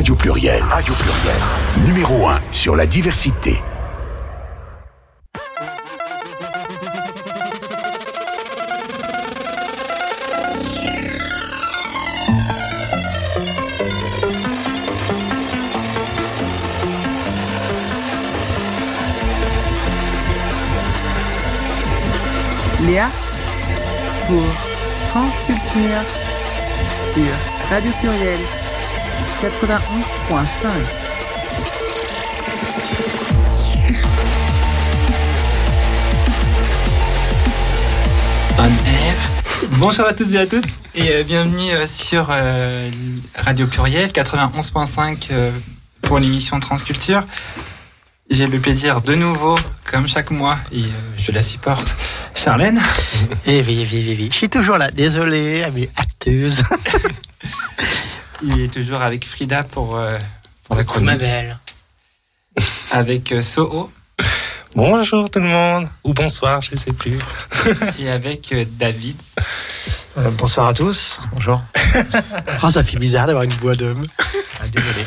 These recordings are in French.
Radio Pluriel. Radio Pluriel. Numéro 1 sur la diversité. Léa pour France sur Radio Pluriel 91.5. On air. Bonjour à tous et à toutes et bienvenue euh, sur euh, Radio Pluriel 91.5 euh, pour l'émission Transculture. J'ai le plaisir de nouveau, comme chaque mois, et je la supporte, Charlène. Eh oui, oui, oui, oui. Je suis toujours là. Désolé à mes acteuses. Il est toujours avec Frida pour, euh, pour la chronique. ma belle. Avec euh, Soho Bonjour tout le monde. Ou bonsoir, je ne sais plus. et avec euh, David. Euh, bonsoir à tous. Bonjour. Oh, ça fait bizarre d'avoir une voix d'homme. désolé.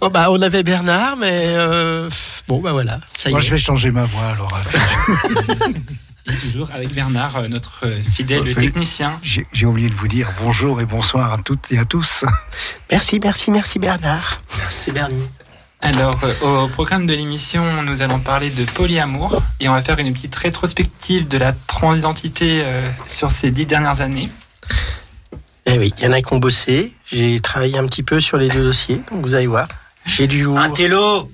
Oh, bah, on avait Bernard, mais euh, bon, bah voilà. Ça y Moi, est. je vais changer ma voix alors. Et toujours avec Bernard, euh, notre euh, fidèle technicien. J'ai oublié de vous dire bonjour et bonsoir à toutes et à tous. Merci, merci, merci Bernard. C'est Bernie. Alors, euh, au programme de l'émission, nous allons parler de polyamour et on va faire une petite rétrospective de la transidentité euh, sur ces dix dernières années. Eh oui, il y en a qui ont bossé. J'ai travaillé un petit peu sur les deux dossiers, donc vous allez voir. J'ai du jour. Un télo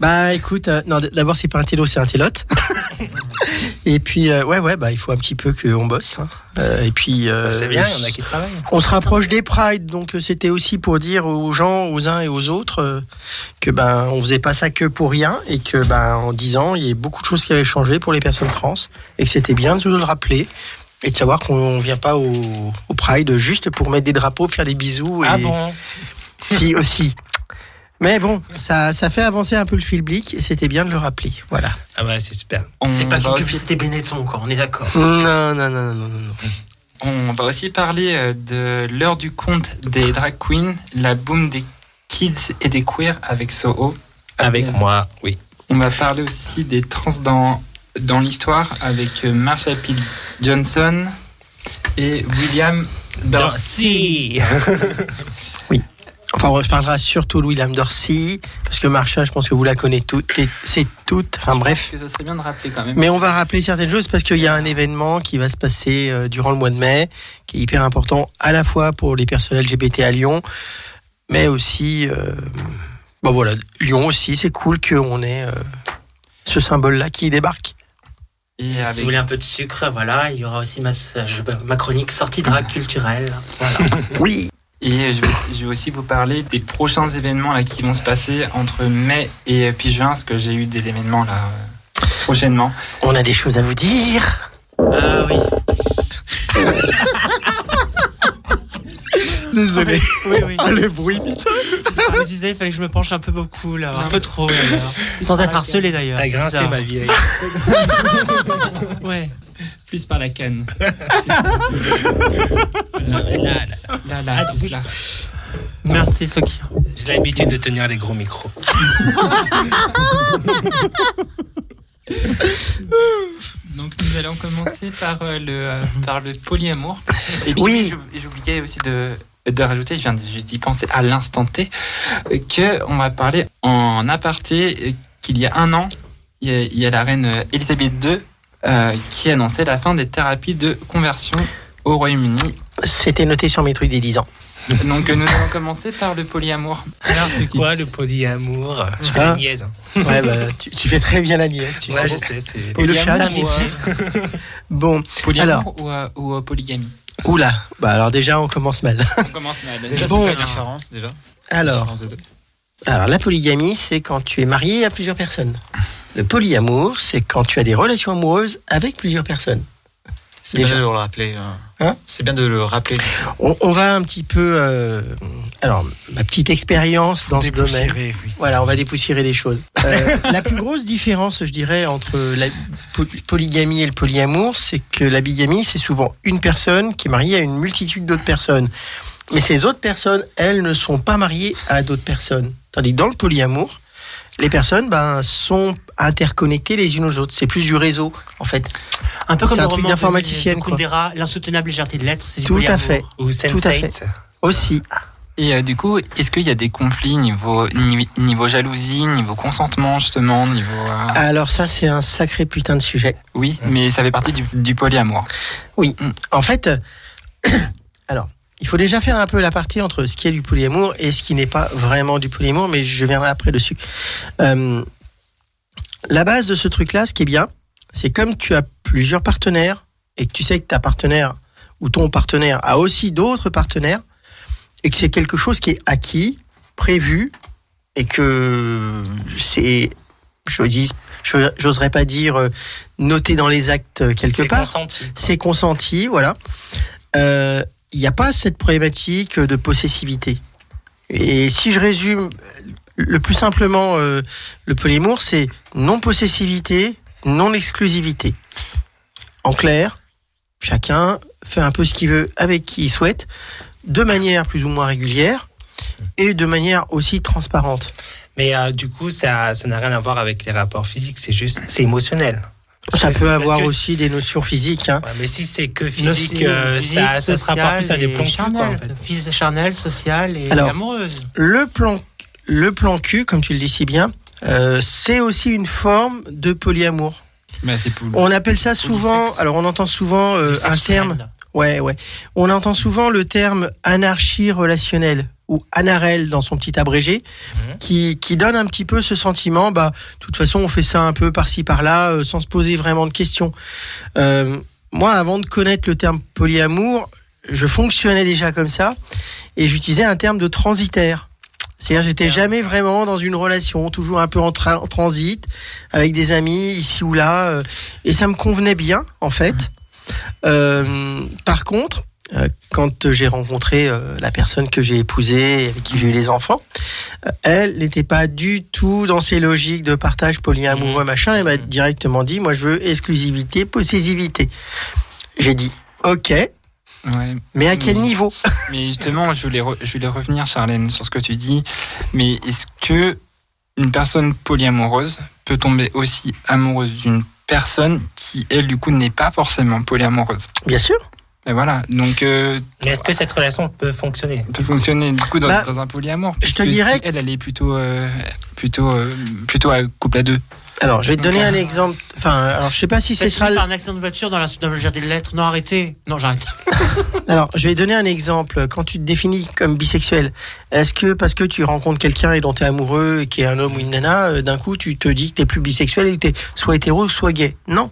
Bah écoute, euh, non, d'abord c'est pas un télo, c'est un télote. et puis euh, ouais, ouais, bah il faut un petit peu qu'on bosse. hein. Euh, et puis euh, C'est bien, il y en a qui travaillent. On se rapproche des Pride, donc euh, c'était aussi pour dire aux gens, aux uns et aux autres, euh, que ben on faisait pas ça que pour rien et que ben en 10 ans il y a beaucoup de choses qui avaient changé pour les personnes trans et que c'était bien de se le rappeler et de savoir qu'on vient pas au, au Pride juste pour mettre des drapeaux, faire des bisous. Et... Ah bon? Si aussi. Mais bon, ça, ça fait avancer un peu le public et c'était bien de le rappeler. Voilà. Ah bah c'est super. On C'est pas va qu'une aussi- publicité Benetton, quoi, on est d'accord. Non, non, non, non, non, non. On va aussi parler euh, de l'heure du conte des drag queens, la boom des kids et des queers avec Soho. Avec Euh, moi, oui. On va parler aussi des trans dans, dans l'histoire avec euh, Marsha P. Johnson et William Dorsey. Enfin, on se parlera surtout de William Dorsey, parce que Marsha, je pense que vous la connaissez toutes, c'est toutes. Enfin bref. Serait bien de rappeler quand même. Mais on va rappeler certaines choses parce qu'il y a un événement qui va se passer euh, durant le mois de mai, qui est hyper important à la fois pour les personnes LGBT à Lyon, mais aussi, euh, bon voilà, Lyon aussi, c'est cool qu'on ait euh, ce symbole-là qui débarque. Et Si vous voulez un peu de sucre, voilà, il y aura aussi ma, chronique sortie drag culturelle. Voilà. Oui. Et je vais, je vais aussi vous parler des prochains événements là, qui vont se passer entre mai et euh, puis juin, parce que j'ai eu des événements là euh, prochainement. On a des choses à vous dire. Ah oui. Désolé. Oui, oui. Ah, le bruit. Je disais, il fallait que je me penche un peu beaucoup, là. Un peu trop, d'ailleurs. Sans être harcelé, d'ailleurs. T'as grincé bizarre. ma vieille. Ouais. Plus par la canne. Là, là, là. Là, là, plus là. Merci, Soki. J'ai l'habitude de tenir les gros micros. Donc nous allons commencer par euh, le euh, par le polyamour. Et puis Oui. j'ou- j'oubliais aussi de de rajouter, je viens de- juste d'y penser à l'instant T, euh, que on va parler en aparté euh, qu'il y a un an, il y a, il y a la reine Elisabeth II euh, qui annonçait la fin des thérapies de conversion au Royaume-Uni. C'était noté sur mes trucs des 10 ans. Donc euh, nous allons commencer par le polyamour. Alors, c'est quoi le polyamour Je fais Hein la niaise. hein. Ouais, bah, tu, tu fais très bien la nièce, tu Ouais, sais. je sais. c'est- Et le Polyamour ou, euh, Bon, polyamour ou, euh, ou, polygamie? Oula. Bah alors déjà, on commence mal. On commence mal. Déjà, c'est Bon. quoi la différence déjà Alors, alors la polygamie, c'est quand tu es marié à plusieurs personnes. Le polyamour, c'est quand tu as des relations amoureuses avec plusieurs personnes. C'est bien de le rappeler. euh. Hein C'est bien de le rappeler. On, on va un petit peu. euh, alors, ma petite expérience dans ce domaine. Oui. Voilà, on va dépoussiérer les choses. Euh, la plus grosse différence, je dirais, entre la po- polygamie et le polyamour, c'est que la bigamie, c'est souvent une personne qui est mariée à une multitude d'autres personnes. Mais ces autres personnes, elles ne sont pas mariées à d'autres personnes. Tandis que dans le polyamour, les personnes ben, sont interconnectées les unes aux autres. C'est plus du réseau, en fait. Un peu comme un truc d'informaticienne, L'insoutenable légèreté de l'être, c'est du Tout à fait. Ou Tout à fait. Sense8. Aussi. Et euh, du coup, est-ce qu'il y a des conflits niveau, ni- niveau jalousie, niveau consentement, justement, niveau... euh, Alors ça, c'est un sacré putain de sujet. Oui, mais ça fait partie du, du polyamour. En fait, alors, il faut déjà faire un peu la partie entre ce qui est du polyamour et ce qui n'est pas vraiment du polyamour, mais je viendrai après dessus. Euh, la base de ce truc-là, ce qui est bien, c'est comme tu as plusieurs partenaires et que tu sais que ta partenaire ou ton partenaire a aussi d'autres partenaires et que c'est quelque chose qui est acquis, prévu et que c'est, je dis, j'oserais pas dire euh, noté dans les actes quelque C'est part consenti. quoi. c'est consenti, voilà. Euh, Il n'y a pas cette problématique de possessivité. Et si je résume le plus simplement euh, le polyamour, c'est non-possessivité, non-exclusivité. En clair, chacun fait un peu ce qu'il veut avec qui il souhaite, de manière plus ou moins régulière et de manière aussi transparente. Mais euh, du coup, ça ça n'a rien à voir avec les rapports physiques, c'est juste, c'est émotionnel. Ça peut avoir aussi des notions physiques. hein. Ouais, mais si c'est que Notion physique, euh, physique, ça, ça se rapporte plus à des plans et cul, quoi, charnel. charnel, social et Alors, amoureuse. Le plan, le plan cul, comme tu le dis si bien, euh, c'est aussi une forme de polyamour. Mais. On appelle ça souvent, alors on entend souvent euh, un terme, ouais, ouais, on entend souvent le terme anarchie relationnelle ou anarel dans son petit abrégé, Mhm. qui, qui donne un petit peu ce sentiment, bah, de toute façon, on fait ça un peu par-ci par-là, euh, sans se poser vraiment de questions. Euh, moi, avant de connaître le terme polyamour, je fonctionnais déjà comme ça, et j'utilisais un terme de transitaire. C'est-à-dire, j'étais jamais vraiment dans une relation, toujours un peu en, tra- en transit, avec des amis ici ou là, euh, et ça me convenait bien, en fait. Euh, par contre, quand j'ai rencontré euh, la personne que j'ai épousée, et avec qui j'ai eu les enfants, euh, elle n'était pas du tout dans ces logiques de partage polyamoureux, machin. Elle m'a directement dit, moi, je veux exclusivité, possessivité. J'ai dit, ok, Ouais. mais à quel niveau? Mais justement, je voulais, re- je voulais revenir, Charlène, sur ce que tu dis. Mais est-ce que une personne polyamoureuse peut tomber aussi amoureuse d'une personne qui, elle, du coup, n'est pas forcément polyamoureuse? Bien sûr. Et voilà. Donc, euh, Mais est-ce que cette relation peut fonctionner peut fonctionner du coup dans, Bah, dans un polyamour. je te puisque dirais si elle, elle est plutôt, euh, plutôt, euh, plutôt à couple à deux. Alors, je vais te donner un exemple. Enfin, alors, je sais pas si ce C'est sera. le- par un accident de voiture dans la dans le jardin de lettres. Non, arrêtez. Non, j'arrête. Alors, je vais donner un exemple. Quand tu te définis comme bisexuel, est-ce que parce que tu rencontres quelqu'un et dont tu es amoureux et qui est un homme ou une nana, euh, d'un coup, tu te dis que tu plus bisexuel et que tu es soit hétéro, soit gay? Non.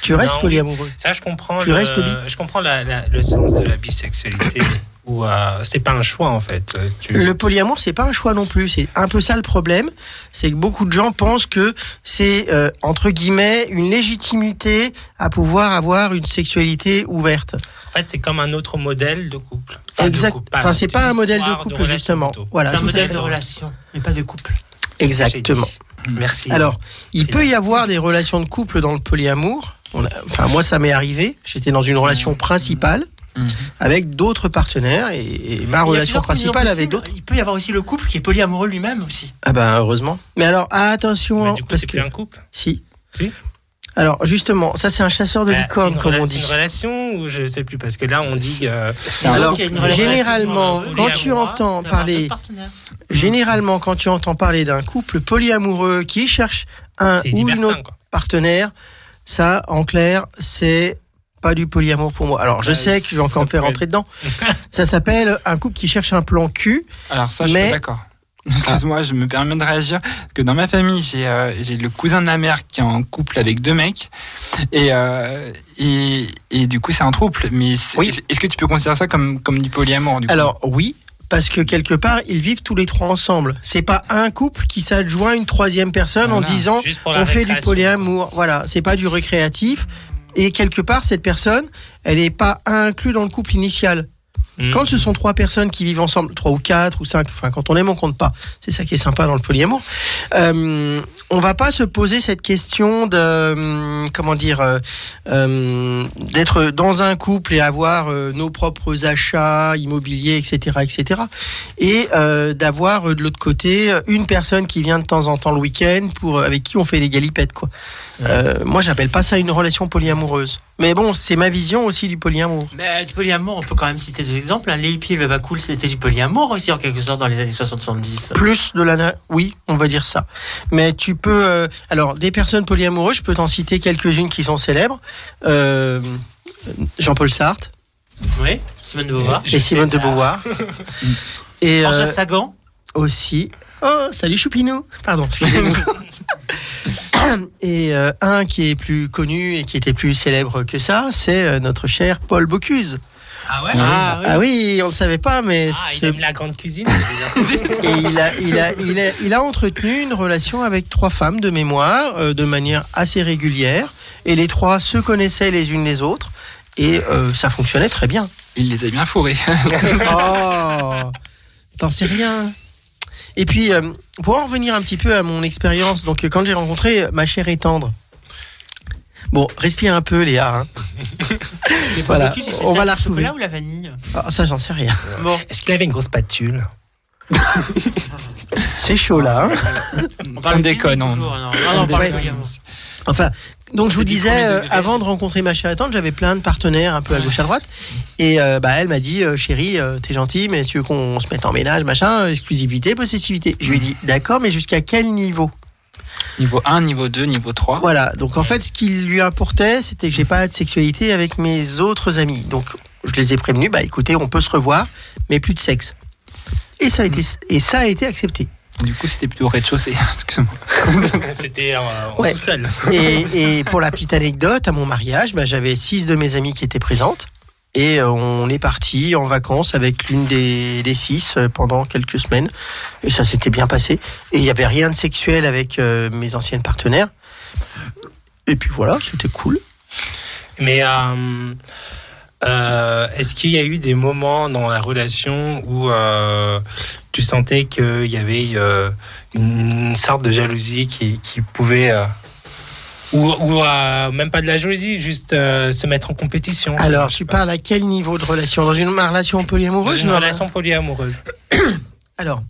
Tu restes Non. polyamoureux. Ça, je comprends. Tu le, restes bi Je comprends la- la- le sens de la bisexualité. Ou euh, c'est pas un choix en fait. Tu- Le polyamour, c'est pas un choix non plus. C'est un peu ça le problème. C'est que beaucoup de gens pensent que c'est, euh, entre guillemets, une légitimité à pouvoir avoir une sexualité ouverte. En fait, c'est comme un autre modèle de couple. Enfin, de exact. couple, Enfin, c'est pas un modèle de couple, justement. plutôt. Voilà. C'est un modèle de relation, mais pas de couple. Exactement. Merci. Alors, il peut y avoir des relations de couple dans le polyamour. On a- enfin, moi, ça m'est arrivé. J'étais dans une relation principale Mhm. avec d'autres partenaires et, et ma relation principale avec d'autres. Il peut y avoir aussi le couple qui est polyamoureux lui-même aussi. Ah ben heureusement. Mais alors attention Mais du coup, parce c'est que plus un couple. si. Si. Alors justement, ça c'est un chasseur de Bah, comme on dit. C'est une relation ou je sais plus parce que là on dit euh, Alors, généralement, quand tu entends parler-. Généralement, quand tu entends parler d'un couple polyamoureux qui cherche un ou une autre quoi. partenaire, ça, en clair, c'est pas du polyamour pour moi. Alors, je Ouais, sais que je vais encore me faire rentrer dedans. ça s'appelle un couple qui cherche un plan cul. Alors ça, je suis d'accord. Excuse-moi, je me permets de réagir. Parce que dans ma famille, j'ai euh, j'ai le cousin de ma mère qui est en couple avec deux mecs. Et, euh, et, et du coup, c'est un trouble. Mais Oui. est-ce que tu peux considérer ça comme, comme du polyamour du coup? Alors, oui. Parce que quelque part, ils vivent tous les trois ensemble. C'est pas un couple qui s'adjoint une troisième personne en disant on fait du polyamour. Voilà, c'est pas du récréatif. Et quelque part, cette personne, elle est pas inclue dans le couple initial. Mm. Quand ce sont trois personnes qui vivent ensemble, trois ou quatre ou cinq, enfin quand on aime on compte pas. C'est ça qui est sympa dans le polyamour. Euh, on va pas se poser cette question de euh, comment dire euh, euh, d'être dans un couple et avoir euh, nos propres achats immobiliers, etc., etc. Et euh, d'avoir de l'autre côté une personne qui vient de temps en temps le week-end pour avec qui on fait des galipettes quoi. Euh, moi j'appelle pas ça une relation polyamoureuse. Mais bon c'est ma vision aussi du polyamour. Mais du polyamour, on peut quand même citer deux exemples. Hein. Léipi et le Bacool, c'était du polyamour aussi en quelque sorte dans les années 60-70. Plus de la oui, on va dire ça. Mais tu peux euh, alors des personnes polyamoureuses, je peux t'en citer quelques-unes qui sont célèbres. Euh, Jean-Paul Sartre Oui, Simone de Beauvoir. et Simone de Beauvoir. et François euh, Sagan. aussi. Oh, salut Choupinou. Pardon, excusez-nous. et euh, un qui est plus connu et qui était plus célèbre que ça, c'est euh, notre cher Paul Bocuse. Ah ouais Ah, oui. Ah oui, on le savait pas, mais Ah, il aime la grande cuisine. et il a, il a, il a, il a entretenu une relation avec trois femmes de mémoire euh, de manière assez régulière, et les trois se connaissaient les unes les autres, et euh, ça fonctionnait très bien. Il les a bien fourrés. Oh, t'en sais rien. Et puis, euh, pour en revenir un petit peu à mon expérience, donc quand j'ai rencontré ma chère et tendre. Bon, respire un peu, Léa. hein. voilà, on va la chocolat retrouver. ou la vanille Ah, ça, j'en sais rien. Bon, Est-ce qu'il avait une grosse patule C'est chaud là. hein. on parle On de déconne, cuisine on- toujours, non, non, on parle. Enfin, donc je vous disais, euh, avant de rencontrer ma chère tendre, j'avais plein de partenaires un peu à gauche à droite. Et euh, bah, elle m'a dit, euh, chérie, euh, t'es gentil, mais tu veux qu'on se mette en ménage, machin, exclusivité, possessivité. Je lui ai dit, d'accord, mais jusqu'à quel niveau? Niveau 1, niveau 2, niveau 3. Voilà, donc en fait, ce qui lui importait, c'était que j'ai pas de sexualité avec mes autres amis. Donc, je les ai prévenus, bah écoutez, on peut se revoir, mais plus de sexe. Et ça a été, et ça a été accepté. Du coup, c'était plutôt au rez-de-chaussée. Excuse-moi. C'était en Ouais. sous-sol. Et, et pour la petite anecdote, à mon mariage, bah, j'avais six de mes amies qui étaient présentes. Et euh, on est parti en vacances avec l'une des, des six euh, pendant quelques semaines. Et ça s'était bien passé. Et il n'y avait rien de sexuel avec euh, mes anciennes partenaires. Et puis voilà, c'était cool. Mais euh, euh, est-ce qu'il y a eu des moments dans la relation où euh, tu sentais qu'il y avait euh, une sorte de jalousie qui, qui pouvait... euh, ou ou, euh, même pas de la jalousie, juste euh, se mettre en compétition? Alors, tu pas. parles à quel niveau de relation? Dans une relation Dans polyamoureuse une ou- relation polyamoureuse. Alors,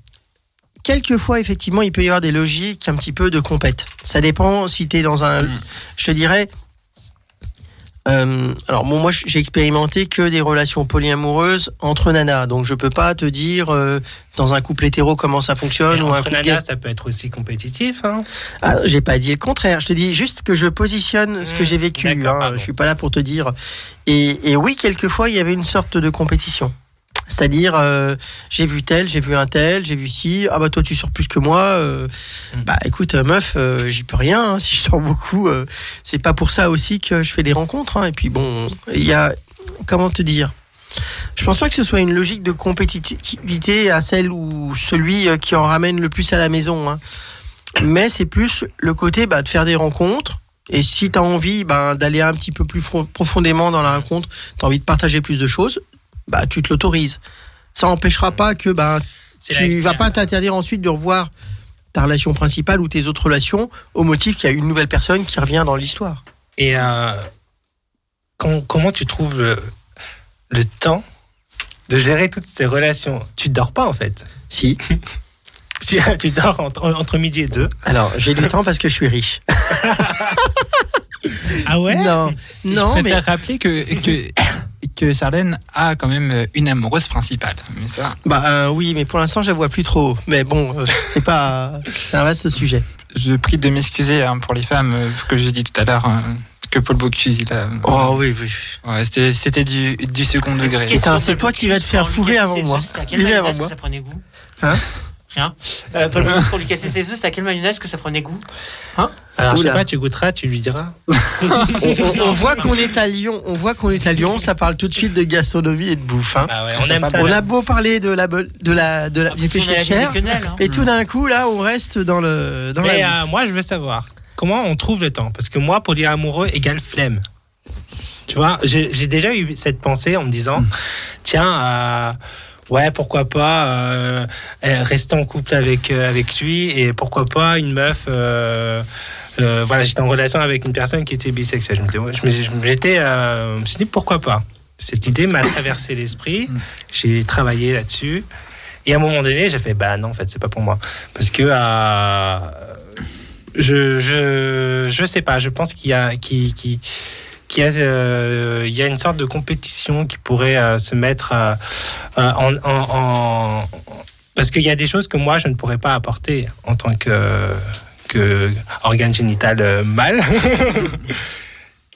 quelquefois, effectivement, il peut y avoir des logiques un petit peu de compète. Ça dépend si tu es dans un. Mm. Je te dirais. Euh, alors, bon, moi, j'ai expérimenté que des relations polyamoureuses entre nanas. Donc, je peux pas te dire euh, dans un couple hétéro comment ça fonctionne ou un entre couple nanas, ça peut être aussi compétitif. Hein. Ah, j'ai pas dit le contraire. Je te dis juste que je positionne ce que Mm, j'ai vécu. Hein. Je suis pas là pour te dire. Et, et oui, quelquefois, il y avait une sorte de compétition. C'est-à-dire, euh, j'ai vu tel, j'ai vu un tel, j'ai vu ci. Ah bah toi, tu sors plus que moi. euh, Mm. Bah écoute, euh, meuf, euh, j'y peux rien. hein, si je sors beaucoup, c'est pas pour ça aussi que je fais des rencontres. hein. Et puis bon, il y a comment te dire? Je pense pas que ce soit une logique de compétitivité à celle ou celui qui en ramène le plus à la maison. hein. Mais c'est plus le côté bah, de faire des rencontres. Et si tu as envie ben, d'aller un petit peu plus profondément dans la rencontre, tu as envie de partager plus de choses, bah, tu te l'autorises. Ça n'empêchera pas que C'est tu vas pas t'interdire ensuite de revoir ta relation principale ou tes autres relations au motif qu'il y a une nouvelle personne qui revient dans l'histoire. Et euh, com- comment tu trouves le, le temps de gérer toutes ces relations? Tu dors pas en fait? Si. Si tu dors entre, entre midi et deux. Alors, j'ai du temps parce que je suis riche. Ah ouais? Non, non, je mais rappeler que, que, que Charlène a quand même euh, une amoureuse principale. Mais ça, bah euh, oui, mais pour l'instant, je la vois plus trop. Mais bon, euh, c'est pas, c'est un vaste sujet. je prie de m'excuser hein, pour les femmes euh, que j'ai dit tout à l'heure. hein, que Paul Bocuse, il a. Oh oui, oui. Ouais, c'était, c'était du, du second degré. C'est toi qui vas te faire fourrer avant moi. Viens avant moi. ça prenait goût Hein? Rien. Euh, Paul Bocuse, pour lui casser ses œufs, c'était à quelle mayonnaise que ça prenait goût? Alors je sais pas, tu goûteras, tu lui diras. On, on- on voit qu'on est à Lyon. On voit qu'on est à Lyon. Ça parle tout de suite de gastronomie et de bouffe. hein. Ah ouais, on aime ça. On a beau parler de la de la de la du On péché a de la chair, hein. et tout d'un coup là, on reste dans le dans Mais la euh, bouffe. moi, je veux savoir comment on trouve le temps? Parce que moi, polyamoureux égale flemme. Tu vois, j'ai j'ai déjà eu cette pensée en me disant tiens, euh, ouais, pourquoi pas euh, euh, rester en couple avec euh, avec lui et pourquoi pas une meuf. euh, euh, voilà, j'étais en relation avec une personne qui était bisexuelle. J'étais, je me suis dit pourquoi pas. Cette idée m'a traversé l'esprit. J'ai travaillé là-dessus. Et à un moment donné, j'ai fait, bah non, en fait, c'est pas pour moi. Parce que, euh, je, je, je sais pas, je pense qu'il y a, qu'il, qu'il- qu'il y a, euh, il y a une sorte de compétition qui pourrait euh, se mettre euh, euh, en, en- en- parce qu'il y a des choses que moi je ne pourrais pas apporter en tant que, que organe génital euh, mâle.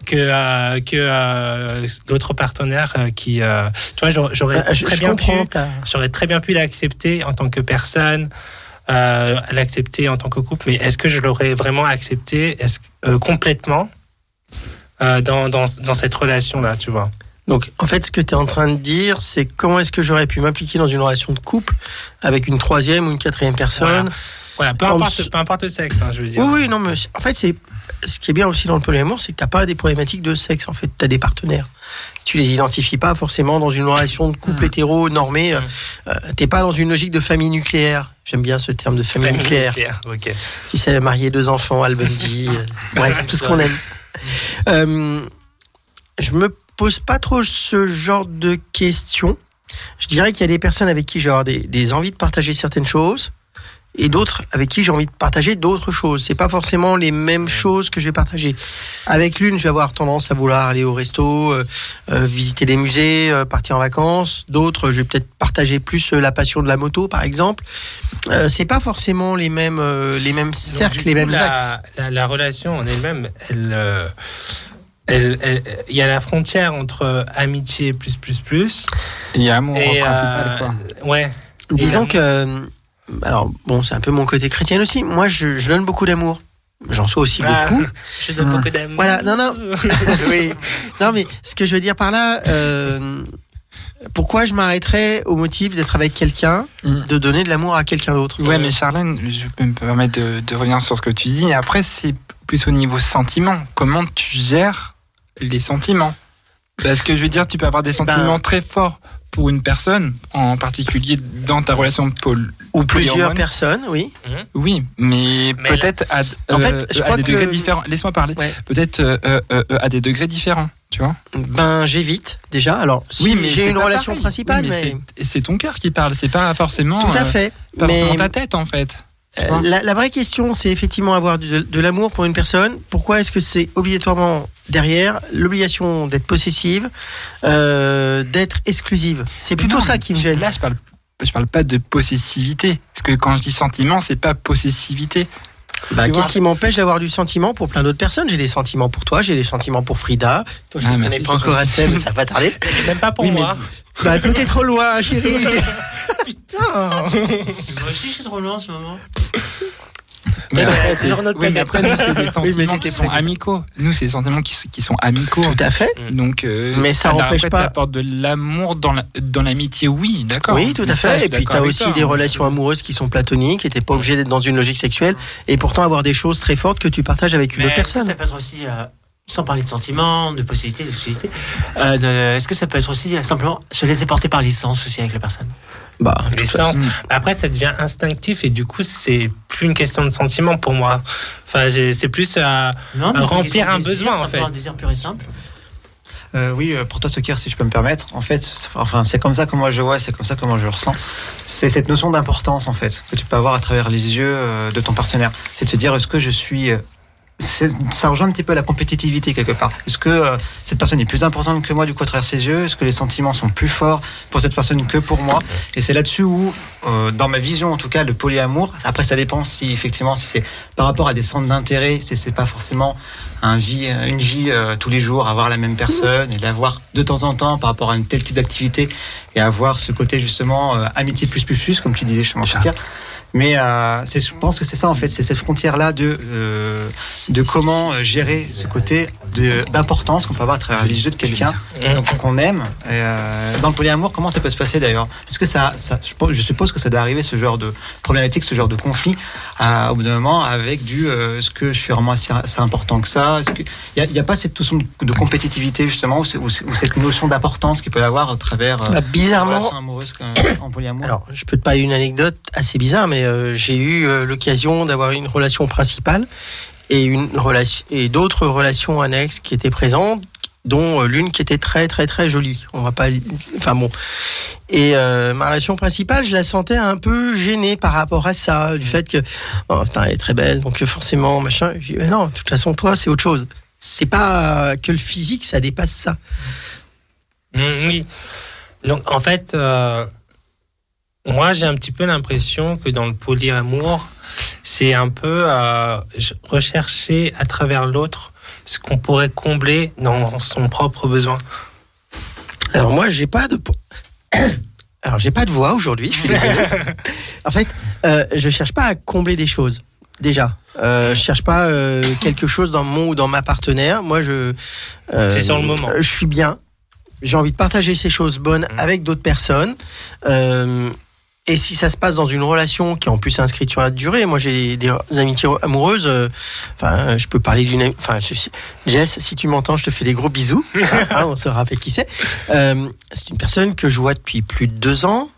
que euh, que euh, l'autre partenaire euh, qui euh, tu vois j'aurais- je, très bien pu J'aurais très bien pu l'accepter en tant que personne, euh, l'accepter en tant que couple, mais est-ce que je l'aurais vraiment accepté? Est-ce, euh, complètement? Euh, dans, dans, dans cette relation-là, tu vois Donc, en fait, ce que tu es en train de dire, c'est comment est-ce que j'aurais pu m'impliquer dans une relation de couple avec une troisième ou une quatrième personne Voilà, peu En importe, dessous- peu importe le sexe, hein, je veux dire. Oui, oui, non, mais en fait, c'est ce qui est bien aussi dans le polyamour, c'est que t'as pas des problématiques de sexe. En fait, tu as des partenaires. Tu les identifies pas forcément dans une relation de couple Mm. hétéro normée. Mm. Euh, T'es pas dans une logique de famille nucléaire. J'aime bien ce terme de famille, Famille nucléaire. nucléaire, ok. Qui s'est marié deux enfants, Al Bundy, euh, bref, tout ce qu'on aime. Euh, je me pose pas trop ce genre de questions. Je dirais qu'il y a des personnes avec qui j'ai des envies de partager certaines choses et d'autres avec qui j'ai envie de partager d'autres choses. C'est pas forcément les mêmes choses que je vais partager. Avec l'une, je vais avoir tendance à vouloir aller au resto, euh, euh, visiter les musées, euh, partir en vacances. D'autres, je vais peut-être partager plus la passion de la moto, par exemple. Euh, c'est pas forcément les mêmes euh, les mêmes cercles, les mêmes la, axes. La, la relation en elle-même, elle, euh, il y a la frontière entre amitié plus plus plus Il y a amour et principal, euh, quoi. ouais. Disons que, euh, alors bon, c'est un peu mon côté chrétien aussi. Moi, je, je donne beaucoup d'amour. J'en sois aussi Ah, beaucoup. Je donne beaucoup d'amour. Voilà, non, non. oui. Non, mais ce que je veux dire par là, euh, pourquoi je m'arrêterais au motif d'être avec quelqu'un, Mm. de donner de l'amour à quelqu'un d'autre? Ouais, mais Charlène, je peux me permettre de, de revenir sur ce que tu dis. Après, c'est plus au niveau sentiment. Comment tu gères les sentiments? Parce que je veux dire, tu peux avoir des Ben- sentiments très forts pour une personne, en particulier dans ta relation pol Ou plusieurs personnes, oui. Oui, mais, Mais peut-être à, En euh, fait, je à crois des que degrés différents. Laisse-moi parler. Ouais. Peut-être euh, euh, euh, à des degrés différents, tu vois. Ben, j'évite déjà. Alors, si j'ai c'est une relation pareil. principale, Oui, mais, c'est- et c'est ton cœur qui parle. C'est pas forcément. tout à euh, fait. pas mais forcément ta tête, en fait. Euh, la, la vraie question, c'est effectivement avoir de, de l'amour pour une personne. Pourquoi est-ce que c'est obligatoirement derrière l'obligation d'être possessive, euh, d'être exclusive? C'est plutôt Non, ça qui me gêne. Là, je parle, je parle pas de possessivité. Parce que quand je dis sentiment, c'est pas possessivité. Bah. Qu'est-ce qui m'empêche d'avoir du sentiment pour plein d'autres personnes? J'ai des sentiments pour toi, j'ai des sentiments pour Frida. Toi, je Ah, ne connais pas encore assez, mais ça va tarder. Même pas pour Oui, mais- moi. bah, toi, t'es trop loin, chérie. Putain. Moi aussi, je suis trop loin en ce moment. Mais Ouais, après, c'est genre notre oui, mais après, nous, c'est des sentiments qui sont amicaux. Nous, c'est des sentiments qui, sont- qui sont amicaux. Tout à fait. Donc, euh, Mais ça alors empêche après, pas- t'apportes de l'amour dans la- dans l'amitié, oui, d'accord. Oui, tout à fait. Et puis, t'as avec aussi toi, des hein. relations amoureuses qui sont platoniques et t'es pas obligé d'être dans une logique sexuelle et pourtant avoir des choses très fortes que tu partages avec une Mais autre personne. ça peut être aussi, euh, sans parler de sentiments, de possibilités, d'exclusivité, euh, de- est-ce que ça peut être aussi euh, simplement se laisser porter par licence aussi avec la personne? Bah, de Les toute façon. sens. Après, ça devient instinctif et du coup, c'est plus une question de sentiment pour moi. Enfin, c'est plus euh, Non, une remplir de un désir, besoin en simplement fait. Un désir pur et simple. Euh, oui, pour toi, Sokir, si je peux me permettre, en fait, c'est- enfin, c'est comme ça que moi je vois, c'est comme ça que moi je le ressens. C'est cette notion d'importance, en fait, que tu peux avoir à travers les yeux de ton partenaire. C'est de se dire, est-ce que je suis. Euh, ça rejoint un petit peu la compétitivité quelque part. Est-ce que euh, cette personne est plus importante que moi du coup à travers ses yeux? Est-ce que les sentiments sont plus forts pour cette personne que pour moi? Et c'est là-dessus où, euh, dans ma vision en tout cas, le polyamour. Après, ça dépend si effectivement si c'est par rapport à des centres d'intérêt, si c'est pas forcément vie, une vie euh, tous les jours, avoir la même personne et l'avoir de temps en temps par rapport à un tel type d'activité et avoir ce côté justement euh, amitié plus plus plus comme tu disais Chat. Chaka. Mais euh, je pense que c'est ça en fait, c'est cette frontière-là de, euh, de comment euh, gérer ce côté d'importance qu'on peut avoir à travers les yeux de quelqu'un qu'on aime. Et, euh, dans le polyamour, comment ça peut se passer d'ailleurs? Est-ce que ça, ça je, suppose que ça doit arriver ce genre de problématique, ce genre de conflit à, au bout d'un moment avec du euh, est-ce que je suis vraiment assez, assez important que ça? Est-ce qu'il n'y a, pas cette notion de, de compétitivité justement ou, cette notion d'importance qu'il peut y avoir à travers euh, Bah, bizarrement, relation amoureuse qu'un- en polyamour? Alors, je peux te parler d'une anecdote assez bizarre, mais euh, j'ai eu euh, l'occasion d'avoir une relation principale et une relation et d'autres relations annexes qui étaient présentes, dont euh, l'une qui était très très très jolie. On va pas, enfin bon. Et euh, ma relation principale, je la sentais un peu gênée par rapport à ça, du fait que oh, putain, elle est très belle, donc euh, forcément machin. J'ai mais non, de toute façon, toi, c'est autre chose. C'est pas que le physique, ça dépasse ça. Mm, oui. Donc, en fait, moi, j'ai un petit peu l'impression que dans le polyamour, c'est un peu euh, rechercher à travers l'autre ce qu'on pourrait combler dans son propre besoin. Alors moi, j'ai pas de. Alors j'ai pas de voix aujourd'hui. Je suis désolé. en fait, euh, je cherche pas à combler des choses. Déjà, euh, je cherche pas euh, quelque chose dans mon ou dans ma partenaire. Moi, je. euh, C'est sur le moment. Je suis bien. J'ai envie de partager ces choses bonnes Mhm. avec d'autres personnes. Et si ça se passe dans une relation qui est en plus inscrite sur la durée, moi j'ai des amitiés amoureuses. euh, Enfin, je peux parler d'une. Enfin, je- Jess, si tu m'entends, je te fais des gros bisous. Hein, on se rappelle qui c'est. Euh, c'est une personne que je vois depuis plus de deux ans.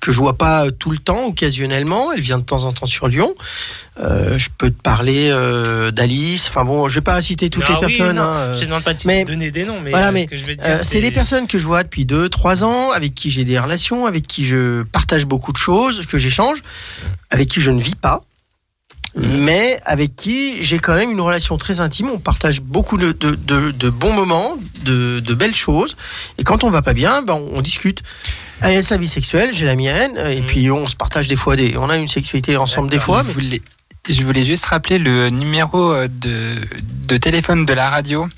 Que je vois pas tout le temps, occasionnellement. Elle vient de temps en temps sur Lyon. Euh, je peux te parler euh, d'Alice. Enfin bon, je vais pas citer toutes les oui, personnes. non, hein, euh, Je ne demande pas de mais- donner des noms, mais, voilà, mais, ce euh, c'est des personnes que je vois depuis deux, trois ans, avec qui j'ai des relations, avec qui je partage beaucoup de choses, que j'échange, avec qui je ne vis pas, mais avec qui j'ai quand même une relation très intime. On partage beaucoup de, de, de- de bons moments, de, de belles choses, et quand on va pas bien, ben on, on discute. Elle a sa vie sexuelle, j'ai la mienne, et Mhm. puis on se partage des fois des, on a une sexualité ensemble des fois. je, mais- voulais, je voulais juste rappeler le numéro euh, de, de téléphone de la radio.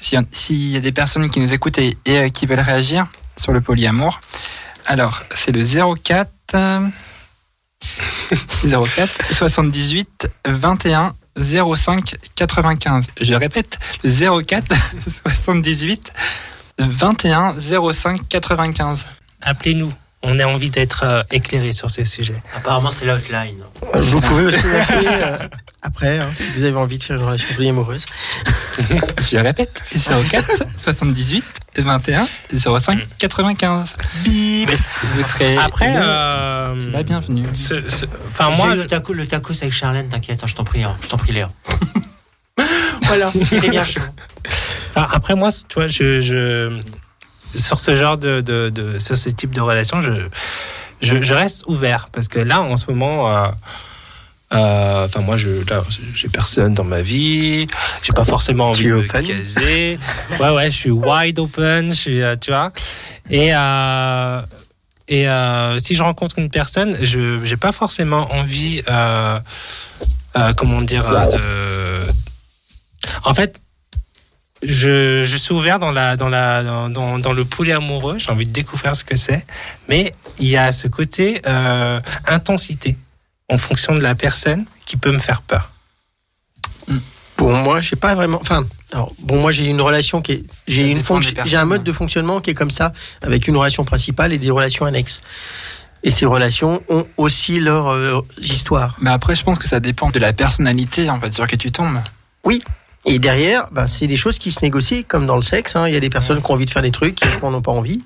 S'il y a- S'il y a des personnes qui nous écoutent et, et, euh, qui veulent réagir sur le polyamour, alors c'est le 04 euh, 04 78 21 05 95. Je répète, le 04 78 21 05 95. Appelez-nous. On a envie d'être euh, éclairé sur ce sujet. Apparemment, c'est l'outline. Vous pouvez aussi m'appeler euh, après, hein, si vous avez envie de faire une relation polyamoureuse. Je répète, 04 78 21 05 95. Bip. Vous serez Après, le- euh, la bienvenue. ce- ce- enfin Moi, le, taco, le tacos avec Charlène, t'inquiète, hein, je t'en prie, hein, je t'en prie, Léa. voilà, c'était bien chaud. Enfin, après moi, tu vois, je, je sur ce genre de, de, de- sur ce type de relation, je, je, je reste ouvert parce que là, en ce moment, euh, euh, enfin moi, je j'ai personne dans ma vie, j'ai pas forcément envie de caser. Ouais, ouais, je suis wide open, je suis, euh, tu vois, et euh, et euh, si je rencontre une personne, je j'ai pas forcément envie, euh, euh, comment dire, de. En fait, je, je suis ouvert dans, la, dans, la, dans, dans, dans le polyamoureux, j'ai envie de découvrir ce que c'est, mais il y a ce côté euh, intensité en fonction de la personne qui peut me faire peur. Pour moi, je sais pas vraiment. Enfin, alors, bon, moi j'ai une relation qui est, j'ai une fonction, un mode hein. de fonctionnement qui est comme ça, avec une relation principale et des relations annexes. Et ces relations ont aussi leurs euh, histoires. Mais après, je pense que ça dépend de la personnalité en fait sur laquelle tu tombes. Et derrière, ben, c'est des choses qui se négocient, comme dans le sexe. hein. Il y a des personnes qui ont envie de faire des trucs, qui n'en ont pas envie.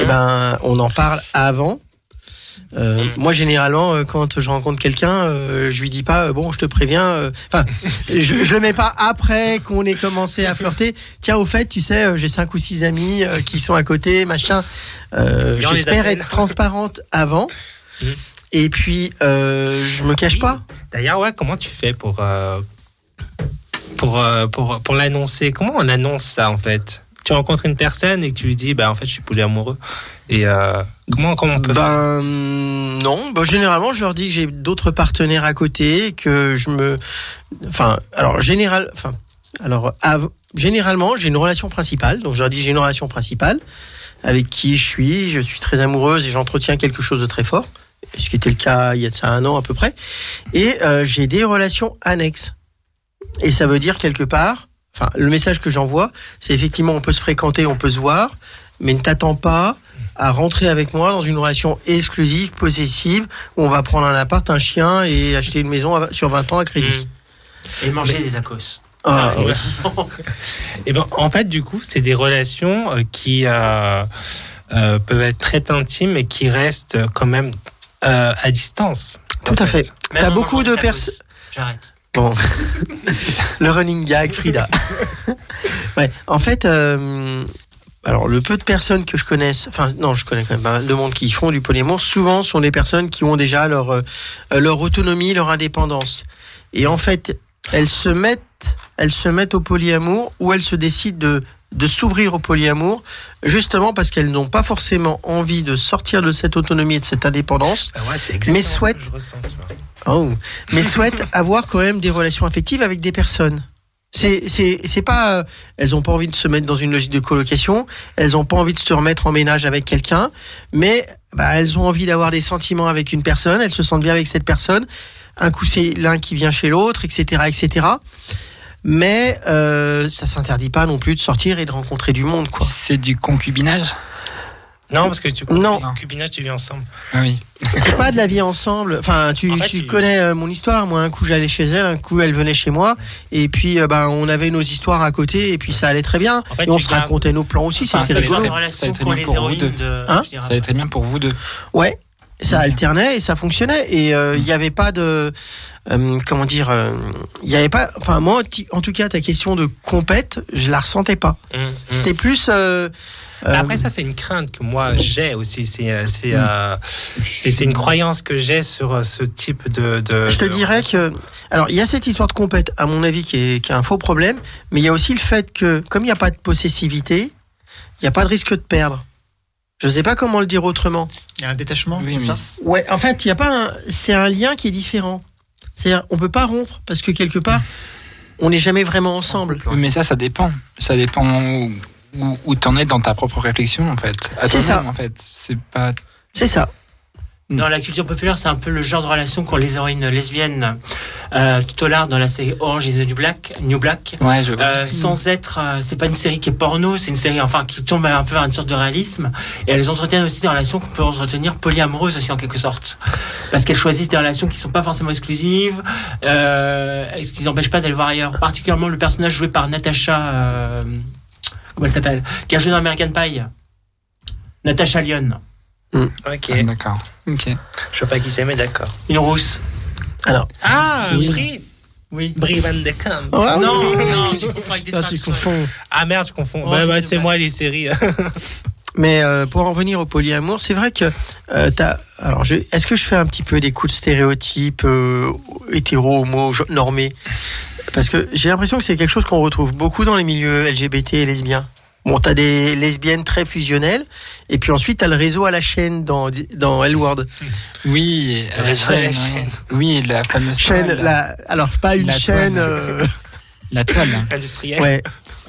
Et ben, on en parle avant. Euh, Mm. Moi, généralement, euh, quand je rencontre quelqu'un, euh, je lui dis pas, euh, bon, je te préviens. Enfin, je, je le mets pas après qu'on ait commencé à flirter. Tiens, au fait, tu sais, j'ai cinq ou six amis qui sont à côté, machin. J'espère être transparente avant. Mm. Et puis, je me cache pas. D'ailleurs, ouais, comment tu fais pour, pour, euh, pour, pour l'annoncer Comment on annonce ça en fait? Tu rencontres une personne et que tu lui dis, bah, en fait, je suis polyamoureux. Et euh, comment, comment on peut faire? Ben non, ben, généralement je leur dis que j'ai d'autres partenaires à côté, que je me, enfin, alors général, enfin, alors av- généralement j'ai une relation principale, donc je leur dis j'ai une relation principale avec qui je suis, je suis très amoureuse et j'entretiens quelque chose de très fort. ce qui était le cas il y a de ça un an à peu près. Et euh, j'ai des relations annexes. Et ça veut dire quelque part, enfin, le message que j'envoie, c'est effectivement on peut se fréquenter, on peut se voir, mais ne t'attends pas à rentrer avec moi dans une relation exclusive, possessive, où on va prendre un appart, un chien et acheter une maison sur 20 ans à crédit. Et manger des tacos. Ah, ouais. Et ben, en fait, du coup, c'est des relations euh, qui euh, euh, peuvent être très intimes et qui restent quand même euh, à distance. Tout à fait. Même T'as beaucoup de personnes. J'arrête. Bon. le running gag, Frida. ouais. En fait, euh, alors le peu de personnes que je connaisse, enfin non, je connais quand même pas mal de monde qui font du polyamour, souvent sont des personnes qui ont déjà leur, euh, leur autonomie, leur indépendance. Et en fait, elles se mettent, elles se mettent au polyamour ou elles se décident de, de s'ouvrir au polyamour, justement parce qu'elles n'ont pas forcément envie de sortir de cette autonomie et de cette indépendance, ouais, c'est Mais exactement ce que souhaite- je ressens, tu vois. Oh. mais souhaitent avoir quand même des relations affectives avec des personnes. C'est pas euh, elles ont pas envie de se mettre dans une logique de colocation, elles ont pas envie de se remettre en ménage avec quelqu'un, mais bah, elles ont envie d'avoir des sentiments avec une personne, elles se sentent bien avec cette personne. Un coup c'est l'un qui vient chez l'autre, etc., etc. Mais euh, ça s'interdit pas non plus de sortir et de rencontrer du monde, quoi. C'est du concubinage? Non, parce que tu Non. concubinage, tu vis ensemble. Ah oui. C'est pas de la vie ensemble. Enfin, tu, En fait, tu connais euh, mon histoire. Moi, un coup, j'allais chez elle, un coup, elle venait chez moi. Et puis, euh, ben, on avait nos histoires à côté. Et puis, ça allait très bien. En fait, et on se gardes- racontait nos plans aussi. Enfin, C'était rigolo. Ça relation a été pour bien les pour vous deux. de. Hein. Ça allait très bien pour vous deux. Ouais. Ça alternait et ça fonctionnait. Et euh, il n'y avait pas de. Euh, comment dire euh, Il y avait pas. Enfin, moi, en tout cas, ta question de compète, je la ressentais pas. Hum, hum. C'était plus. euh, euh, Après, ça, c'est une crainte que moi j'ai aussi. C'est euh, c'est euh, une croyance que j'ai sur ce type de. de Je te de dirais que, alors il y a cette histoire de compète, à mon avis, qui est, qui est un faux problème, mais il y a aussi le fait que, comme il n'y a pas de possessivité, il n'y a pas de risque de perdre. Je ne sais pas comment le dire autrement. Il y a un détachement, Oui, ça? Ouais, en fait, il y a pas, un- c'est un lien qui est différent. C'est-à-dire, on peut pas rompre parce que quelque part, on n'est jamais vraiment ensemble. Oui, Mais ça, ça dépend. Ça dépend où, où, où t'en es dans ta propre réflexion, en fait. C'est ça. en fait. C'est pas. C'est ça. Dans la culture populaire, c'est un peu le genre de relation qu'ont les héroïnes lesbiennes euh, tout au large dans la série Orange is the New Black. New Black. Ouais, je vois. Euh, sans être, euh, c'est pas une série qui est porno, c'est une série enfin qui tombe un peu vers une sorte de réalisme. Et elles entretiennent aussi des relations qu'on peut entretenir polyamoureuses aussi en quelque sorte, parce qu'elles choisissent des relations qui sont pas forcément exclusives, euh, ce qui n'empêche pas d'aller voir ailleurs. Particulièrement le personnage joué par Natasha, euh, comment elle s'appelle, qui a joué dans American Pie? Natasha Lyon, Ok. Ah, D'accord. Ok. Je sais pas qui c'est, mais d'accord. une rousse. Alors, Ah, Oui. Brie. Oui. Brie Van de Kamp. ouais, non, oui. non, tu confonds avec des Ah, tu Sparks. confonds. Ah merde, je confonds. Oh, c'est moi les séries. Mais euh, pour en revenir au polyamour, c'est vrai que euh, t'as. Alors, je... est-ce que je fais un petit peu des coups de stéréotypes euh, hétéro, homo, normés? Parce que j'ai l'impression que c'est quelque chose qu'on retrouve beaucoup dans les milieux LGBT et lesbiens. Bon, t'as des lesbiennes très fusionnelles, et puis ensuite t'as le réseau à la chaîne dans dans L-Word. Oui, à la chaîne. oui. chaîne. Oui, la fameuse Chaîne, toile. la... alors pas une La chaîne. toile. euh, La toile. Industriel. Ouais,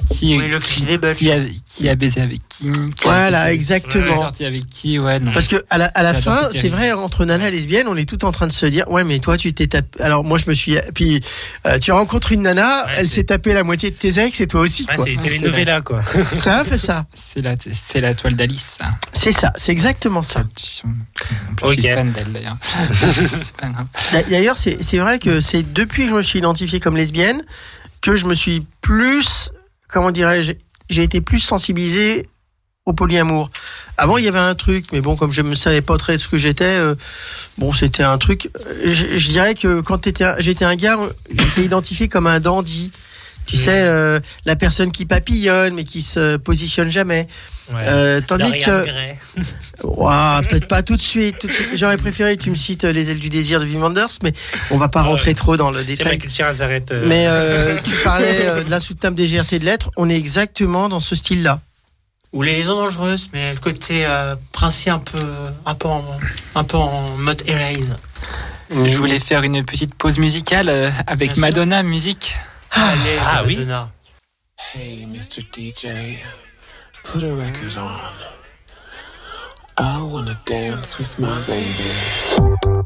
Qui, Oui, le qui, a, qui a baisé avec qui, qui a voilà, qui est exactement. sorti avec qui, ouais, non. Parce que à la, à la fin, c'est vrai, entre nana et lesbienne, on est tout en train de se dire, ouais, mais toi, tu t'es tapé. Alors moi, je me suis. Puis euh, tu rencontres une nana, Ouais, elle s'est tapé la moitié de tes ex et toi aussi. Ah, quoi. c'est les Ouais, c'est telenovelas, quoi. C'est un peu ça. C'est la, c'est la toile d'Alice, ça. C'est ça. C'est exactement ça. Je suis fan d'elle, d'ailleurs. Pas grave. D'ailleurs, c'est c'est vrai que c'est depuis que je me suis identifié comme lesbienne que je me suis plus, comment dirais-je, j'ai été plus sensibilisé au polyamour. Avant, il y avait un truc, mais bon, comme je ne savais pas très ce que j'étais, euh, bon, c'était un truc. Je, je dirais que quand j'étais un gars, j'étais identifié comme un dandy. Tu sais, euh, la personne qui papillonne, mais qui se positionne jamais. Ouais. Euh, tandis Dorian que, Gray. Ouah, peut-être pas tout de suite. tout de suite. J'aurais préféré que tu me cites euh, les ailes du désir de Wim Wenders, mais on va pas Ouais. rentrer trop dans le détail. s'arrête. euh, Mais euh, tu parlais euh, de la sous-table des GRT de lettres, on est exactement dans ce style-là. Ou les liaisons dangereuses, mais le côté euh, princier un peu, un peu en, un peu en mode Elaine. Je voulais faire une petite pause musicale euh, avec Bien sûr. Madonna Musique. Allez, ah oui. Hey, Mr. DJ, put a record on. I wanna dance with my baby.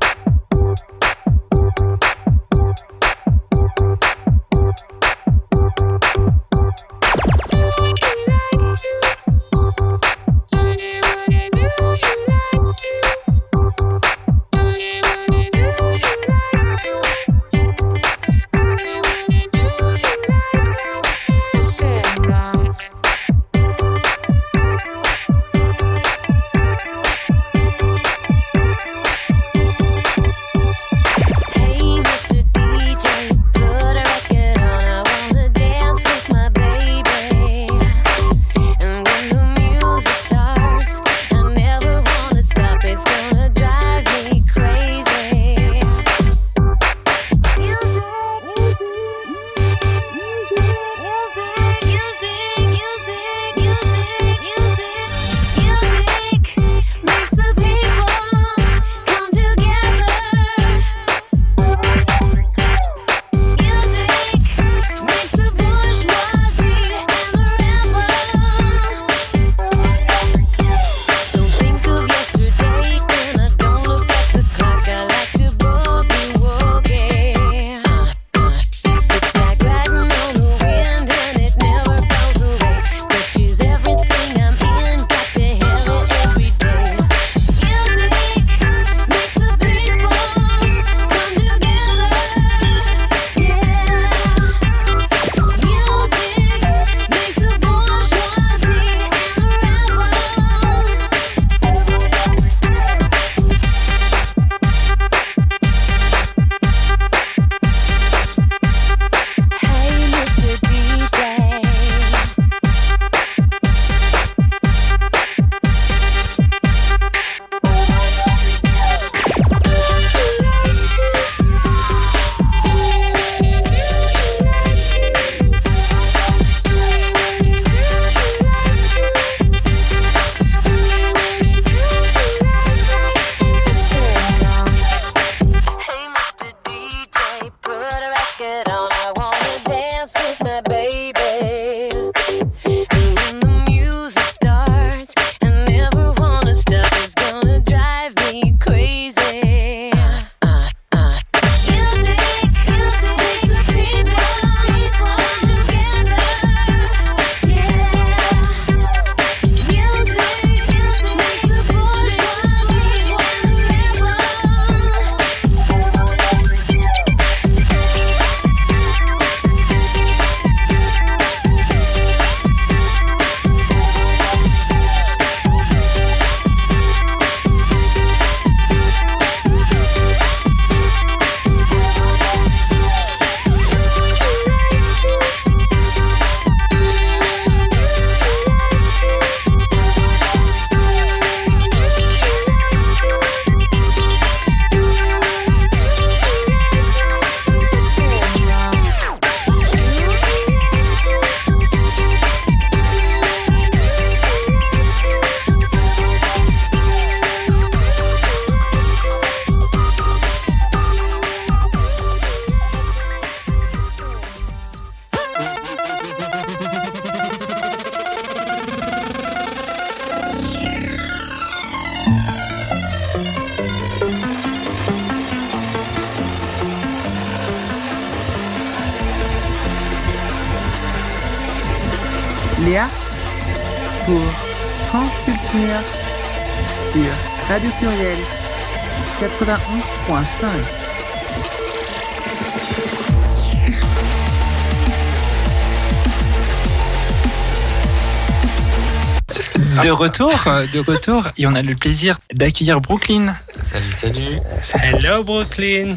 De retour, euh, de retour, et on a le plaisir d'accueillir Brooklyn. Salut, salut. Hello Brooklyn.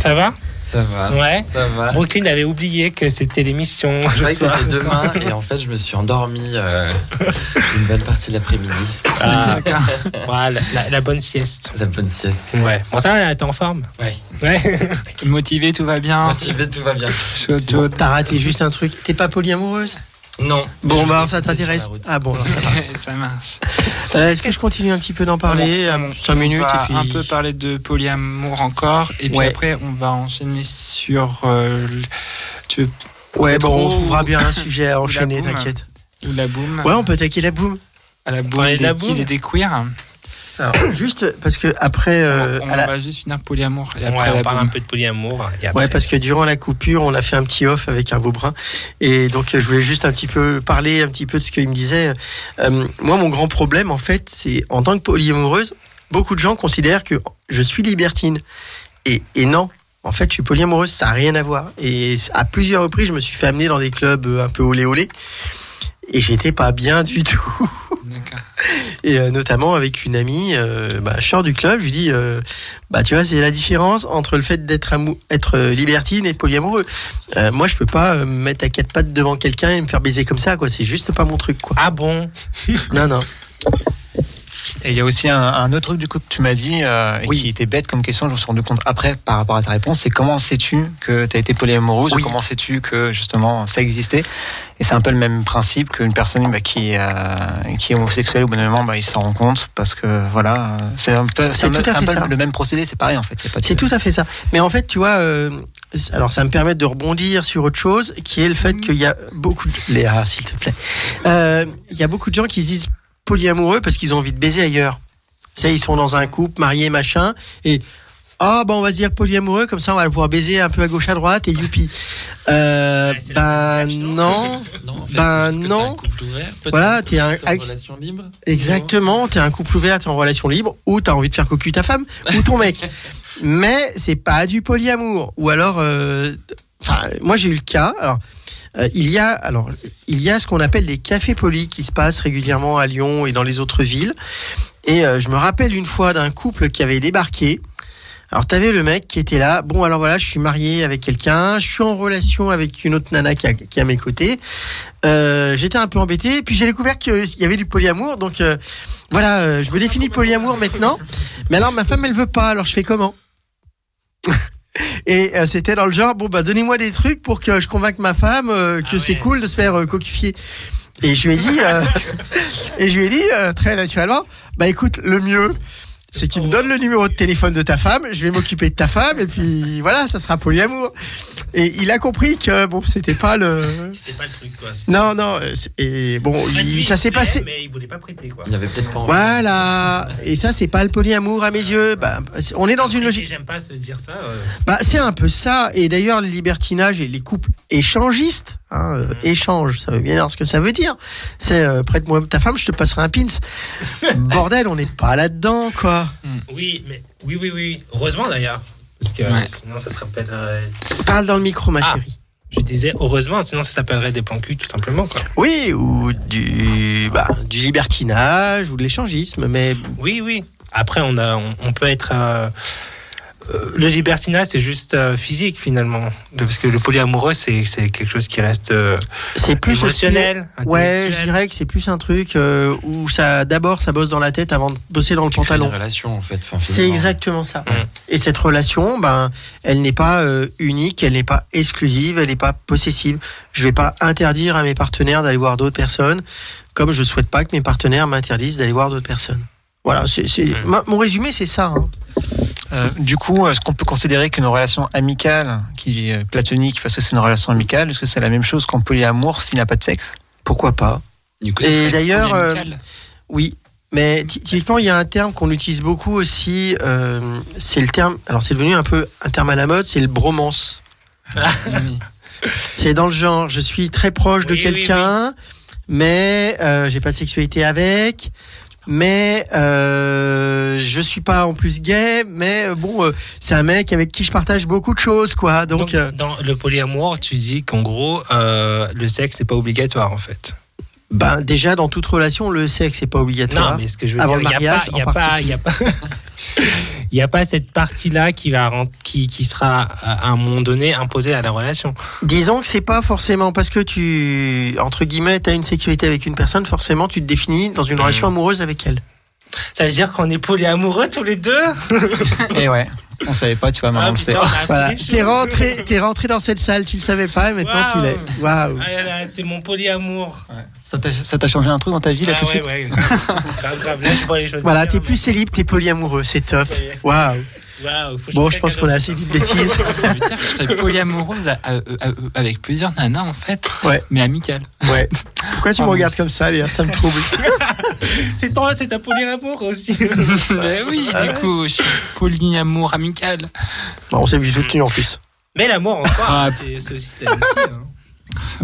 Ça va? Ça va Ouais. Ça va. Brooklyn avait oublié que c'était l'émission Je que soir. c'était demain et en fait je me suis endormi euh, une bonne partie de l'après-midi. Ah, voilà, la, la bonne sieste. La bonne sieste. Ouais. Bon, ça va, t'es en forme? Ouais. Ouais. Motivé, tout va bien. Motivé, tout va bien. Chaud, chaud. T'as raté juste un truc. T'es pas polyamoureuse Non. Bon, bah, ça t'intéresse. Ah bon, alors ça va. Ça marche. Euh, Est-ce que je continue un petit peu d'en parler On- 5 on minutes va et puis... un peu parler de polyamour encore, et puis Ouais. après on va enchaîner sur. euh, tu veux- Ouais, bon, on trouvera bien un sujet à enchaîner, boum. t'inquiète. ou la boum. Ouais, on peut attaquer la boum. à la des la et des queers. Alors, juste parce que après, euh, on la- va juste finir polyamour. Et Ouais, après, on la parle un peu de polyamour. et après- Ouais, parce que durant la coupure, on a fait un petit off avec un Vaubrin. Et donc, je voulais juste un petit peu parler un petit peu de ce qu'il me disait. Euh, moi, mon grand problème, en fait, c'est en tant que polyamoureuse, beaucoup de gens considèrent que je suis libertine. Et, et non. En fait, je suis polyamoureuse, ça n'a rien à voir. Et à plusieurs reprises, je me suis fait amener dans des clubs euh, un peu olé olé. Et j'étais pas bien du tout. Et euh, notamment avec une amie, euh, bah, je sors du club, je lui dis, euh, bah tu vois, c'est la différence entre le fait d'être être euh, libertine et polyamoureux. Moi, je peux pas me mettre à quatre pattes devant quelqu'un et me faire baiser comme ça, quoi. C'est juste pas mon truc, quoi. Ah bon? Non, non. Et il y a aussi un, un autre truc du coup que tu m'as dit euh, et qui était bête comme question, je me suis rendu compte après par rapport à ta réponse, c'est comment sais-tu que tu as été polyamoureuse Oui. ou comment sais-tu que justement ça existait? Et c'est un peu le même principe qu'une personne bah, qui, euh, qui est homosexuelle au d'un moment, bah, il s'en rend compte parce que voilà, c'est un peu, C'est un, tout à un fait peu ça. le même procédé, c'est pareil en fait. C'est tout à fait ça. Mais en fait, tu vois, euh, alors ça me permet de rebondir sur autre chose, qui est le fait qu'il y a beaucoup de... Léa, s'il te plaît. Il y a beaucoup de gens qui se disent polyamoureux parce qu'ils ont envie de baiser ailleurs. Tu sais, ils sont dans un couple, mariés, machin, et... Ah, bah on va se dire polyamoureux, comme ça on va pouvoir baiser un peu à gauche à droite et youpi. Euh, Ouais, ben non, Non, en fait, Ben non. t'as un couple ouvert. peut-être, Voilà, t'es un en relation libre. exactement, t'es un couple ouvert, t'es en relation libre, ou t'as envie de faire cocu ta femme, ou ton mec. Mais c'est pas du polyamour. Ou alors, euh, enfin, moi j'ai eu le cas. Alors, euh, il y a, alors, il y a ce qu'on appelle les cafés polis qui se passent régulièrement à Lyon et dans les autres villes. Et euh, je me rappelle une fois d'un couple qui avait débarqué. Alors t'avais le mec qui était là. Bon alors voilà, je suis marié avec quelqu'un, je suis en relation avec une autre nana qui, a- qui est à mes côtés. Euh, J'étais un peu embêté, puis j'ai découvert qu'il y avait du polyamour. Donc voilà, je me définis polyamour maintenant. Mais alors ma femme elle veut pas, alors je fais comment? Et euh, c'était dans le genre bon bah donnez-moi des trucs pour que je convainque ma femme euh, que Ah c'est ouais. cool de se faire euh, coquifier. Et je lui ai dit euh, et je lui ai dit très naturellement bah écoute le mieux c'est tu me donnes le numéro de téléphone de ta femme, je vais m'occuper de ta femme et puis voilà, ça sera polyamour. Et il a compris que bon, c'était pas le C'était pas le truc quoi. Non non et bon, En fait, il- lui, ça s'est passé Mais il voulait pas prêter quoi. Il avait peut-être pas envie. voilà, et ça c'est pas le polyamour à mes yeux. Bah, on est dans une logique J'aime pas se dire ça. euh, Bah, c'est un peu ça. Et d'ailleurs, le libertinage et les couples échangistes, hein, euh, échange, ça veut bien dire ce que ça veut dire. C'est euh, prête-moi ta femme, je te passerai un pins. Bordel, on n'est pas là-dedans, quoi. Oui, mais oui, oui, oui. Heureusement d'ailleurs. Parce que Ouais. sinon ça se rappellerait. Parle dans le micro, ma Ah. chérie. Je disais heureusement, sinon ça s'appellerait des plans cul tout simplement quoi. Oui, ou du, bah, du libertinage ou de l'échangisme, mais Oui, oui. Après, on, a, on, on peut être. euh, le libertinage, c'est juste euh, physique finalement. Le- Parce que le polyamoureux, c'est c'est quelque chose qui reste euh, c'est plus émotionnel. Ouais, je dirais que c'est plus un truc euh, où ça, d'abord, ça bosse dans la tête avant de bosser dans le Tu crées une pantalon. relation en fait. C'est exactement ça. Et cette relation, ben, elle n'est pas euh, unique, elle n'est pas exclusive, elle n'est pas possessive. Je vais pas interdire à mes partenaires d'aller voir d'autres personnes, comme je souhaite pas que mes partenaires m'interdisent d'aller voir d'autres personnes. Voilà, c'est, c'est- ma- mon résumé, c'est ça. hein. Euh, du coup, est-ce qu'on peut considérer qu'une relation amicale, qui est platonique, parce que c'est une relation amicale, est-ce que c'est la même chose qu'en polyamour s'il n'y a pas de sexe? Pourquoi pas Du coup, Et d'ailleurs, euh. Oui, mais ty- typiquement, il y a un terme qu'on utilise beaucoup aussi. euh, c'est le terme. Alors, c'est devenu un peu un terme à la mode. C'est le bromance. Oui. C'est dans le genre, je suis très proche de Oui, oui, quelqu'un, mais euh, j'ai pas de sexualité avec, mais euh, je suis pas en plus gay, mais euh, bon, euh, c'est un mec avec qui je partage beaucoup de choses, quoi. Donc, Donc, euh, dans le polyamour, tu dis qu'en gros, le sexe n'est pas obligatoire en fait. Ben déjà dans toute relation, le sexe est pas obligatoire. Non, mais ce que je veux Avant dire, le il n'y a mariage, pas, il y a pas, il y a pas, il y a pas cette partie-là qui va qui, qui sera à un moment donné imposée à la relation. Disons que c'est pas forcément parce que tu, entre guillemets, as une sexualité avec une personne, forcément tu te définis dans une Mhm. relation amoureuse avec elle. Ça veut dire qu'on est polyamoureux tous les deux? Et ouais, on savait pas, tu vois, maintenant Ah, on Voilà, t'es rentré, t'es rentré dans cette salle, tu le savais pas, et maintenant tu l'es. Waouh. Ah t'es mon polyamour. T'a- Ça t'a changé un truc dans ta vie là Ah tout de ouais, suite ouais. grave, grave. Là, je vois les choses. Voilà, t'es plus célib, t'es polyamoureux, c'est top. Waouh. Faut que Bon, je pense qu'on a assez dit de bêtises. Ça veut dire que je serais polyamoureuse à- à- à- avec plusieurs nanas en fait, Ouais. mais amicales. Ouais. Pourquoi tu me regardes comme ça, Léa? Ça me trouble. C'est ton, c'est ta polyamour aussi. Mais oui, du coup, je suis polyamour amical. Bah, on s'est vu tout en plus. Mais l'amour en soi, Ah. c'est c'est aussi de l'amitié. hein.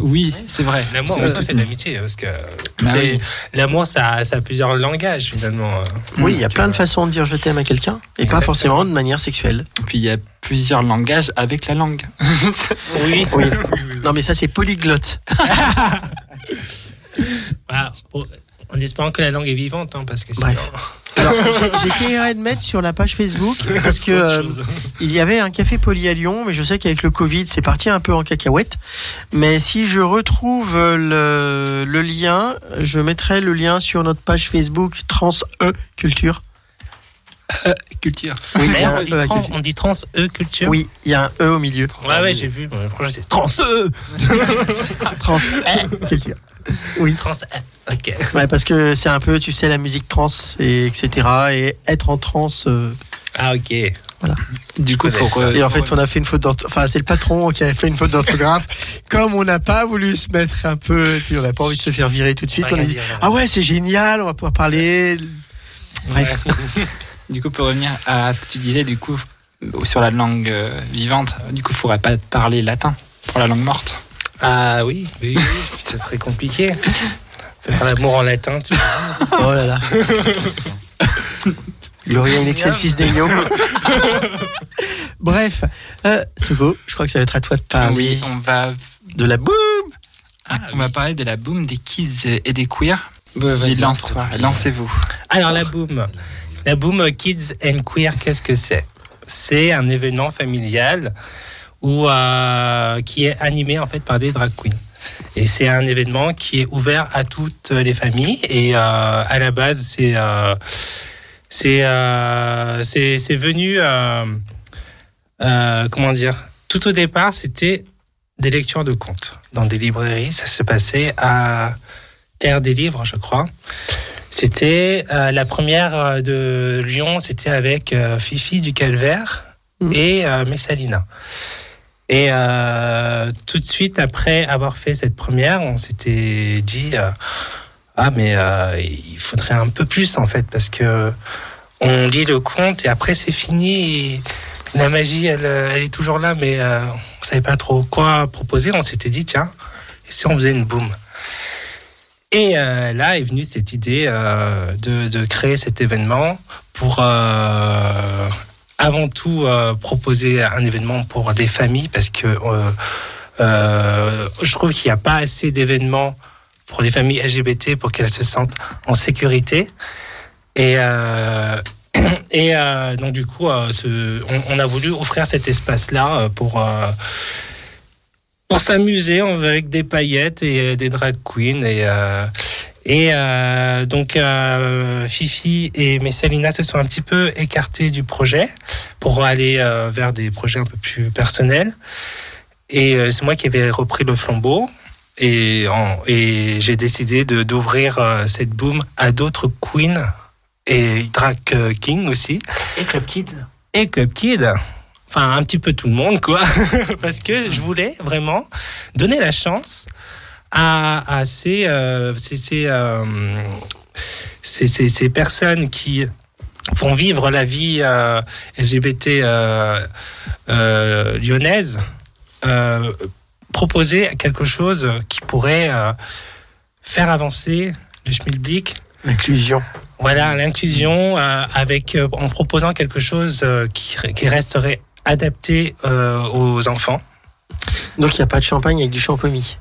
Oui, c'est vrai. L'amour C'est de l'amitié. Parce que Bah oui. l'amour, ça, ça a plusieurs langages finalement. Oui, il y a plein de façons de dire je t'aime à quelqu'un, et pas forcément de manière sexuelle. Et puis il y a plusieurs langages avec la langue. Oui. Oui. Non, mais ça, c'est polyglotte. Voilà. En espérant que la langue est vivante, hein, parce que sinon. Alors, j'essayerai de mettre sur la page Facebook parce que euh, il y avait un café poly à Lyon, mais je sais qu'avec le Covid, c'est parti un peu en cacahuète. Mais si je retrouve le, le lien, je mettrai le lien sur notre page Facebook Trans E Culture. Culture. Oui, Mais on, dit E trans, culture. on dit trans E culture. Oui, il y a un E au milieu. Ouais, ouais, j'ai vu. Le projet, c'est trans E. Trans E Culture. Oui. Trans E. Ok. Ouais, parce que c'est un peu, tu sais, la musique trans, et etc. Et être en trans. euh, Ah, ok. Voilà. Du coup, pour. euh, Et en fait, on a fait une faute d'orthographe. Enfin, c'est le patron qui a fait une faute d'orthographe. Comme on n'a pas voulu se mettre un peu, et puis on n'a pas envie de se faire virer tout de suite, on a dit Ah ouais, c'est génial, on va pouvoir parler. Bref. Du coup, pour revenir à ce que tu disais, du coup, sur la langue euh, vivante, du coup, il faudrait pas parler latin pour la langue morte. Ah oui, oui, oui. ça serait compliqué. Faire l'amour en latin, tu vois. Oh là là. Gloria in excelsis Deo. Bref, euh, c'est beau. Je crois que ça va être à toi de parler oui, on va, de la boum. on va parler de la boom des kids et des queers. Bah, Lance-toi, lancez-vous. Alors la boom, la boom Kids and Queer, qu'est-ce que c'est? C'est un événement familial euh, qui est animé en fait par des drag queens. Et c'est un événement qui est ouvert à toutes les familles. Et euh, à la base, c'est euh, c'est euh, venu comment dire? Tout au départ, c'était des lectures de contes dans des librairies. Ça se passait à Terre des Livres, je crois. C'était euh, la première euh, de Lyon, c'était avec euh, Fifi du Calvaire et euh, Messalina. Et tout de suite après avoir fait cette première, on s'était dit ah mais il faudrait un peu plus en fait parce que on lit le conte et après c'est fini. et la magie, elle, elle est toujours là, mais on savait pas trop quoi proposer. On s'était dit tiens, et si on faisait une boom et euh, là est venue cette idée euh, de, créer cet événement pour euh, avant tout proposer un événement pour les familles parce que je trouve qu'il n'y a pas assez d'événements pour les familles LGBT pour qu'elles se sentent en sécurité. Et, et donc du coup, on, a voulu offrir cet espace-là pour on va avec des paillettes et euh, des drag queens et euh, et euh, donc euh, Fifi et Messalina se sont un petit peu écartés du projet pour aller euh, vers des projets un peu plus personnels. Et c'est moi qui avais repris le flambeau et, en- et j'ai décidé de d'ouvrir cette boom à d'autres queens et drag king aussi. Et Club Kid et Club Kid. Enfin, un petit peu tout le monde, quoi. Parce que je voulais vraiment donner la chance à, à ces, euh, ces, ces, euh, ces, ces- ces personnes qui font vivre la vie euh, LGBT lyonnaise, proposer quelque chose qui pourrait faire avancer le schmilblick L'inclusion. voilà, l'inclusion avec en proposant quelque chose qui, qui resterait adapté euh, aux enfants. Donc il n'y a pas de champagne avec du champomis.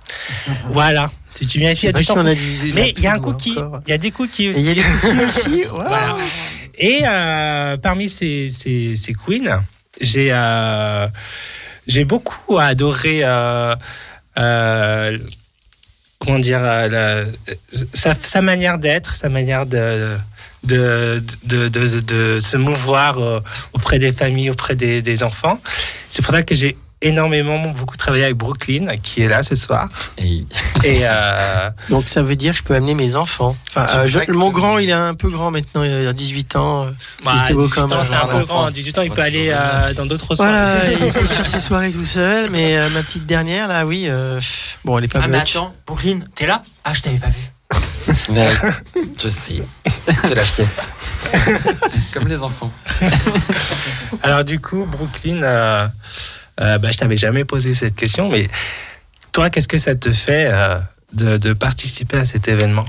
Voilà. Si tu viens ici, il y a du pas si a Mais il y a un cookie. Il y a des cookies aussi. il y a des cookies aussi. Voilà. Et euh, parmi ces, ces, ces queens, j'ai euh, j'ai beaucoup adoré. euh, comment dire la- sa, sa manière d'être, sa manière de de, de, de, de- se mouvoir euh, auprès des familles, auprès des, des enfants. C'est pour ça que j'ai énormément beaucoup travaillé avec Brooklyn, qui est là ce soir. Et Et euh, Donc ça veut dire que je peux amener mes enfants. Enfin, euh, je- mon grand, il est un peu grand maintenant, il a 18 ans. bah, était beau 18 quand même, ans, c'est un peu grand. 18 ans, il peut aller euh, dans d'autres soirées. Voilà, il peut faire ses soirées tout seul, mais euh, ma petite dernière, là, oui. euh, bon, elle est pas Ah, mais attends, Brooklyn, t'es là? Ah, je t'avais pas vu. Mais, je sais. C'est la fiesta. Comme les enfants. Alors du coup, Brooklyn, euh, euh, bah, je t'avais jamais posé cette question, mais toi, qu'est-ce que ça te fait euh, de, de participer à cet événement?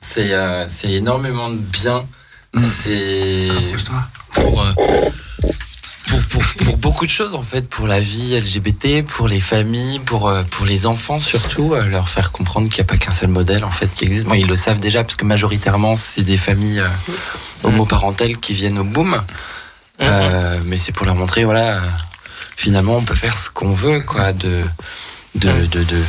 C'est euh, c'est énormément de bien. C'est pour, euh, pour, beaucoup de choses en fait, pour la vie LGBT, pour les familles, pour, euh, pour les enfants surtout, euh, leur faire comprendre qu'il n'y a pas qu'un seul modèle en fait qui existe. Bon, ils le savent déjà parce que majoritairement c'est des familles euh, homoparentales qui viennent au boom. Mais c'est pour leur montrer voilà, finalement on peut faire ce qu'on veut quoi de de, de, de,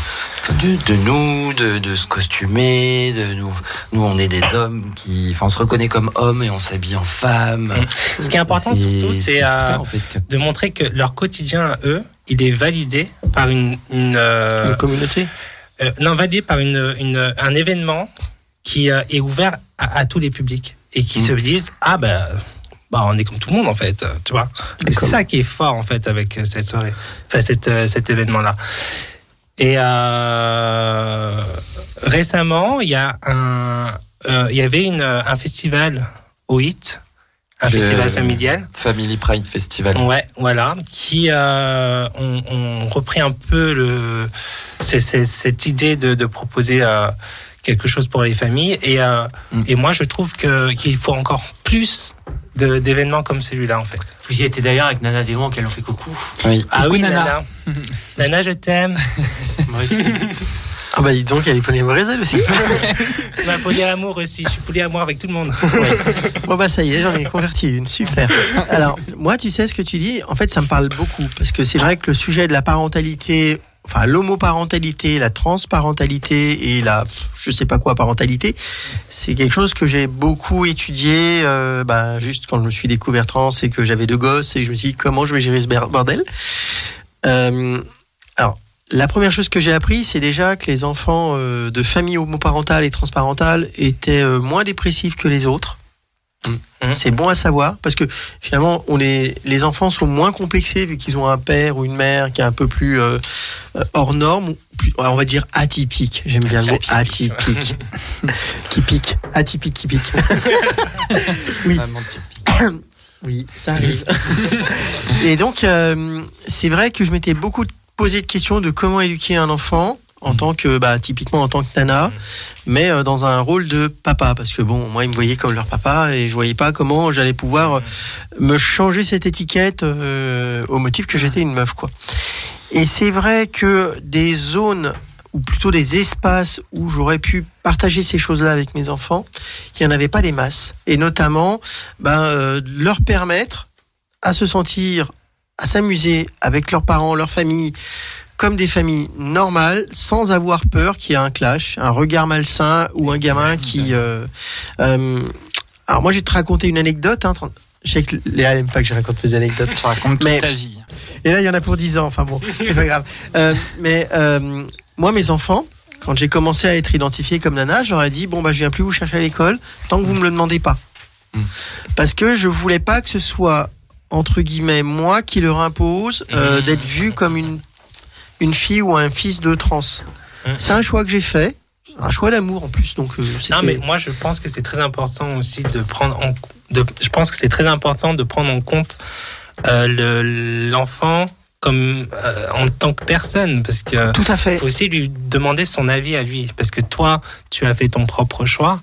de, de nous, de, de se costumer, de nous, nous on est des hommes qui, enfin on se reconnaît comme hommes et on s'habille en femme. Ce qui est important surtout, c'est euh, ça, en fait, que- de montrer que leur quotidien à eux, il est validé par une, une, euh, Une communauté euh, non validé par une, une, un événement qui est ouvert à, à tous les publics et qui se disent ah ben bah on est comme tout le monde en fait tu vois. Et c'est ça qui est fort en fait avec cette soirée enfin cette, cet événement là et euh, récemment il y a un euh, il y avait une, un festival au HIT un Le festival familial Family Pride Festival. Ouais, voilà, qui euh, ont, ont repris un peu le, c'est- c'est- cette idée de, de proposer euh, quelque chose pour les familles. Et, euh, Mm. et moi, je trouve que qu'il faut encore plus de- d'événements comme celui-là, en fait. Vous y étiez d'ailleurs avec Nana Démon, qu'elle en fait coucou. Oui. Ah Coucou, oui, Nana. Nana. Nana, je t'aime. Moi aussi. Ah bah dis donc, elle est polyamoreuse elle aussi. Je suis polyamour aussi. Je suis polyamour avec tout le monde. Bon bah ça y est, j'en ai converti une, super. Alors moi, tu sais ce que tu dis, en fait ça me parle beaucoup parce que c'est vrai que le sujet de la parentalité, enfin l'homoparentalité, la transparentalité et la je sais pas quoi parentalité, c'est quelque chose que j'ai beaucoup étudié euh, bah, juste quand je me suis découvert trans et que j'avais deux gosses et je me suis dit comment je vais gérer ce bordel? Euh, alors la première chose que j'ai appris, c'est déjà que les enfants euh, de familles homoparentales et transparentales étaient moins dépressifs que les autres. Mhm. C'est bon à savoir parce que finalement, on est, les enfants sont moins complexés vu qu'ils ont un père ou une mère qui est un peu plus euh, euh, hors norme, plus- on va dire atypique. J'aime bien le mot atypique, qui pique, atypique qui pique. oui. Oui, ça arrive. et donc, euh, c'est vrai que je m'étais beaucoup posé de questions de comment éduquer un enfant en tant que, bah, typiquement en tant que nana, mais euh, dans un rôle de papa, parce que bon, moi, ils me voyaient comme leur papa et je voyais pas comment j'allais pouvoir euh, me changer cette étiquette euh, au motif que j'étais une meuf, quoi. Et c'est vrai que des zones ou plutôt des espaces où j'aurais pu partager ces choses-là avec mes enfants, il n'y en avait pas des masses. Et notamment, ben, euh, leur permettre à se sentir, à s'amuser avec leurs parents, leur famille, comme des familles normales, sans avoir peur qu'il y ait un clash, un regard malsain ou un gamin qui... euh, euh, alors moi, je vais te raconter une anecdote. Hein, je sais que Léa n'aime pas que je raconte des anecdotes. Tu racontes toute Mais- ta vie. et là, il y en a pour 10 ans. Enfin bon, c'est pas grave. Euh, mais moi, mes enfants, quand j'ai commencé à être identifié comme nana, ai dit bon bah je viens plus vous chercher à l'école tant que vous me le demandez pas, Mm. parce que je voulais pas que ce soit entre guillemets moi qui leur impose euh, Mm. d'être vu comme une une fille ou un fils de trans. Mm. C'est un choix que j'ai fait, un choix d'amour en plus. Donc euh, Non, mais moi, je pense que c'est très important aussi de prendre en de, je pense que c'est très important de prendre en compte euh, le- l'enfant comme euh, en tant que personne parce que tout à fait. faut aussi lui demander son avis à lui parce que toi tu as fait ton propre choix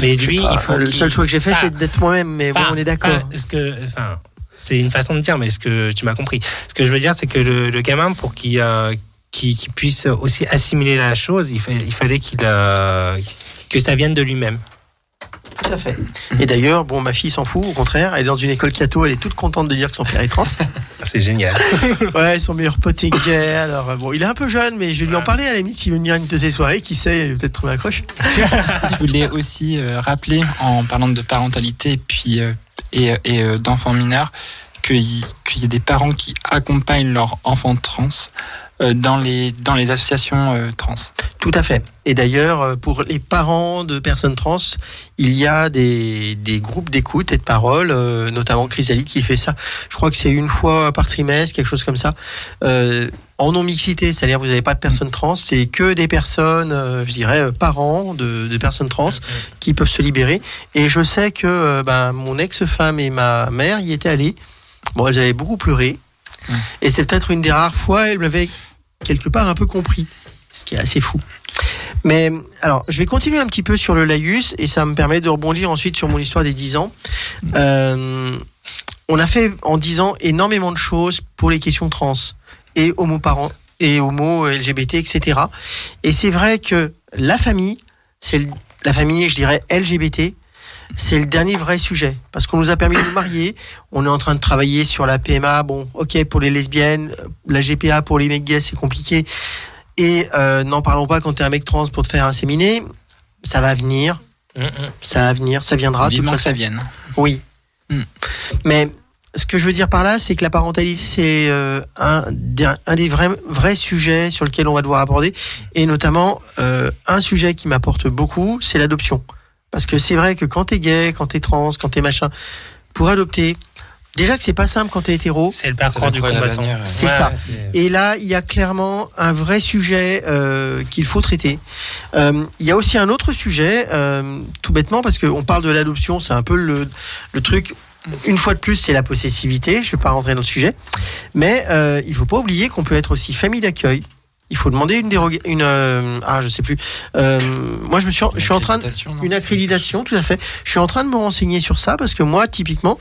mais lui il faut le seul choix que j'ai fait, c'est d'être moi-même. Mais bon, on est d'accord. que, enfin, c'est une façon de dire, mais est-ce que tu m'as compris? Ce que je veux dire, c'est que le, le gamin, pour qu'il euh, puisse aussi assimiler la chose, il fallait qu'il euh, que ça vienne de lui-même. Tout à fait. Et d'ailleurs, bon, ma fille s'en fout, au contraire. Elle est dans une école catho, elle est toute contente de dire que son père est trans. C'est génial. ouais, son meilleur pote est gay. Alors, euh, bon, il est un peu jeune, mais je vais lui en parler à la limite s'il veut venir à une de tes soirées. Qui sait, peut-être trouver un croche. Je voulais aussi euh, rappeler, en parlant de parentalité et puis euh, et, et, euh, d'enfants mineurs, qu'il y, a des parents qui accompagnent leurs enfants trans euh, dans les dans les associations euh, trans. Tout à fait. Et d'ailleurs, euh, pour les parents de personnes trans, il y a des, des groupes d'écoute et de parole, euh, notamment Chrysalide qui fait ça. Je crois que c'est une fois par trimestre, quelque chose comme ça. Euh, en non-mixité, c'est-à-dire vous n'avez pas de personnes trans, c'est que des personnes, euh, je dirais, euh, parents de, personnes trans qui peuvent se libérer. Et je sais que euh, ben, mon ex-femme et ma mère y étaient allées. Bon, elles avaient beaucoup pleuré. Et c'est peut-être une des rares fois, elles m'avaient quelque part un peu compris, ce qui est assez fou. Mais alors, je vais continuer un petit peu sur le laïus et ça me permet de rebondir ensuite sur mon histoire des 10 ans. Euh, on a fait en 10 ans énormément de choses pour les questions trans et homo-parents et homo, LGBT, etc. Et c'est vrai que la famille, c'est la famille, je dirais LGBT, c'est le dernier vrai sujet parce qu'on nous a permis de nous marier. On est en train de travailler sur la PMA. Bon, ok pour les lesbiennes, la GPA pour les mecs gays, c'est compliqué. Et euh, n'en parlons pas quand t'es un mec trans pour te faire inséminer. Ça va venir, ça va venir, ça viendra. de toute Vivement que ça vienne. Oui. Hmm. Mais ce que je veux dire par là, c'est que la parentalité, c'est euh, un, des- un des vrais, vrais sujets sur lequel on va devoir aborder. Et notamment, euh, un sujet qui m'apporte beaucoup, c'est l'adoption. Parce que c'est vrai que quand t'es gay, quand t'es trans, quand t'es machin, pour adopter, déjà que c'est pas simple quand t'es hétéro. C'est le parcours du combattant. C'est ça. Et là, il y a clairement un vrai sujet euh, qu'il faut traiter. Euh, Il y a aussi un autre sujet, euh, tout bêtement, parce qu'on parle de l'adoption, c'est un peu le, le truc. Une fois de plus, c'est la possessivité. Je ne vais pas rentrer dans le sujet, mais euh, il faut pas oublier qu'on peut être aussi famille d'accueil. Il faut demander une dérogation, une euh, ah je sais plus. Euh, moi je me suis, je suis en train de, non une accréditation, tout à fait. Je suis en train de me renseigner sur ça parce que moi typiquement,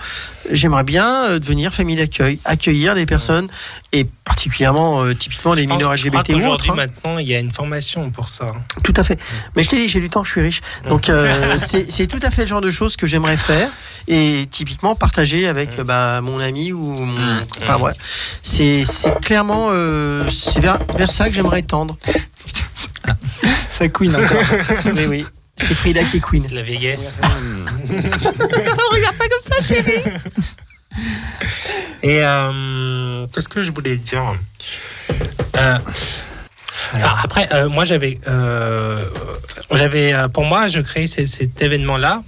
j'aimerais bien euh, devenir famille d'accueil, accueillir des personnes et particulièrement euh, typiquement les mineurs LGBT ou autres. hein. maintenant, il y a une formation pour ça. Tout à fait. Mais je t'ai dit, j'ai du temps, je suis riche. Donc euh, c'est tout à fait le genre de choses que j'aimerais faire et typiquement partager avec euh, bah, mon ami ou mon... Enfin ouais. C'est c'est clairement euh, c'est vers, vers ça que j'aimerais tendre. Ça queen encore. oui oui. C'est Frida qui est queen. La vieillesse. Regarde pas comme ça, chérie. Et euh, qu'est-ce que je voulais dire? Euh, enfin, Après, euh, moi, j'avais, j'avais, pour moi, je créais ce- cet événement-là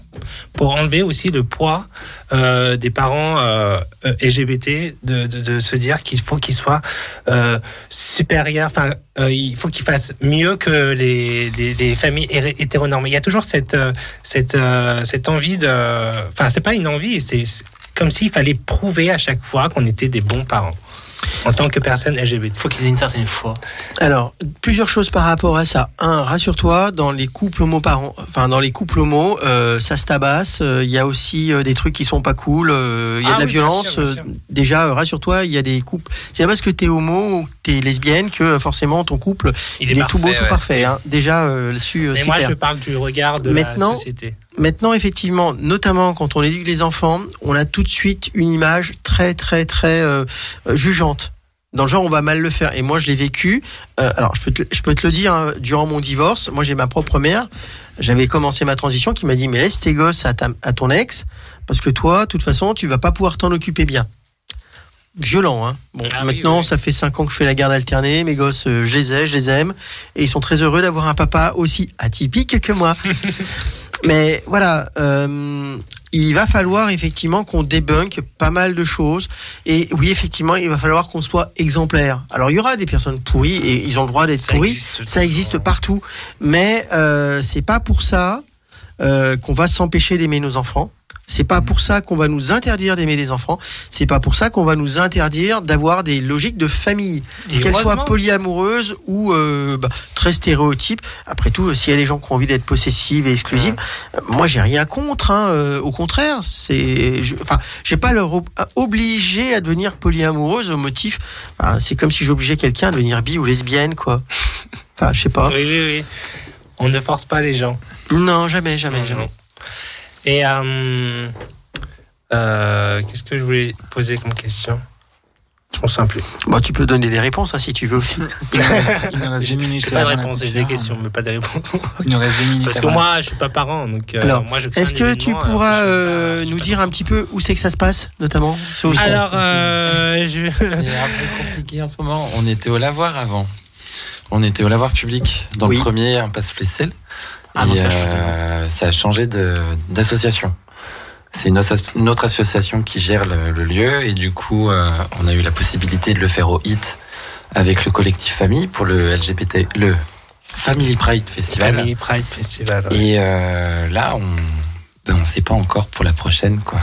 pour enlever aussi le poids des parents LGBT de, se dire qu'il faut qu'ils soient supérieurs. Enfin, il faut qu'ils fassent mieux que les, les, les familles hé- hétéronormées. Il y a toujours cette, cette, cette envie de. Enfin, c'est pas une envie, c'est comme s'il fallait prouver à chaque fois qu'on était des bons parents en tant que personne LGBT. Il faut qu'ils aient une certaine foi. Alors, plusieurs choses par rapport à ça. Un, rassure-toi, dans les couples homo-parents, enfin dans les couples homo, euh, ça se tabasse. euh, Il y a aussi euh, des trucs qui sont pas cool. euh, Il y a Ah de la oui, bien violence. sûr, bien euh, sûr. déjà, euh, rassure-toi, il y a des couples. C'est pas parce que t'es homo ou que t'es lesbienne que forcément ton couple Il il est tout beau, tout parfait. hein. Déjà, euh, là-dessus, euh, Mais moi, clair. je parle du regard de Maintenant- la société. Maintenant, effectivement, notamment quand on éduque les enfants, on a tout de suite une image très, très, très euh, euh, jugeante. Dans le genre, on va mal le faire. Et moi, je l'ai vécu. Euh, alors, je peux, te, je peux te le dire, hein, durant mon divorce, moi, j'ai ma propre mère. J'avais commencé ma transition qui m'a dit, mais laisse tes gosses à, ta- à ton ex, parce que toi, de toute façon, tu vas pas pouvoir t'en occuper bien. Violent, hein. Bon, Ah maintenant, oui. ça fait cinq ans que je fais la garde alternée. Mes gosses, euh, je les ai, je les aime. Et ils sont très heureux d'avoir un papa aussi atypique que moi. Mais voilà, euh, il va falloir effectivement qu'on débunk pas mal de choses. Et oui, effectivement, il va falloir qu'on soit exemplaire. Alors, il y aura des personnes pourries et ils ont le droit d'être pourris. existe Ça existe partout. Mais euh, c'est pas pour ça euh, qu'on va s'empêcher d'aimer nos enfants. C'est pas pour ça qu'on va nous interdire d'aimer des enfants. C'est pas pour ça qu'on va nous interdire d'avoir des logiques de famille, qu'elles soient polyamoureuses ou euh, bah, très stéréotypes. Après tout, s'il y a des gens qui ont envie d'être possessives et exclusives, euh, moi j'ai rien contre. Hein, euh, au contraire, c'est, je- enfin, j'ai pas leur ob- obligé à devenir polyamoureuse au motif. enfin, c'est comme si j'obligeais quelqu'un à devenir bi ou lesbienne, quoi. Enfin, je sais pas. Oui, oui, oui. On ne force pas les gens. Non, jamais, jamais, Non, jamais. non. Et euh, euh, qu'est-ce que je voulais poser comme question? Je m'en souviens plus. Bon, tu peux donner des réponses hein, si tu veux aussi. Il nous reste deux minutes. J'ai pas de réponse, j'ai des questions, mais pas de réponses. Il nous reste deux minutes. Parce que moi, je suis pas parent, donc euh, Alors, moi, je Est-ce un que tu événement, pourras euh, nous dire un petit peu où c'est que ça se passe, notamment? Alors, euh, je... C'est un peu compliqué en ce moment. On était au lavoir avant. On était au lavoir public. Dans Oui. le premier, impasse Flessel. Ah, et donc ça a euh, ça a changé d'association. C'est une, autre association qui gère le, le lieu. Et du coup, euh, on a eu la possibilité de le faire au HIT avec le collectif Famille pour le LGBT, le Family Pride Festival. Family Pride Festival. ouais. Et euh, là, on ben, on sait pas encore pour la prochaine, quoi.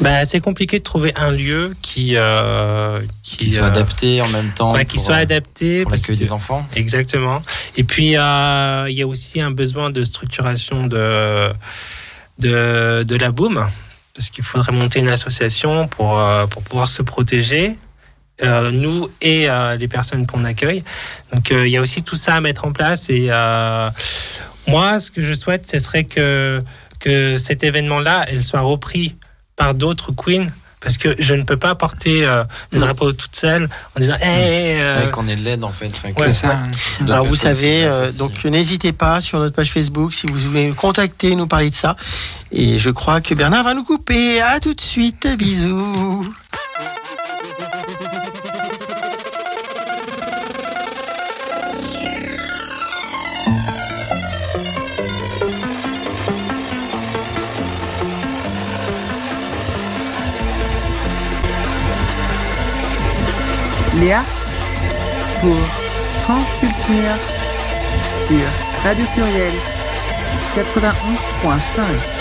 Bah, c'est compliqué de trouver un lieu qui euh, qui, Qui soit euh, adapté en même temps. ouais, qui pour, soit euh, adapté pour l'accueil des enfants. Exactement. Et puis il y a aussi un besoin de structuration de de, de la boom parce qu'il faudrait monter une association pour pour pouvoir se protéger. euh, nous et euh, les personnes qu'on accueille. Donc euh, il y a aussi tout ça à mettre en place et moi ce que je souhaite ce serait que que cet événement-là elle soit repris par d'autres queens parce que je ne peux pas porter euh, le drapeau toute seule en disant hey, euh, Ouais, qu'on ait de l'aide en fait. Enfin, que- ouais, ça. d'autres Alors vous savez, euh, donc n'hésitez pas sur notre page Facebook si vous voulez nous contacter, nous parler de ça. Et je crois que Bernard va nous couper. À tout de suite, bisous. Léa pour France Culture sur Radio Pluriel 91.5.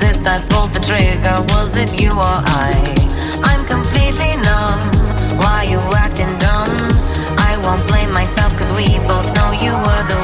was it that pulled the trigger? Was it you or I? I'm completely numb. Why you acting dumb? I won't blame myself cause we both know you were the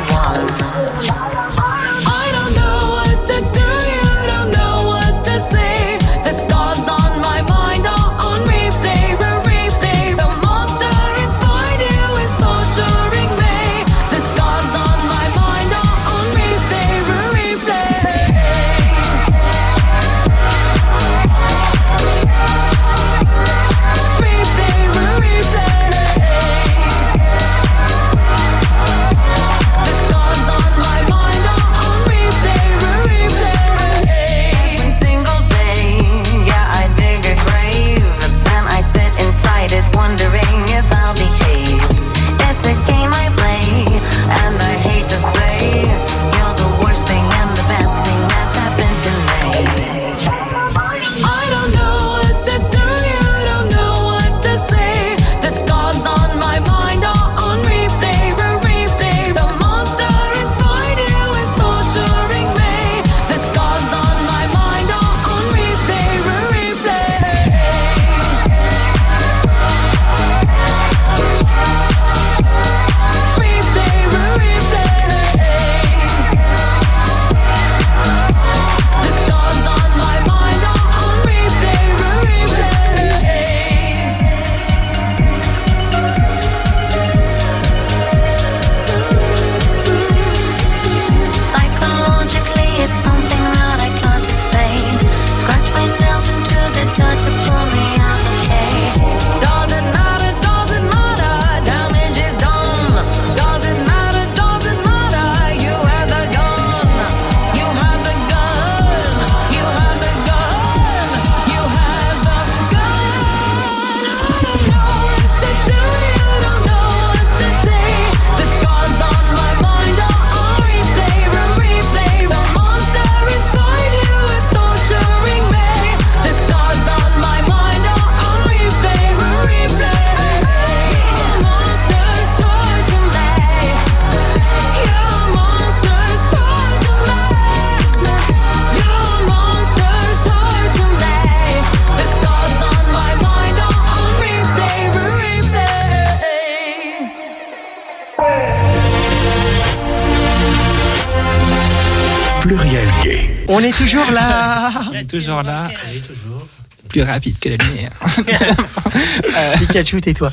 là. On est toujours là. Plus rapide que la lumière. Pikachu, tais-toi.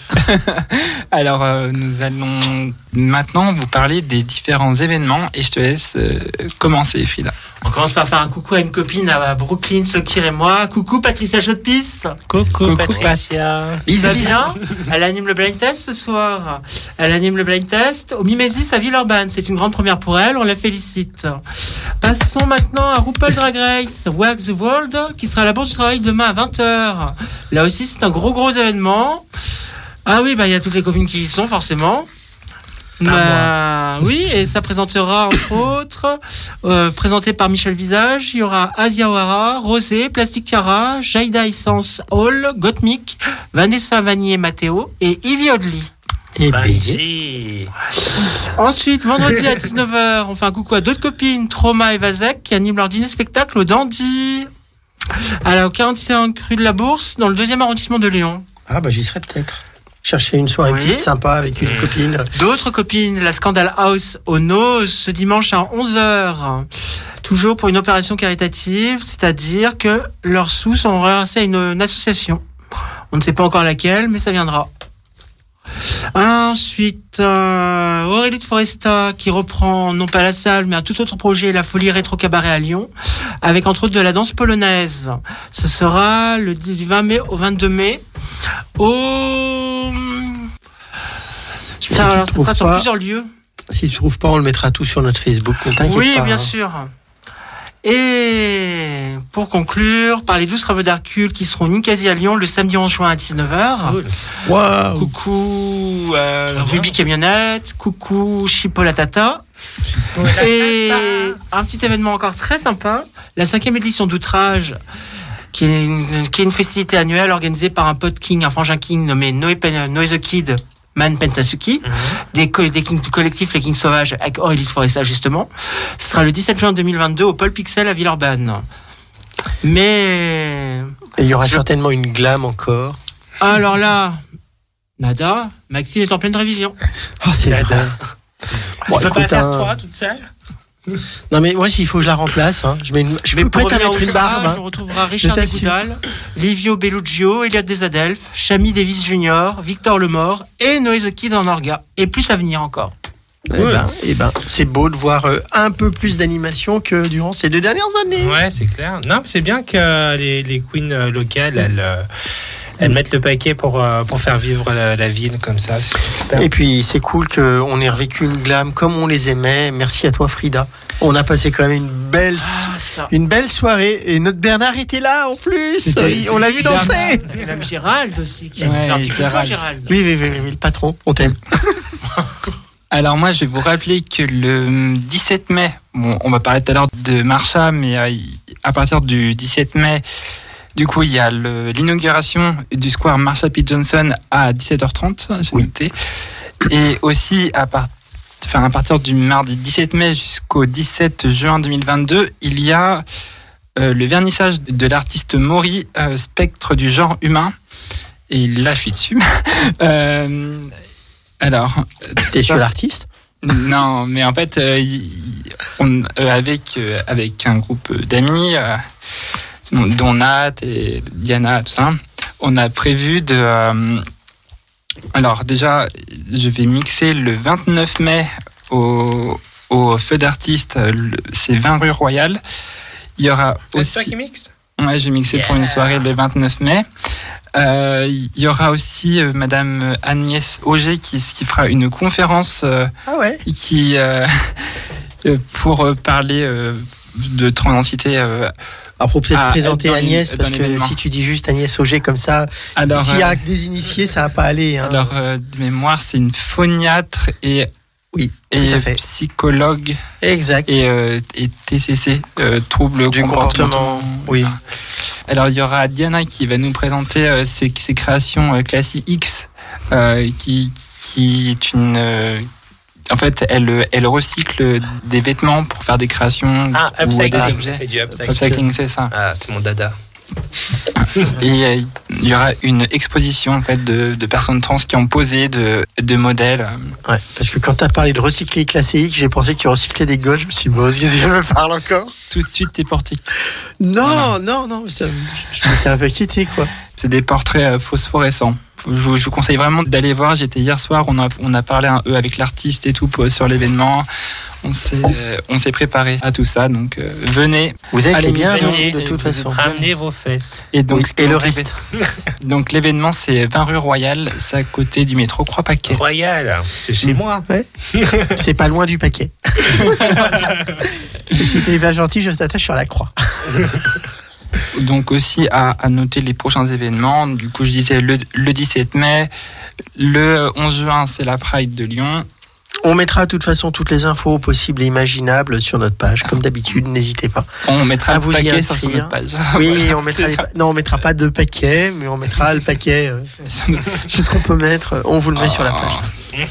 Alors, euh, nous allons maintenant vous parler des différents événements et je te laisse euh, commencer, Frida. On commence par faire un coucou à une copine à Brooklyn, Sokir et moi. Coucou Patricia Chaude-Pisse. Coucou, Coucou, Patricia. Va bien Elle anime le blind test ce soir. Elle anime le blind test au Mimesis à Villeurbanne. C'est une grande première pour elle, on la félicite. Passons maintenant à RuPaul Drag Race, Walk the World, qui sera à la Bourse du Travail demain à 20h. Là aussi, c'est un gros gros événement. Ah oui, bah il y a toutes les copines qui y sont forcément. Bah, oui, et ça présentera entre autres, euh, présenté par Michel Visage, il y aura Asia O'Hara, Rosé, Plastic Tiara, Jaida Essence Hall, Gottmik, Vanessa Vanier Matteo et Ivy Odley. Et ben, Benji. Ensuite, vendredi à 19h, on fait un coucou à d'autres copines, Trauma et Vazek, qui animent leur dîner spectacle au Dandy. Alors, 41 rue de la Bourse, dans le deuxième arrondissement de Lyon. Ah bah j'y serais peut-être. Chercher une soirée Oui. petite sympa avec une copine. D'autres copines, la Scandal House au Nose, ce dimanche à 11h. Toujours pour une opération caritative, c'est-à-dire que leurs sous sont reversés à une, une association. On ne sait pas encore laquelle, mais ça viendra. Ensuite, euh, Aurélie de Foresta qui reprend non pas la salle mais un tout autre projet, la Folie Rétro Cabaret à Lyon, avec entre autres de la danse polonaise. Ce sera le du 20 mai au 22 mai au... Si Ça, alors, ça sera sur pas- plusieurs lieux. Si tu trouves pas, on le mettra tout sur notre Facebook. Ne Oui, pas, bien hein. Et pour conclure, par les 12 travaux d'Hercule qui seront quasi à Lyon le samedi 11 juin à 19h. Waouh. Coucou euh, Ruby Camionnette, coucou Chipolatata. Et un petit événement encore très sympa, la cinquième édition d'Outrage, qui est, une, qui est une festivité annuelle organisée par un pote king, un frangin king nommé Noé, Noé the Kid, Man Pensasuki, des, co- des kings collectifs Les Kings Sauvages avec Aurélie Foresta justement. Ce sera le 17 juin 2022 au Paul Pixel à Villeurbanne. Mais Et il y aura certainement une glam encore. alors là, nada, Maxime est en pleine révision. Oh, c'est Nada. Bon, tu peux pas écoute, faire hein. toi toute seule? Non mais moi s'il faut que je la remplace, hein, je mets une, je pour prête à mettre une barbe. hein. on retrouvera Richard. Desgoudal, Livio Bellugio, Eliade Desadelphes, Chami Davis Jr., Victor Lemort et Noé The Kid en orga. Et plus à venir encore. Eh ben, eh ben, c'est beau de voir euh, un peu plus d'animation que durant ces deux dernières années. Ouais, c'est clair. Non, c'est bien que les, les queens euh, locales, elles, euh, elles mettent le paquet pour, euh, pour faire vivre la, la ville comme ça. C'est super. Et puis c'est cool qu'on ait revécu une glam comme on les aimait. Merci à toi Frida. On a passé quand même une belle, Ah, une belle soirée et notre Bernard était là en plus. Il- on l'a vu danser. Et même Gérald aussi, qui a Ouais, fait un petit peu Gérald. Gérald. Oui, oui, oui, oui, oui, le patron, on t'aime. Alors moi, je vais vous rappeler que le 17 mai, bon, on va parler tout à l'heure de Marcha, mais euh, à partir du 17 mai, du coup, il y a l'inauguration du square Marsha P. Johnson à 17h30, j'ai Oui. noté. Et aussi, à, part- enfin, à partir du mardi 17 mai jusqu'au 17 juin 2022, il y a euh, le vernissage de l'artiste Maury, euh, spectre du genre humain. Et là, je suis dessus. Euh, alors, T'es sur l'artiste? Non, mais en fait, euh, on, avec, avec un groupe d'amis, dont Nat et Diana, tout ça, on a prévu de. euh, alors, déjà, je vais mixer le 29 mai au, au feu d'artiste, c'est 20 rue Royale. Il y aura C'est toi aussi. qui mixe? Ouais, j'ai mixé pour une soirée le 29 mai. Euh, Il y aura aussi euh, Madame Agnès Auger qui, qui fera une conférence euh, Ah ouais. qui pour parler euh, de transidentité. Euh, Alors faut peut-être Ah, présenter Agnès parce que si tu dis juste Agnès Auger comme ça, alors, s'il y a euh, des initiés, ça va pas aller. Hein. alors euh, de mémoire, c'est une phoniatre et oui, psychologue Exact. et, euh, et TCC, euh, trouble Du comportement, oui. Alors il y aura Diana qui va nous présenter euh, ses, ses créations euh, classiques X, euh, qui, qui est une... en fait, elle, elle recycle des vêtements pour faire des créations Ah, ou des upcycling. objets. Fait du upcycling. Upcycling, c'est ça. Ah, c'est mon dada. Et euh, il y aura une exposition en fait de, de personnes trans qui ont posé de, de modèles. Ouais, parce que quand t'as parlé de recycler classé X, j'ai pensé que tu recyclais des gosses. Je me suis dit, bon, est-ce que je me parle encore Tout de suite, t'es porté. Non, Voilà. non, non, ça- je m'étais un peu inquiété, quoi. C'est des portraits euh, phosphorescents. Je, vous- je vous conseille vraiment d'aller voir. J'étais hier soir, on a, on a parlé un peu avec l'artiste et tout pour- sur l'événement. On s'est, euh, on s'est préparé à tout ça, donc euh, venez. Vous êtes les bienvenus de toute façon. Ramenez vos fesses. Et donc, Oui, et le reste. Donc l'événement c'est 20 rue Royale, c'est à côté du métro Croix-Paquet. Royal, c'est chez moi. Ouais. C'est pas loin du paquet. Et si t'es bien gentil, je t'attache sur la croix. Donc aussi à, à noter les prochains événements. Du coup je disais le, le 17 mai, le 11 juin c'est la Pride de Lyon. On mettra de toute façon toutes les infos possibles et imaginables sur notre page, comme d'habitude, n'hésitez pas. On mettra À vous paquet sur notre page. Oui, on mettra les pa- non, on mettra pas de paquet, mais on mettra le paquet. euh, C'est ce qu'on peut mettre, on vous le met sur la page.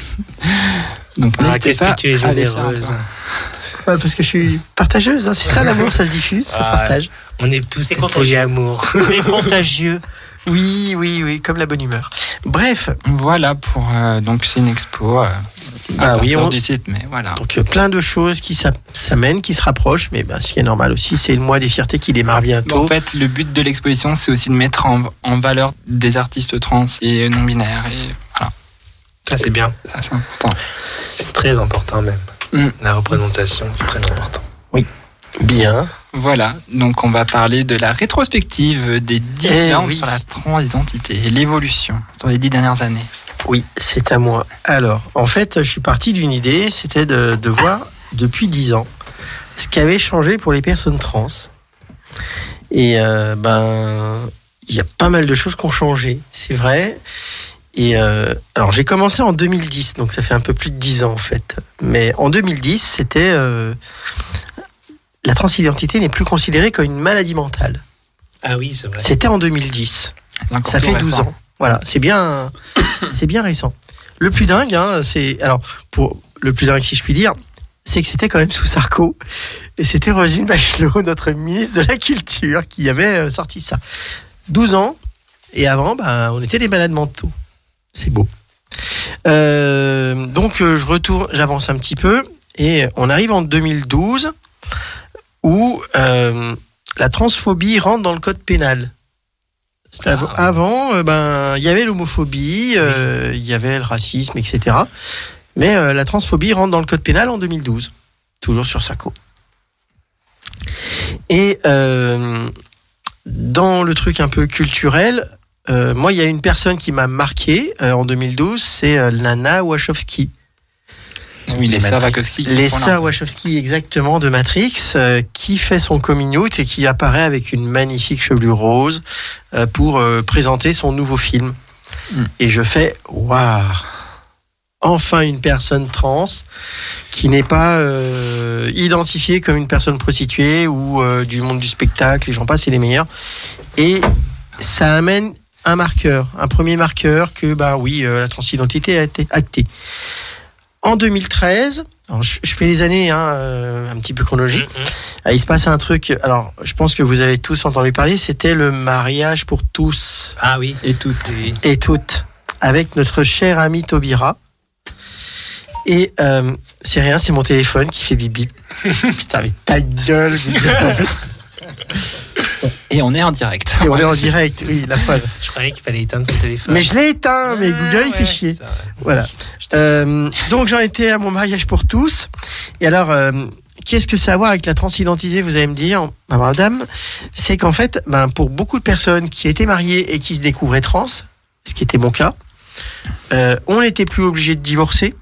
Donc Ah, n'hésitez qu'est-ce pas que tu es généreuse. Ouais, parce que je suis partageuse, hein, c'est ça l'amour, ça se diffuse, ça se Ah, partage. On est tous des contagieux. polyamour. C'est contagieux. Oui, oui, oui, comme la bonne humeur. Bref, Voilà pour euh, donc c'est une expo. euh, Bah à oui, on- du site, mais voilà. donc euh, plein de choses qui s'a- s'amènent, qui se rapprochent, mais bah, ce qui est normal aussi, c'est le mois des fiertés qui démarre Bon, bientôt. en fait, le but de l'exposition, c'est aussi de mettre en, en valeur des artistes trans et non binaires. Et voilà, Ça, c'est bien. ça c'est important. C'est très important même. Mm. La représentation, c'est très important. Bien. Voilà, donc on va parler de la rétrospective des 10 Eh ans oui. sur la transidentité et l'évolution sur les 10 dernières années. Oui, c'est à moi. Alors, en fait, je suis parti d'une idée, c'était de, de voir depuis 10 ans ce qui avait changé pour les personnes trans. Et euh, ben, il y a pas mal de choses qui ont changé, c'est vrai. Et euh, alors, j'ai commencé en 2010, donc ça fait un peu plus de 10 ans en fait. Mais en 2010, c'était euh, la transidentité n'est plus considérée comme une maladie mentale. Ah oui, c'est vrai. C'était en 2010. C'est encore Ça fait 12 récent. ans. Voilà, c'est bien, c'est bien récent. Le plus dingue, hein, c'est alors pour le plus dingue si je puis dire, c'est que c'était quand même sous Sarko et c'était Rosine Bachelot, notre ministre de la Culture, qui avait euh, sorti ça. 12 ans et avant, ben, on était des malades mentaux. C'est beau. Euh, donc euh, je retourne, j'avance un petit peu et on arrive en 2012 où euh, la transphobie rentre dans le code pénal. Ah. Avant, euh, ben, il y avait l'homophobie, euh, il y avait le racisme, etc. Mais euh, la transphobie rentre dans le code pénal en 2012, toujours sur Sacco. Et euh, dans le truc un peu culturel, euh, moi, il y a une personne qui m'a marqué euh, en 2012, c'est euh, Lana Wachowski. Oui, les. Wachowski. Les Wachowski, exactement, de Matrix, euh, qui fait son coming out et qui apparaît avec une magnifique chevelure rose euh, pour euh, présenter son nouveau film. Mm. Et je fais, waouh Enfin une personne trans qui n'est pas euh, identifiée comme une personne prostituée ou euh, du monde du spectacle, les gens passent, c'est les meilleurs. Et ça amène un marqueur, un premier marqueur que, bah oui, euh, la transidentité a été actée. En 2013, alors je, je fais les années hein, euh, un petit peu chronologiques, Ah, il se passe un truc, alors je pense que vous avez tous entendu parler, c'était le mariage pour tous Ah oui. Et toutes. Oui. et toutes, avec notre cher ami Taubira. Et euh, c'est rien, c'est mon téléphone qui fait bip bip. Putain, mais ta gueule. Et on est en direct. Et on est en direct, oui, la preuve. Je croyais qu'il fallait éteindre son téléphone. Mais je l'ai éteint, mais Google, il fait chier. Voilà. Euh, donc j'en étais à mon mariage pour tous. Et alors, euh, qu'est-ce que ça a à voir avec la transidentité, vous allez me dire, ma madame C'est qu'en fait, ben, pour beaucoup de personnes qui étaient mariées et qui se découvraient trans, ce qui était mon cas, euh, on n'était plus obligé de divorcer.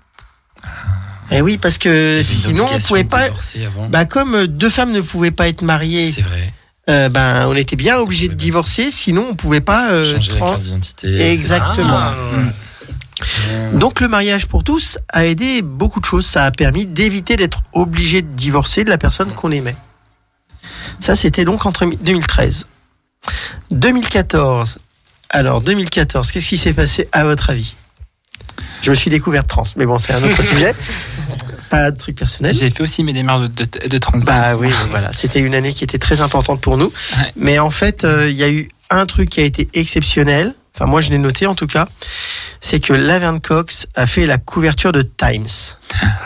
Et oui, parce que sinon, on obligation pouvait pas. avant. Bah, comme deux femmes ne pouvaient pas être mariées, c'est vrai. Euh, ben, on était bien obligé de divorcer, sinon on pouvait pas. euh, Changer la tran- carte d'identité. Exactement. Ah. Donc le mariage pour tous a aidé beaucoup de choses. Ça a permis d'éviter d'être obligé de divorcer de la personne qu'on aimait. Ça, c'était donc entre 2013. 2014. Alors, 2014, qu'est-ce qui s'est passé à votre avis? Je me suis découverte trans, mais bon, c'est un autre sujet. Pas de truc personnel. J'ai fait aussi mes démarches de, de, de transition. Bah oui, voilà, c'était une année qui était très importante pour nous. Ouais. Mais en fait, euh, il y a eu un truc qui a été exceptionnel. Enfin, moi, je l'ai noté en tout cas. C'est que Laverne Cox a fait la couverture de Times.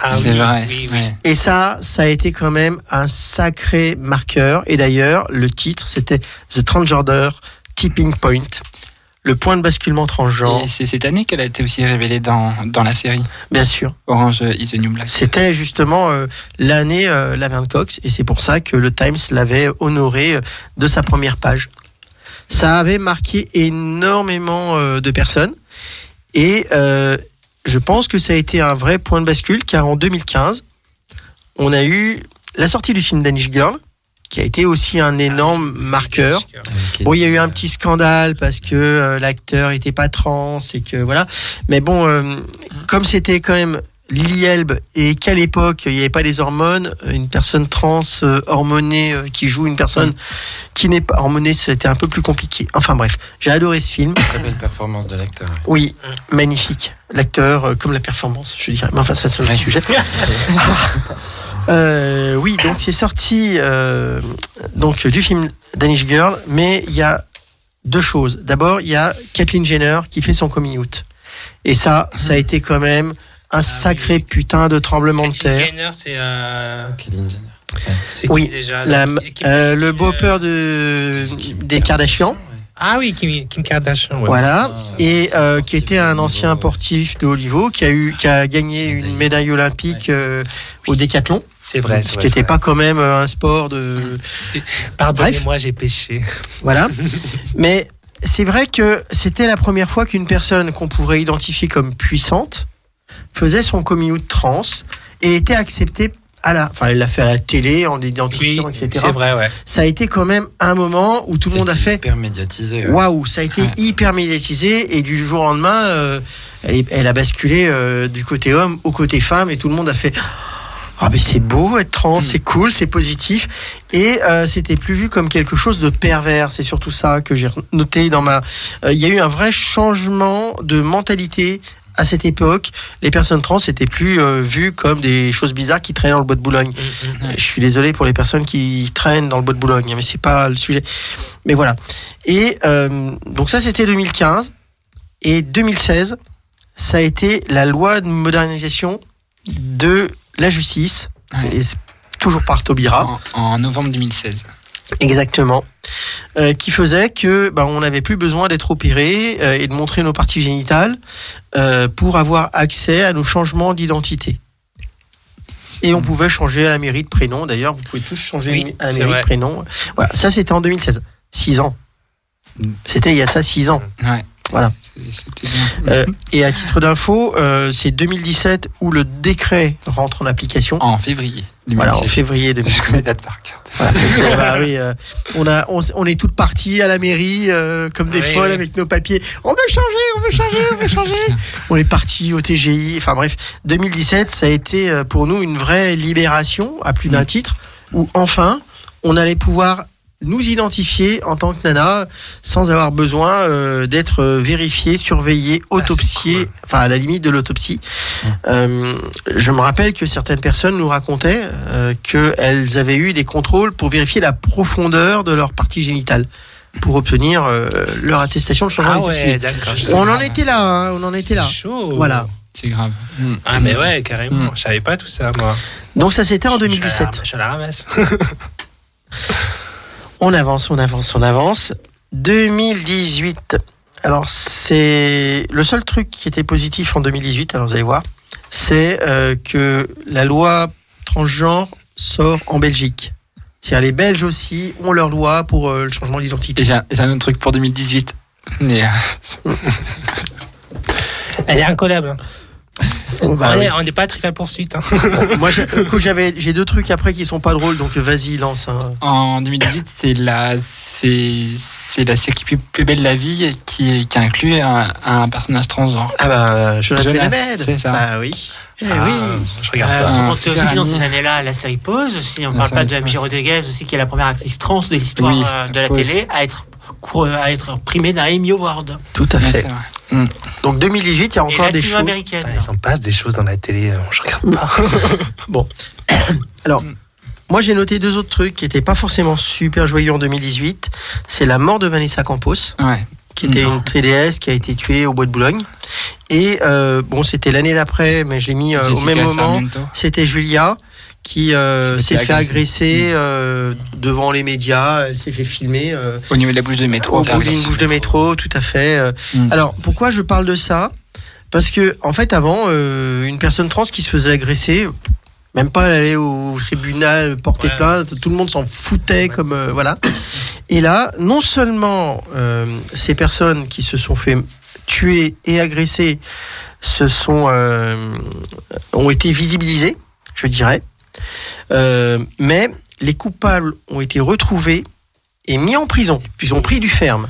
Ah c'est oui, vrai. oui, oui. ouais. Et ça, ça a été quand même un sacré marqueur. Et d'ailleurs, le titre, c'était The Transgender Tipping Point. Le point de basculement transgenre. Et c'est cette année qu'elle a été aussi révélée dans, dans la série Bien sûr. Orange is the New Black. C'était justement euh, l'année euh, Laverne Cox et c'est pour ça que le Times l'avait honoré euh, de sa première page. Ça avait marqué énormément euh, de personnes et je pense que ça a été un vrai point de bascule car en 2015, on a eu la sortie du film Danish Girl qui a été aussi un énorme marqueur. Bon, il y a eu un petit scandale parce que euh, l'acteur était pas trans et que voilà. Mais bon, euh, comme c'était quand même Lily Elbe et qu'à l'époque il n'y avait pas les hormones, euh, une personne trans euh, hormonée euh, qui joue une personne qui n'est pas hormonée, c'était un peu plus compliqué. Enfin bref, j'ai adoré ce film. Très belle performance de l'acteur. Oui, magnifique. L'acteur, euh, comme la performance, je dirais. Mais enfin, ça, c'est un sujet. Euh, oui, donc c'est sorti euh, donc du film Danish Girl, mais il y a deux choses. D'abord, il y a Kathleen Jenner qui fait son coming out, et ça, ça a été quand même un sacré putain de tremblement de terre. Gainer, c'est. Euh... C'est Oui, déjà la- euh, le beau-père de des Kardashian. Ah oui, Kim, Kim Kardashian. ouais. Voilà, et euh, qui était un ancien sportif de haut niveau, qui a eu, qui a gagné une médaille olympique euh, au décathlon. C'est vrai, c'est ce qui n'était pas quand même euh, un sport de. Pardonnez-moi, j'ai péché. Voilà. Mais c'est vrai que c'était la première fois qu'une personne qu'on pourrait identifier comme puissante faisait son coming out trans et était acceptée à la. Enfin, elle l'a fait à la télé en l'identifiant, etc. c'est vrai, ouais. Ça a été quand même un moment où tout le monde a fait. Hyper médiatisé. ouais. Waouh, ça a été hyper médiatisé et du jour au lendemain, euh, elle, est- elle a basculé euh, du côté homme au côté femme et tout le monde a fait. Ah mais c'est beau être trans, c'est cool, c'est positif et euh, c'était plus vu comme quelque chose de pervers. C'est surtout ça que j'ai noté dans ma. Il y a eu un vrai changement de mentalité à cette époque. Les personnes trans étaient plus euh, vues comme des choses bizarres qui traînaient dans le bois de Boulogne. Euh, Je suis désolé pour les personnes qui traînent dans le bois de Boulogne, mais c'est pas le sujet. Mais voilà. Et euh, donc ça, c'était 2015. Et 2016, ça a été la loi de modernisation de la justice. Toujours par Taubira. En, en novembre 2016. Exactement. Euh, qui faisait que ben, on n'avait plus besoin d'être opéré euh, et de montrer nos parties génitales euh, pour avoir accès à nos changements d'identité. Et on pouvait changer à la mairie de prénom. D'ailleurs, vous pouvez tous changer Oui, à la mairie vrai. de prénom. Voilà, ça c'était en 2016. Six ans. C'était il y a ça six ans. Ouais. Voilà. Euh, et à titre d'info, euh, c'est 2017 où le décret rentre en application. En février. Voilà, en février 2017. Je connais date par cœur. Voilà, c'est- c'est- bah oui, euh, on, a, on, on est toutes parties à la mairie euh, comme des Oui, folles oui. avec nos papiers. On veut changer, on veut changer, on veut changer. on est partis au TGI. Enfin bref, 2017, ça a été euh, pour nous une vraie libération à plus d'un titre où enfin on allait pouvoir nous identifier en tant que nana sans avoir besoin euh, d'être euh, vérifié, surveillé, autopsié, enfin à la limite de l'autopsie. Euh, je me rappelle que certaines personnes nous racontaient euh, qu'elles avaient eu des contrôles pour vérifier la profondeur de leur partie génitale pour obtenir euh, leur attestation de changement Ah ouais, d'accord. On en était là, hein, on en était là. chaud. Voilà. C'est grave. Mm. Ah, mais ouais, carrément. Je savais pas tout ça, moi. Donc ça c'était en Je 2017. la- Je la ramasse. On avance, on avance, on avance. 2018. Alors c'est le seul truc qui était positif en 2018. Alors vous allez voir, c'est euh, que la loi transgenre sort en Belgique. C'est-à-dire les Belges aussi ont leur loi pour euh, le changement d'identité. Et j'ai un, un autre truc pour 2018. Mais, euh, Elle est incollable. Oh, bah on oui. est- on n'est pas à Trivial Poursuite. hein. Moi, j'avais, j'ai deux trucs après qui sont pas drôles, donc vas-y, lance. en 2018, c'est la, c'est, c'est la série plus, plus belle de la vie qui, qui inclut un, un personnage transgenre. Ah bah, Jonas Jonas, c'est ça. Bah oui. Eh Ah, oui. Je regarde Euh, pas. on un compte super aussi dans ces années-là la série Pause aussi. On La parle pas de MJ. Rodriguez aussi, qui est la première actrice trans de l'histoire Oui, euh, de la télé à être à être primée d'un Emmy Award. Tout à fait. Mm. Donc 2018, il y a encore des choses. Ils en passent des choses dans la télé, euh, je regarde pas. Bon. Alors, moi j'ai noté deux autres trucs qui n'étaient pas forcément super joyeux en 2018. C'est la mort de Vanessa Campos, Ouais. qui était une TDS qui a été tuée au bois de Boulogne. Et euh, bon, c'était l'année d'après, mais j'ai mis euh, au même moment. C'était Julia qui euh, s'est fait agresser euh, devant les médias. Elle s'est fait filmer. euh, Au niveau de la bouche de métro. au bout d'une bouche de métro, tout à fait. euh. Mm. Alors, pourquoi je parle de ça? Parce que, en fait, avant, euh, une personne trans qui se faisait agresser, même pas elle allait au tribunal porter Ouais. plainte, tout le monde s'en foutait, comme euh, voilà. Et là, non seulement euh, ces personnes qui se sont fait tuer et agresser se sont euh, ont été visibilisées, je dirais, Euh, mais les coupables ont été retrouvés et mis en prison. Ils ont pris du ferme.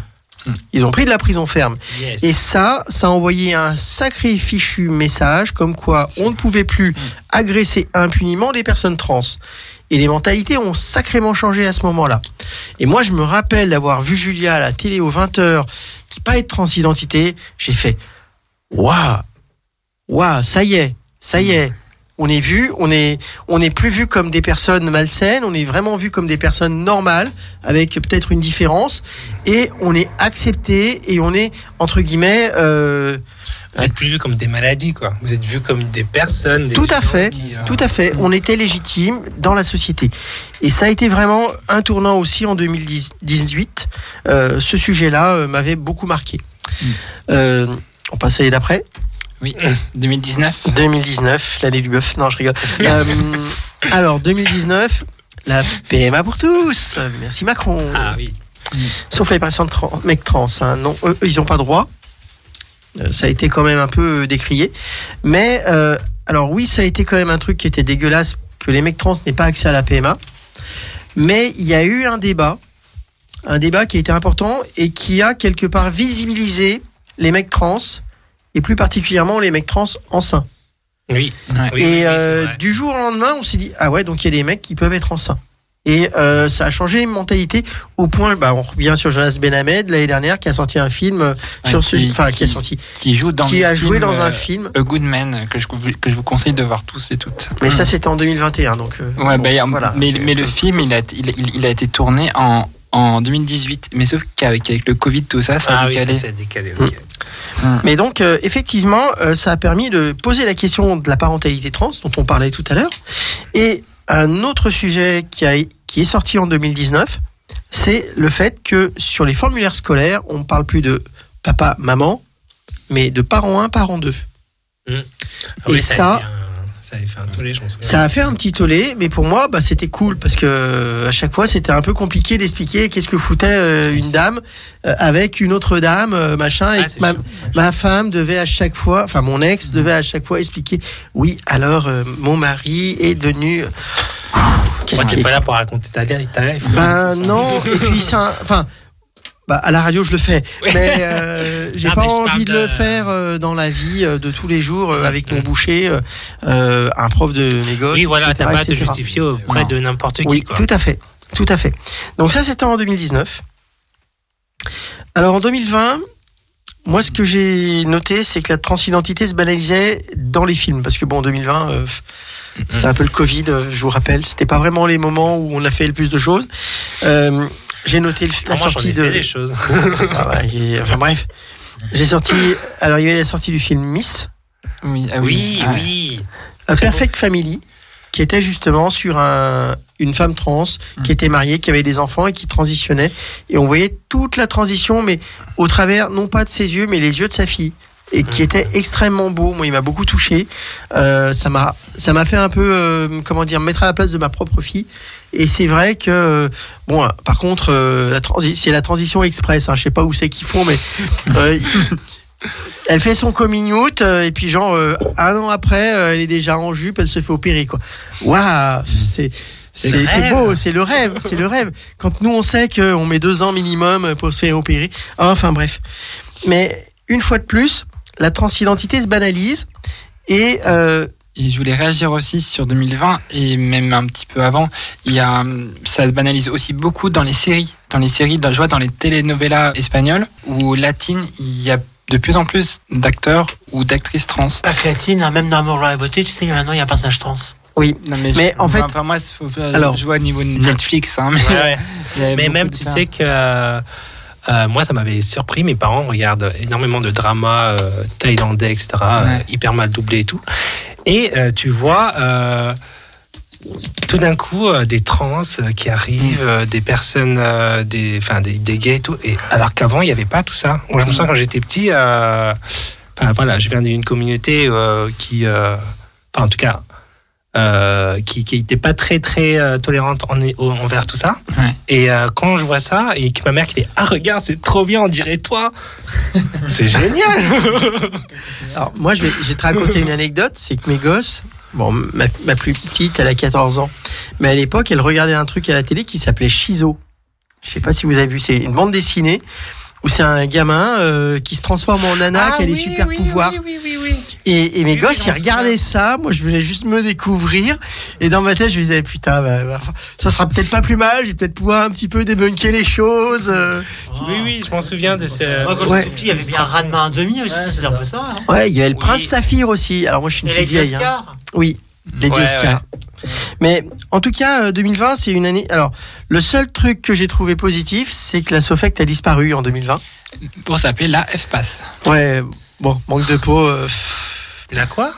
Ils ont pris de la prison ferme. Yes. Et ça, ça a envoyé un sacré fichu message comme quoi on ne pouvait plus agresser impunément des personnes trans. Et les mentalités ont sacrément changé à ce moment-là. Et moi, je me rappelle d'avoir vu Julia à la télé aux 20h, qui pas être transidentité. J'ai fait Waouh Waouh, ça y est, ça y est. On est vu, on est, on n'est plus vu comme des personnes malsaines, on est vraiment vu comme des personnes normales, avec peut-être une différence, et on est accepté et on est entre guillemets. euh, Vous êtes plus vus comme des maladies, quoi. Vous êtes vus comme des personnes. des tout à fait, qui, euh, tout à fait. On était légitime dans la société. Et ça a été vraiment un tournant aussi en 2018. Euh, ce sujet-là euh, m'avait beaucoup marqué. Euh, on passe à l'année d'après. Oui, 2019. 2019, l'année du bœuf. Non, je rigole. Euh, alors, 2019, la PMA pour tous. Merci Macron. Ah oui. Sauf les personnes trans, mecs trans. hein. Non, eux, ils n'ont pas droit. Euh, ça a été quand même un peu décrié. Mais, euh, alors oui, ça a été quand même un truc qui était dégueulasse, que les mecs trans n'aient pas accès à la PMA. Mais il y a eu un débat, un débat qui a été important et qui a quelque part visibilisé les mecs trans, et plus particulièrement les mecs trans enceints. Oui. Et euh, du jour au lendemain, on s'est dit ah ouais, donc il y a des mecs qui peuvent être enceints. Et euh, ça a changé les mentalités au point, bah, on revient sur Jonas Benhamed l'année dernière qui a sorti un film euh, Ouais, sur ce, qui- enfin qui a qui- sorti, Qui joue dans qui a joué film, dans un film. A Good Man que je, que je vous conseille de voir tous et toutes. Mais ça c'était en 2021, donc. Ouais, bon, bah, a- voilà. mais, mais le film, il a, il, il- il a été tourné en, en 2018. Mais sauf qu'avec avec le Covid, tout ça, ça a Ah oui, ça décalé. s'est décalé. ok. Mais donc, euh, effectivement, euh, ça a permis de poser la question de la parentalité trans, dont on parlait tout à l'heure. Et un autre sujet qui, a, qui est sorti en 2019, c'est le fait que sur les formulaires scolaires, on ne parle plus de papa, maman, mais de parent 1, parent 2. Ah Et ça- ça avait fait un tollé, je souviens. Ça a fait un petit tollé, mais pour moi, bah, c'était cool parce que euh, à chaque fois, c'était un peu compliqué d'expliquer qu'est-ce que foutait euh, une dame euh, avec une autre dame, machin, Ah, ma, femme devait à chaque fois, enfin mon ex devait à chaque fois expliquer. Oui, alors euh, mon mari est devenu. Qu'est-ce est- pas là pour raconter ta, life. Ben non. Et puis enfin. Bah, à la radio, je le fais, mais euh, j'ai pas mais envie de, de- le faire euh, dans la vie euh, de tous les jours euh, avec mon boucher, euh, euh, un prof de négoce. Oui, voilà, t'as pas à te justifier auprès Non. de n'importe qui. Oui, quoi. tout à fait, tout à fait. Donc ça, c'était en 2019. Alors en 2020, moi, ce que j'ai noté, c'est que la transidentité se banalisait dans les films, parce que bon, en 2020, euh, c'était un peu le Covid. je vous rappelle, c'était pas vraiment les moments où on a fait le plus de choses. J'ai noté le- la Ah, sortie de. fait des choses. Ah ouais, et- enfin bref, j'ai sorti. Alors il y avait la sortie du film Miss. Oui, ah Oui, ouais. oui. A Perfect Family, qui était justement sur un, une femme trans qui était mariée, qui avait des enfants et qui transitionnait. Et on voyait toute la transition, mais au travers, non pas de ses yeux, mais les yeux de sa fille. Et qui était extrêmement beau. Moi, il m'a beaucoup touché. Euh, ça m'a, ça m'a fait un peu, euh, comment dire, me mettre à la place de ma propre fille. Et c'est vrai que, euh, bon, par contre, euh, la c'est la transition express. Hein, je sais pas où c'est qu'ils font, mais euh, elle fait son coming out et puis genre un an après, elle est déjà en jupe, elle se fait opérer quoi. Waouh, c'est C'est beau, c'est le rêve, c'est le rêve. Quand nous on sait qu'on met deux ans minimum pour se faire opérer. Enfin bref. Mais une fois de plus, la transidentité se banalise et euh, Et je voulais réagir aussi sur 2020 et même un petit peu avant. Il y a, ça se banalise aussi beaucoup dans les séries. Dans les séries, dans, je vois dans les telenovelas espagnoles ou latines, il y a de plus en plus d'acteurs ou d'actrices trans. Pas que latine, hein, même dans Amour, et beauté, tu sais, maintenant il y a un personnage trans. oui. Non, mais, Mais je- en fait- enfin, moi, Alors- je vois au niveau de Netflix. Hein, mais, Ouais, ouais. même, tu ça. sais que euh, euh, moi, ça m'avait surpris. Mes parents regardent énormément de dramas euh, thaïlandais, etc., euh, hyper mal doublés et tout. Et euh, tu vois, euh, tout d'un coup euh, des trans euh, qui arrivent, euh, des personnes, euh, des, enfin des, des gays et tout. Et alors qu'avant il n'y avait pas tout ça. Moi je me sens quand j'étais petit, euh, enfin, voilà, je viens d'une communauté euh, qui, euh, en tout cas. Euh, qui qui était pas très très euh, tolérante en, envers tout ça Ouais. et euh, quand je vois ça et que ma mère qui fait ah regarde c'est trop bien on dirait toi c'est génial Alors, moi, je vais, je vais te raconter une anecdote. C'est que mes gosses, bon, ma, ma plus petite, elle a 14 ans. Mais à l'époque, elle regardait un truc à la télé qui s'appelait Shizo. Je sais pas si vous avez vu. C'est une bande dessinée où c'est un gamin euh, qui se transforme en nana, qui a des super pouvoirs. Et, et mes Oui, gosses, ils regardaient ça. Moi, je venais juste me découvrir. Et dans ma tête, je me disais, putain, bah, bah, ça sera peut-être pas plus mal. Je vais peut-être pouvoir un petit peu débunker les choses. euh. oui oui je m'en souviens de ce Moi, quand Ouais. j'étais petit, il y avait bien Rademain un demi aussi, c'est un peu ça. hein. Ouais, il y avait le Oui. prince Saphir aussi. Alors moi, je suis une Et les petite vieille. hein. Oui, Lady Ouais, Oscar. Mais en tout cas, euh, 2020, c'est une année. Alors, le seul truc que j'ai trouvé positif, c'est que la Sofect a disparu en 2020. Pour s'appeler la F-Pass. Ouais, bon, manque de peau. euh, la quoi?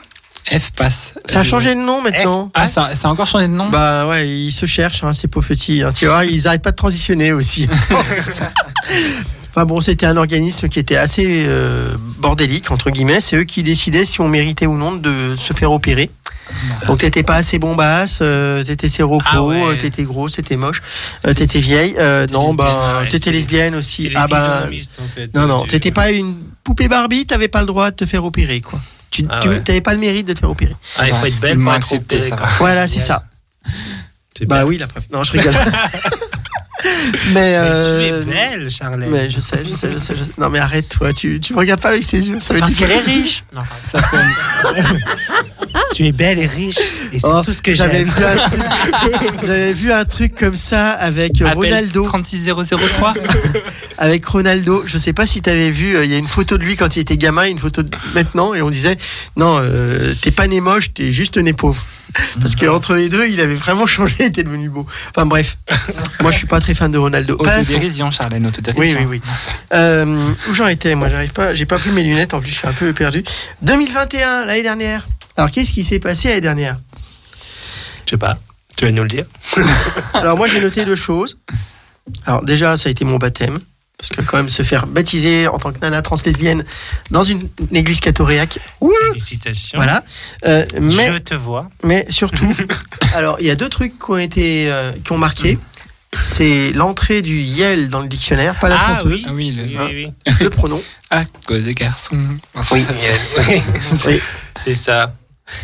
F-Pass. ça a changé de nom maintenant. Ah, ça, ça a encore changé de nom? Bah ouais, ils se cherchent, hein, ces pauvres petits. hein. Tu vois, ils arrêtent pas de transitionner aussi. Enfin bon, c'était un organisme qui était assez euh, bordélique, entre guillemets. C'est eux qui décidaient si on méritait ou non de se faire opérer. Donc t'étais pas assez bombasse, euh, t'étais séropos, Ah ouais. euh, t'étais gros, t'étais moche, euh, t'étais vieille. Euh, non, ben ouais, t'étais lesbienne aussi. Ah ben en fait. non non, Du- t'étais pas une poupée Barbie, t'avais pas le droit de te faire opérer quoi. Tu Ah tu- ouais. t'avais pas le mérite de te faire opérer. Ah, il faut être belle pour être accepté, opérée. Voilà, c'est ça. Bah oui, la preuve. Non, je rigole. mais Mais euh, tu es belle, Charlène. Mais je sais, je sais, je sais, je sais. Non mais arrête toi, tu, tu me regardes pas avec ces yeux, ça être Parce qu'elle est riche. Non, Ça fait Tu es belle et riche. Et c'est Oh, tout ce que J'avais vu, j'avais vu un truc comme ça avec Appel Ronaldo. 36003. Avec Ronaldo, je sais pas si t'avais vu, euh, il y a une photo de lui quand il était gamin, et une photo de maintenant, et on disait non, euh, t'es pas né moche, t'es juste né pauvre. Parce que entre les deux, il avait vraiment changé, il était devenu beau. Enfin bref, moi je suis pas très fan de Ronaldo. Autodérision, Charlène, Oui, autodérision. oui, oui. Euh, où j'en étais Moi, j'arrive pas. J'ai pas pris mes lunettes. En plus, je suis un peu perdu. 2021, l'année dernière. Alors, qu'est-ce qui s'est passé l'année dernière? Je sais pas. Tu vas nous le dire Alors, moi, j'ai noté deux choses. Alors, déjà, ça a été mon baptême. Parce que, quand même, se faire baptiser en tant que nana trans-lesbienne dans une, une église catholique. Ouh Félicitations. Voilà. Euh, mais, Je te vois. mais surtout, alors, il y a deux trucs qui ont été, euh, qui ont marqué. C'est l'entrée du Yel dans le dictionnaire, pas la Ah chanteuse, Ah oui, le, Oui, oui, le pronom. à cause des garçons. Oui. oui. Oui. C'est ça.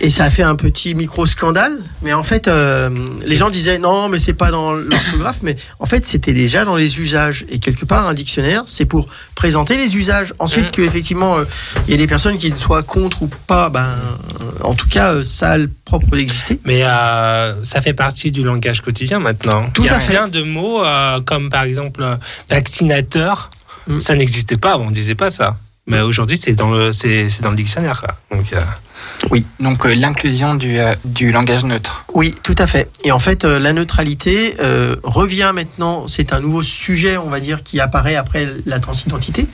Et ça a fait un petit micro-scandale. Mais en fait, euh, les gens disaient non, mais c'est pas dans l'orthographe. Mais en fait, c'était déjà dans les usages. Et quelque part, un dictionnaire, c'est pour présenter les usages. Ensuite, Mm. que effectivement, euh, il y a des personnes qui ne soient contre ou pas, ben, euh, en tout cas, euh, ça a le propre d'exister. Mais ça fait partie du langage quotidien maintenant. Tout Il y a à fait. plein de mots comme par exemple vaccinateur. Mm. Ça n'existait pas on disait pas ça. Mais aujourd'hui, c'est dans le c'est c'est dans le dictionnaire. Quoi. Donc, euh, Donc euh, l'inclusion du, euh, du langage neutre. Oui, tout à fait. Et en fait, euh, la neutralité euh, revient maintenant. C'est un nouveau sujet, on va dire, qui apparaît après la transidentité.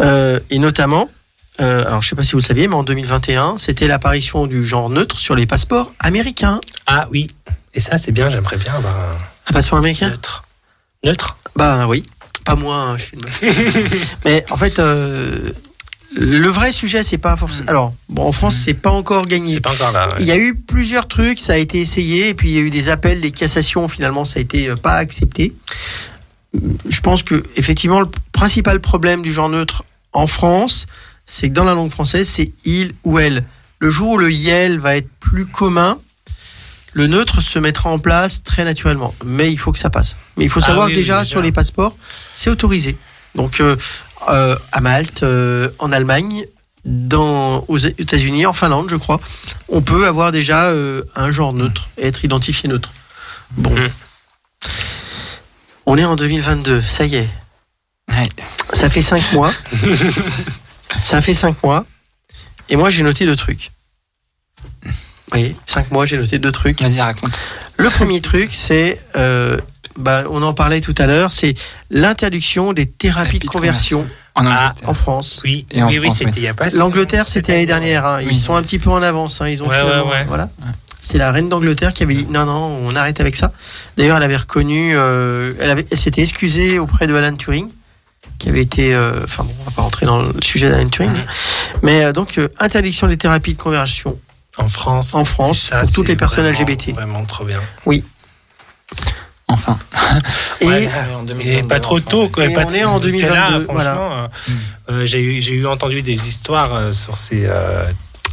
Euh, et notamment, euh, alors je sais pas si vous le saviez, mais en 2021, c'était l'apparition du genre neutre sur les passeports américains. ah oui. Et ça, c'est bien. J'aimerais bien avoir un Un passeport américain? neutre. Neutre? Bah oui. Pas moi, hein, je meuf. Mais en fait, euh, le vrai sujet, c'est pas forcément. Alors, bon, en France, c'est pas encore gagné. C'est pas encore là. ouais. Il y a eu plusieurs trucs, ça a été essayé, et puis il y a eu des appels, des cassations, finalement, ça a été euh, pas accepté. Je pense que, effectivement, le principal problème du genre neutre en France, c'est que dans la langue française, c'est il ou elle. Le jour où le yel va être plus commun, le neutre se mettra en place très naturellement. Mais il faut que ça passe. Mais il faut Ah savoir oui, que déjà, oui, déjà. sur les passeports, c'est autorisé. Donc, euh, euh, à Malte, euh, en Allemagne, dans, aux États-Unis, en Finlande, je crois, on peut avoir déjà euh, un genre neutre et être identifié neutre. Bon. Mhm. On est en 2022, ça y est. Ouais. Ça fait cinq mois. ça fait cinq mois. Et moi, j'ai noté deux trucs. Voyez, cinq mois, j'ai noté deux trucs. Vas-y, raconte. Le premier truc, c'est, euh, bah, on en parlait tout à l'heure, c'est l'interdiction des thérapies de conversion En Ah, Angleterre. en France. Oui, Et en oui, oui, France, c'était oui. il y a pas L'Angleterre, c'était l'année dernière. hein. Ils Oui. sont un petit peu en avance. hein. Ils ont Ouais, ouais, ouais. voilà. C'est la reine d'Angleterre qui avait dit non, non, on arrête avec ça. D'ailleurs, elle avait reconnu, euh, elle, avait- elle s'était excusée auprès de Alan Turing, qui avait été. euh, Enfin, bon, on va pas rentrer dans le sujet d'Alan Turing. Mais euh, donc, euh, interdiction des thérapies de conversion En France. en France Ça, pour toutes les personnes vraiment- LGBT. Vraiment trop bien. Oui. Enfin. Et Ouais, et pas trop tôt. Quoi, Et pas on est en parce que là, 2022, voilà. euh, euh, j'ai eu, j'ai eu entendu des histoires euh, sur ces. euh,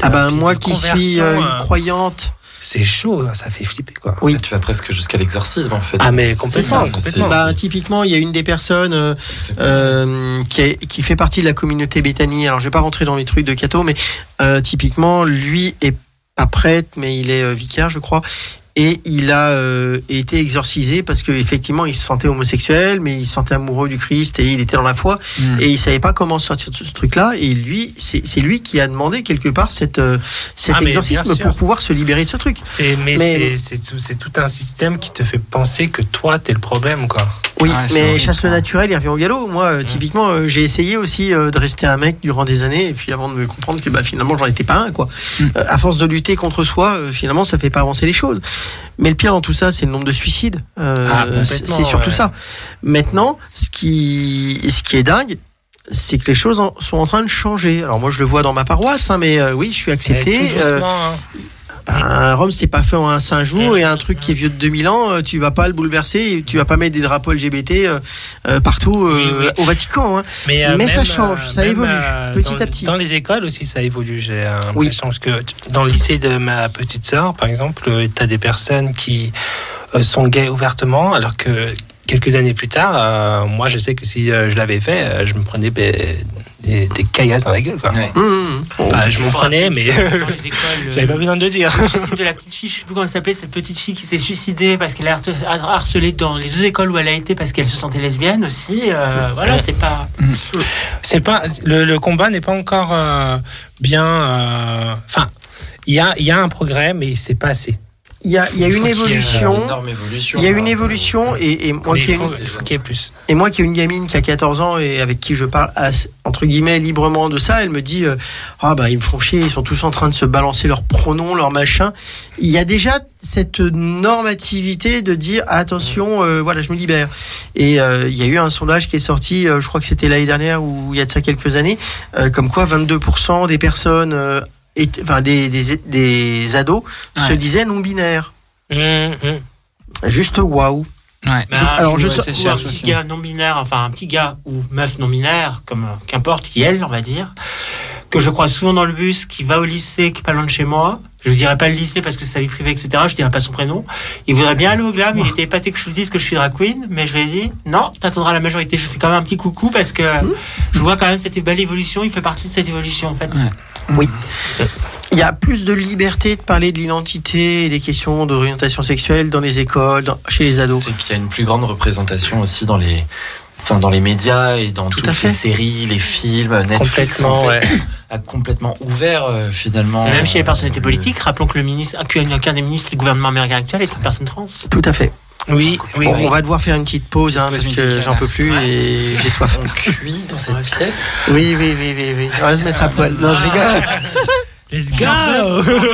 ah ben, moi qui suis euh, une croyante. C'est chaud, ça fait flipper quoi. Oui. Tu vas presque jusqu'à l'exorcisme en fait. Ah, mais complètement, ça, complètement. c'est- Bah, typiquement, il y a une des personnes euh, euh, qui, est- qui fait partie de la communauté Bethany. Alors, je vais pas rentrer dans les trucs de Cato, mais euh, typiquement, lui est pas prêtre, mais il est euh, vicaire, je crois. Et il a euh, été exorcisé parce qu'effectivement, il se sentait homosexuel, mais il se sentait amoureux du Christ et il était dans la foi. Mm. Et il savait pas comment sortir de ce, truc-là. Et lui, c'est lui qui a demandé quelque part cette, euh, cet Ah, exorcisme pour pouvoir se libérer de ce truc. C'est, mais, Mais- c'est, tout, un système qui te fait penser que toi, t'es le problème, quoi. Oui, mais horrible, chasse le naturel, il revient au galop. Moi, euh, typiquement, euh, j'ai essayé aussi euh, de rester un mec durant des années, et puis avant de me comprendre que bah, finalement, j'en étais pas un. Quoi. Mm. Euh, à force de lutter contre soi, euh, finalement, ça fait pas avancer les choses. Mais le pire dans tout ça, c'est le nombre de suicides. Euh, Ah, c'est surtout ouais. ça. Maintenant, ce qui, ce qui est dingue, c'est que les choses en- sont en train de changer. Alors moi, je le vois dans ma paroisse, hein, mais euh, oui, je suis accepté. Doucement, hein. Ben, Rome, c'est pas fait en un cinq jours et un truc qui est vieux de 2000 ans, euh, tu vas pas le bouleverser, tu vas pas mettre des drapeaux LGBT euh, euh, partout Oui, oui. au Vatican. hein. Mais, ça change, ça évolue, petit dans- à petit. Dans les écoles aussi, ça évolue. J'ai Oui. que dans le lycée de ma petite sœur, par exemple, tu as des personnes qui sont gays ouvertement, alors que quelques années plus tard, euh, moi, je sais que si euh, je l'avais fait, euh, je me prenais ben, des, des caillasses dans la gueule. Quoi. Ouais. Bon, Bah, je m'en prenais, mais euh, j'avais pas besoin de le dire. de la petite fille, je sais plus comment elle s'appelait, cette petite fille qui s'est suicidée parce qu'elle a harcelé dans les deux écoles où elle a été parce qu'elle se sentait lesbienne aussi. euh, voilà, c'est pas. c'est pas le, le combat n'est pas encore euh, bien. euh, Enfin, il y a, il y a un progrès, mais c'est pas assez. Il y a, il y a une y évolution. énorme évolution. Il y a une hein. évolution et, et moi qui ai une, et moi qui ai gamine qui a 14 ans et avec qui je parle entre guillemets librement de ça, elle me dit euh, ah bah ils me font chier, ils sont tous en train de se balancer leurs pronoms, leurs machins. Il y a déjà cette normativité de dire attention, euh, voilà, je me libère. Et euh, il y a eu un sondage qui est sorti, euh, je crois que c'était l'année dernière ou il y a de ça quelques années, comme quoi 22% des personnes, et- enfin des, des, des ados, se disaient non binaires. Hum, hum. Juste waouh. Ouais. Je- alors, je sors- c'est Ou cher, un je petit sais. gars non binaire, enfin un petit gars ou meuf non binaire, comme euh, qu'importe qui elle, on va dire, que je croise souvent dans le bus, qui va au lycée, qui est pas loin de chez moi. Je dirais pas le lycée parce que c'est sa vie privée, etc. Je dirais pas son prénom. Il voudrait bien aller au glam. Il était épaté que je lui dise que je suis drag queen, mais je lui ai dit non, t'attendras la majorité. Je fais quand même un petit coucou parce que je vois quand même cette belle évolution. Il fait partie de cette évolution en fait. Ouais. Oui. Il y a plus de liberté de parler de l'identité et des questions d'orientation sexuelle dans les écoles, dans- chez les ados. C'est qu'il y a une plus grande représentation aussi dans les, enfin dans les médias et dans Tout toutes à fait. les séries, les films, Netflix Complètement, en fait, ouais. a complètement ouvert euh, finalement. Et même chez les personnalités euh, politiques, rappelons que le ministre, qu'un qu'un des ministres du gouvernement américain actuel est une personne trans. Tout à fait. Oui, oui, Bon, oui. On va devoir faire une petite pause, hein, Pause parce que j'en peux plus et j'ai soif. On cuit dans cette pièce. Oui, oui, oui, oui, oui. On va se mettre à poil. Non, je rigole. Let's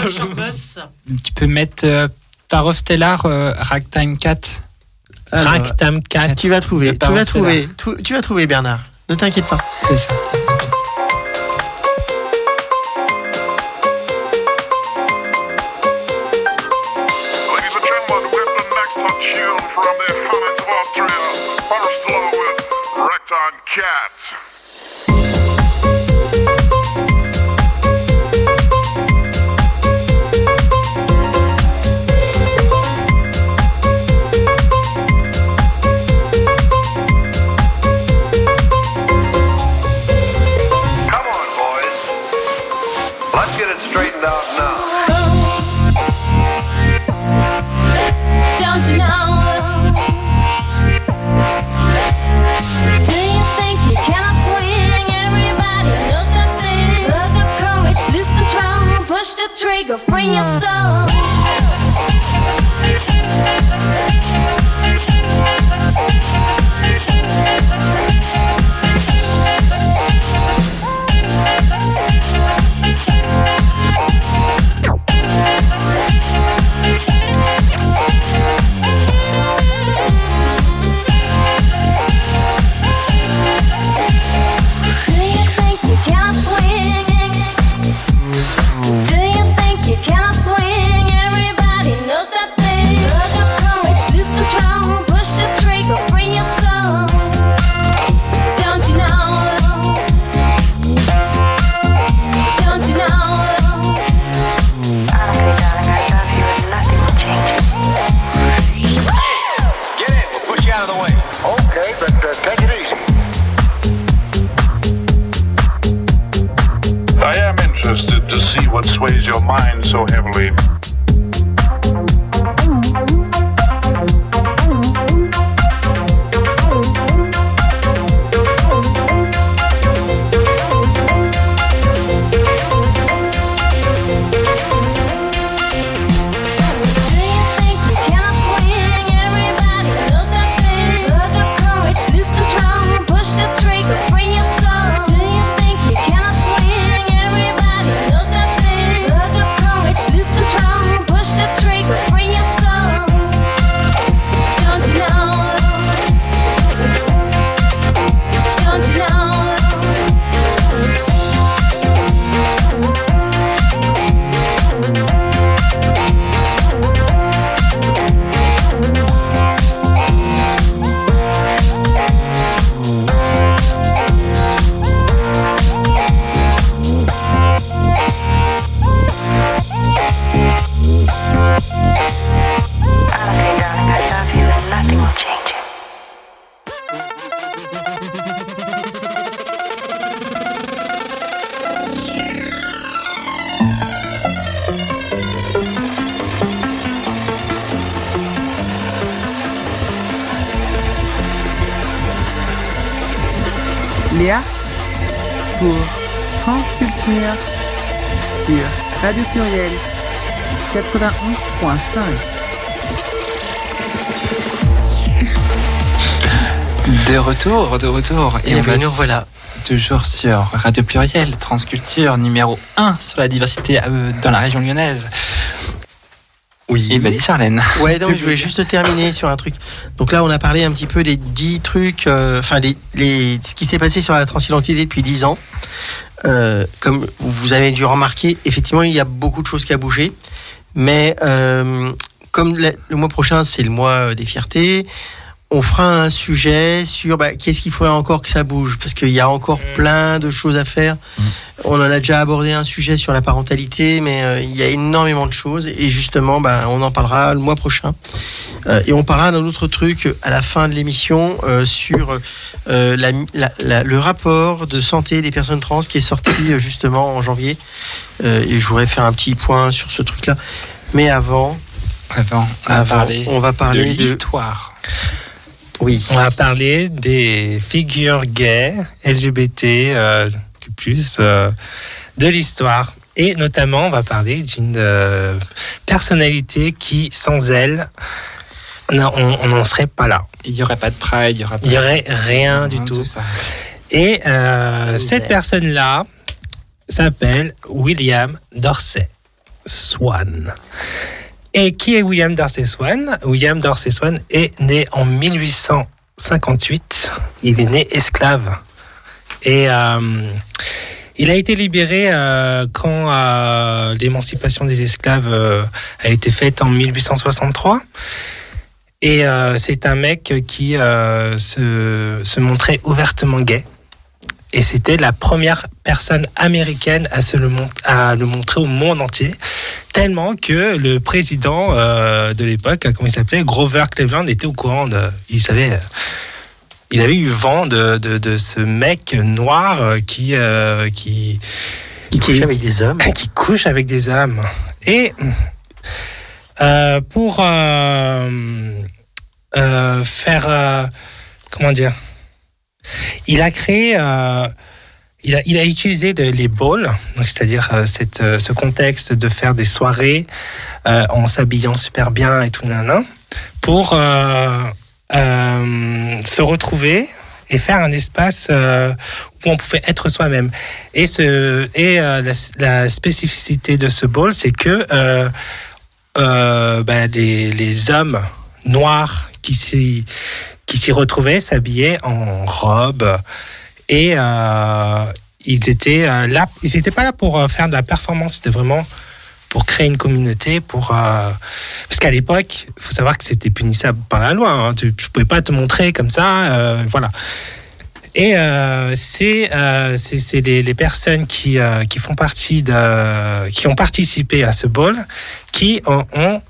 Jean-Bus. Tu peux mettre euh, Parov Stellar euh, Ragtime Cat. Alors, Ragtime 4. tu vas trouver, tu vas trouver, tu, tu vas trouver Bernard. Ne t'inquiète pas. C'est ça. cats. free yourself. Retour, de retour. On ben, va nous voilà. Toujours sur Radio Pluriel, Transculture numéro 1 sur la diversité euh, dans la région lyonnaise. Oui. Et vas-y Charlène. Ouais, non, je voulais juste terminer sur un truc. Donc là, on a parlé un petit peu des 10 trucs, euh, enfin, les, ce qui s'est passé sur la transidentité depuis 10 ans. Euh, comme vous avez dû remarquer, effectivement, il y a beaucoup de choses qui a bougé. Mais euh, comme le, le mois prochain, c'est le mois des fiertés, on fera un sujet sur bah, qu'est-ce qu'il faudrait encore que ça bouge, parce qu'il y a encore plein de choses à faire. On en a déjà abordé un sujet sur la parentalité, mais euh, il y a énormément de choses. Et justement, bah, on en parlera le mois prochain. Euh, et on parlera d'un autre truc à la fin de l'émission euh, sur euh, la, la- la- le rapport de santé des personnes trans qui est sorti euh, justement en janvier. Euh, et je voudrais faire un petit point sur ce truc-là. Mais avant, Avant, on va avant, parler on va parler de de, l'histoire. Oui. On va parler des figures gays, LGBT, euh, plus, euh, de l'histoire. Et notamment, on va parler d'une euh, personnalité qui, sans elle, non, on n'en serait pas là. Il n'y aurait pas de Pride, il n'y aurait pas aurait rien du Rien tout. ça. Et euh, cette personne-là s'appelle William Dorsey Swan. Et qui est William Dorsey Swan William Dorsey Swan est né en 1858. Il est né esclave. Et euh, il a été libéré euh, quand euh, l'émancipation des esclaves euh, a été faite en 1863. Et euh, c'est un mec qui se montrait ouvertement gay. Et c'était la première personne américaine à, se le, mon- à le montrer au monde entier. Tellement que le président euh, de l'époque, comment il s'appelait, Grover Cleveland, était au courant. De, il savait. il avait eu vent de, de, de ce mec noir euh, qui, euh, qui, qui couche avec des hommes. qui couche avec des hommes. Et euh, pour euh, faire, comment dire, il a créé, euh, il, a, il a utilisé les balls, c'est-à-dire euh, euh, ce contexte de faire des soirées en s'habillant super bien et tout, nan, pour se retrouver et faire un espace où on pouvait être soi-même. Et, la, spécificité de ce ball, c'est que les, les hommes noirs qui s'y qui s'y retrouvaient s'habillaient en robe. Et euh, ils étaient euh, là ils n'étaient pas là pour euh, faire de la performance. C'était vraiment pour créer une communauté pour parce qu'à l'époque il faut savoir que c'était punissable par la loi hein. tu, tu pouvais pas te montrer comme ça voilà. Et c'est c'est les, personnes qui qui font partie de qui ont participé à ce ball qui ont, ont,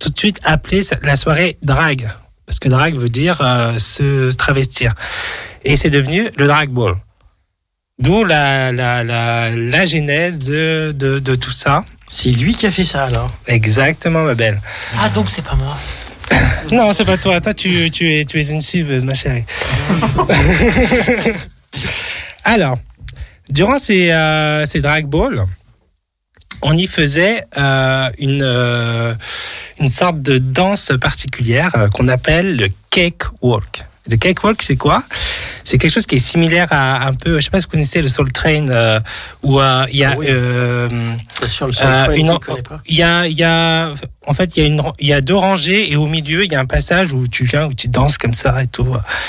tout de suite appelé la soirée drag parce que drag veut dire euh, se travestir et c'est devenu le drag ball d'où la, la, la, la genèse de, de, de tout ça C'est lui qui a fait ça alors? Exactement, ma belle. Ah, donc c'est pas moi. Non, c'est pas toi. Toi, tu, tu, es, tu es une suiveuse, ma chérie. Alors, durant ces, euh, ces drag balls, on y faisait euh, une, euh, une sorte de danse particulière euh, qu'on appelle le cake walk. Le cake walk, c'est quoi? C'est quelque chose qui est similaire à un peu, je sais pas si vous connaissez le Soul Train, euh, où euh, il y a Ah oui. euh, Bien sûr, le Soul Train, une- qui connaît pas. il y a, il y a, en fait, il y a une, il y a deux rangées et au milieu, il y a un passage où tu viens, où tu danses comme ça et tout.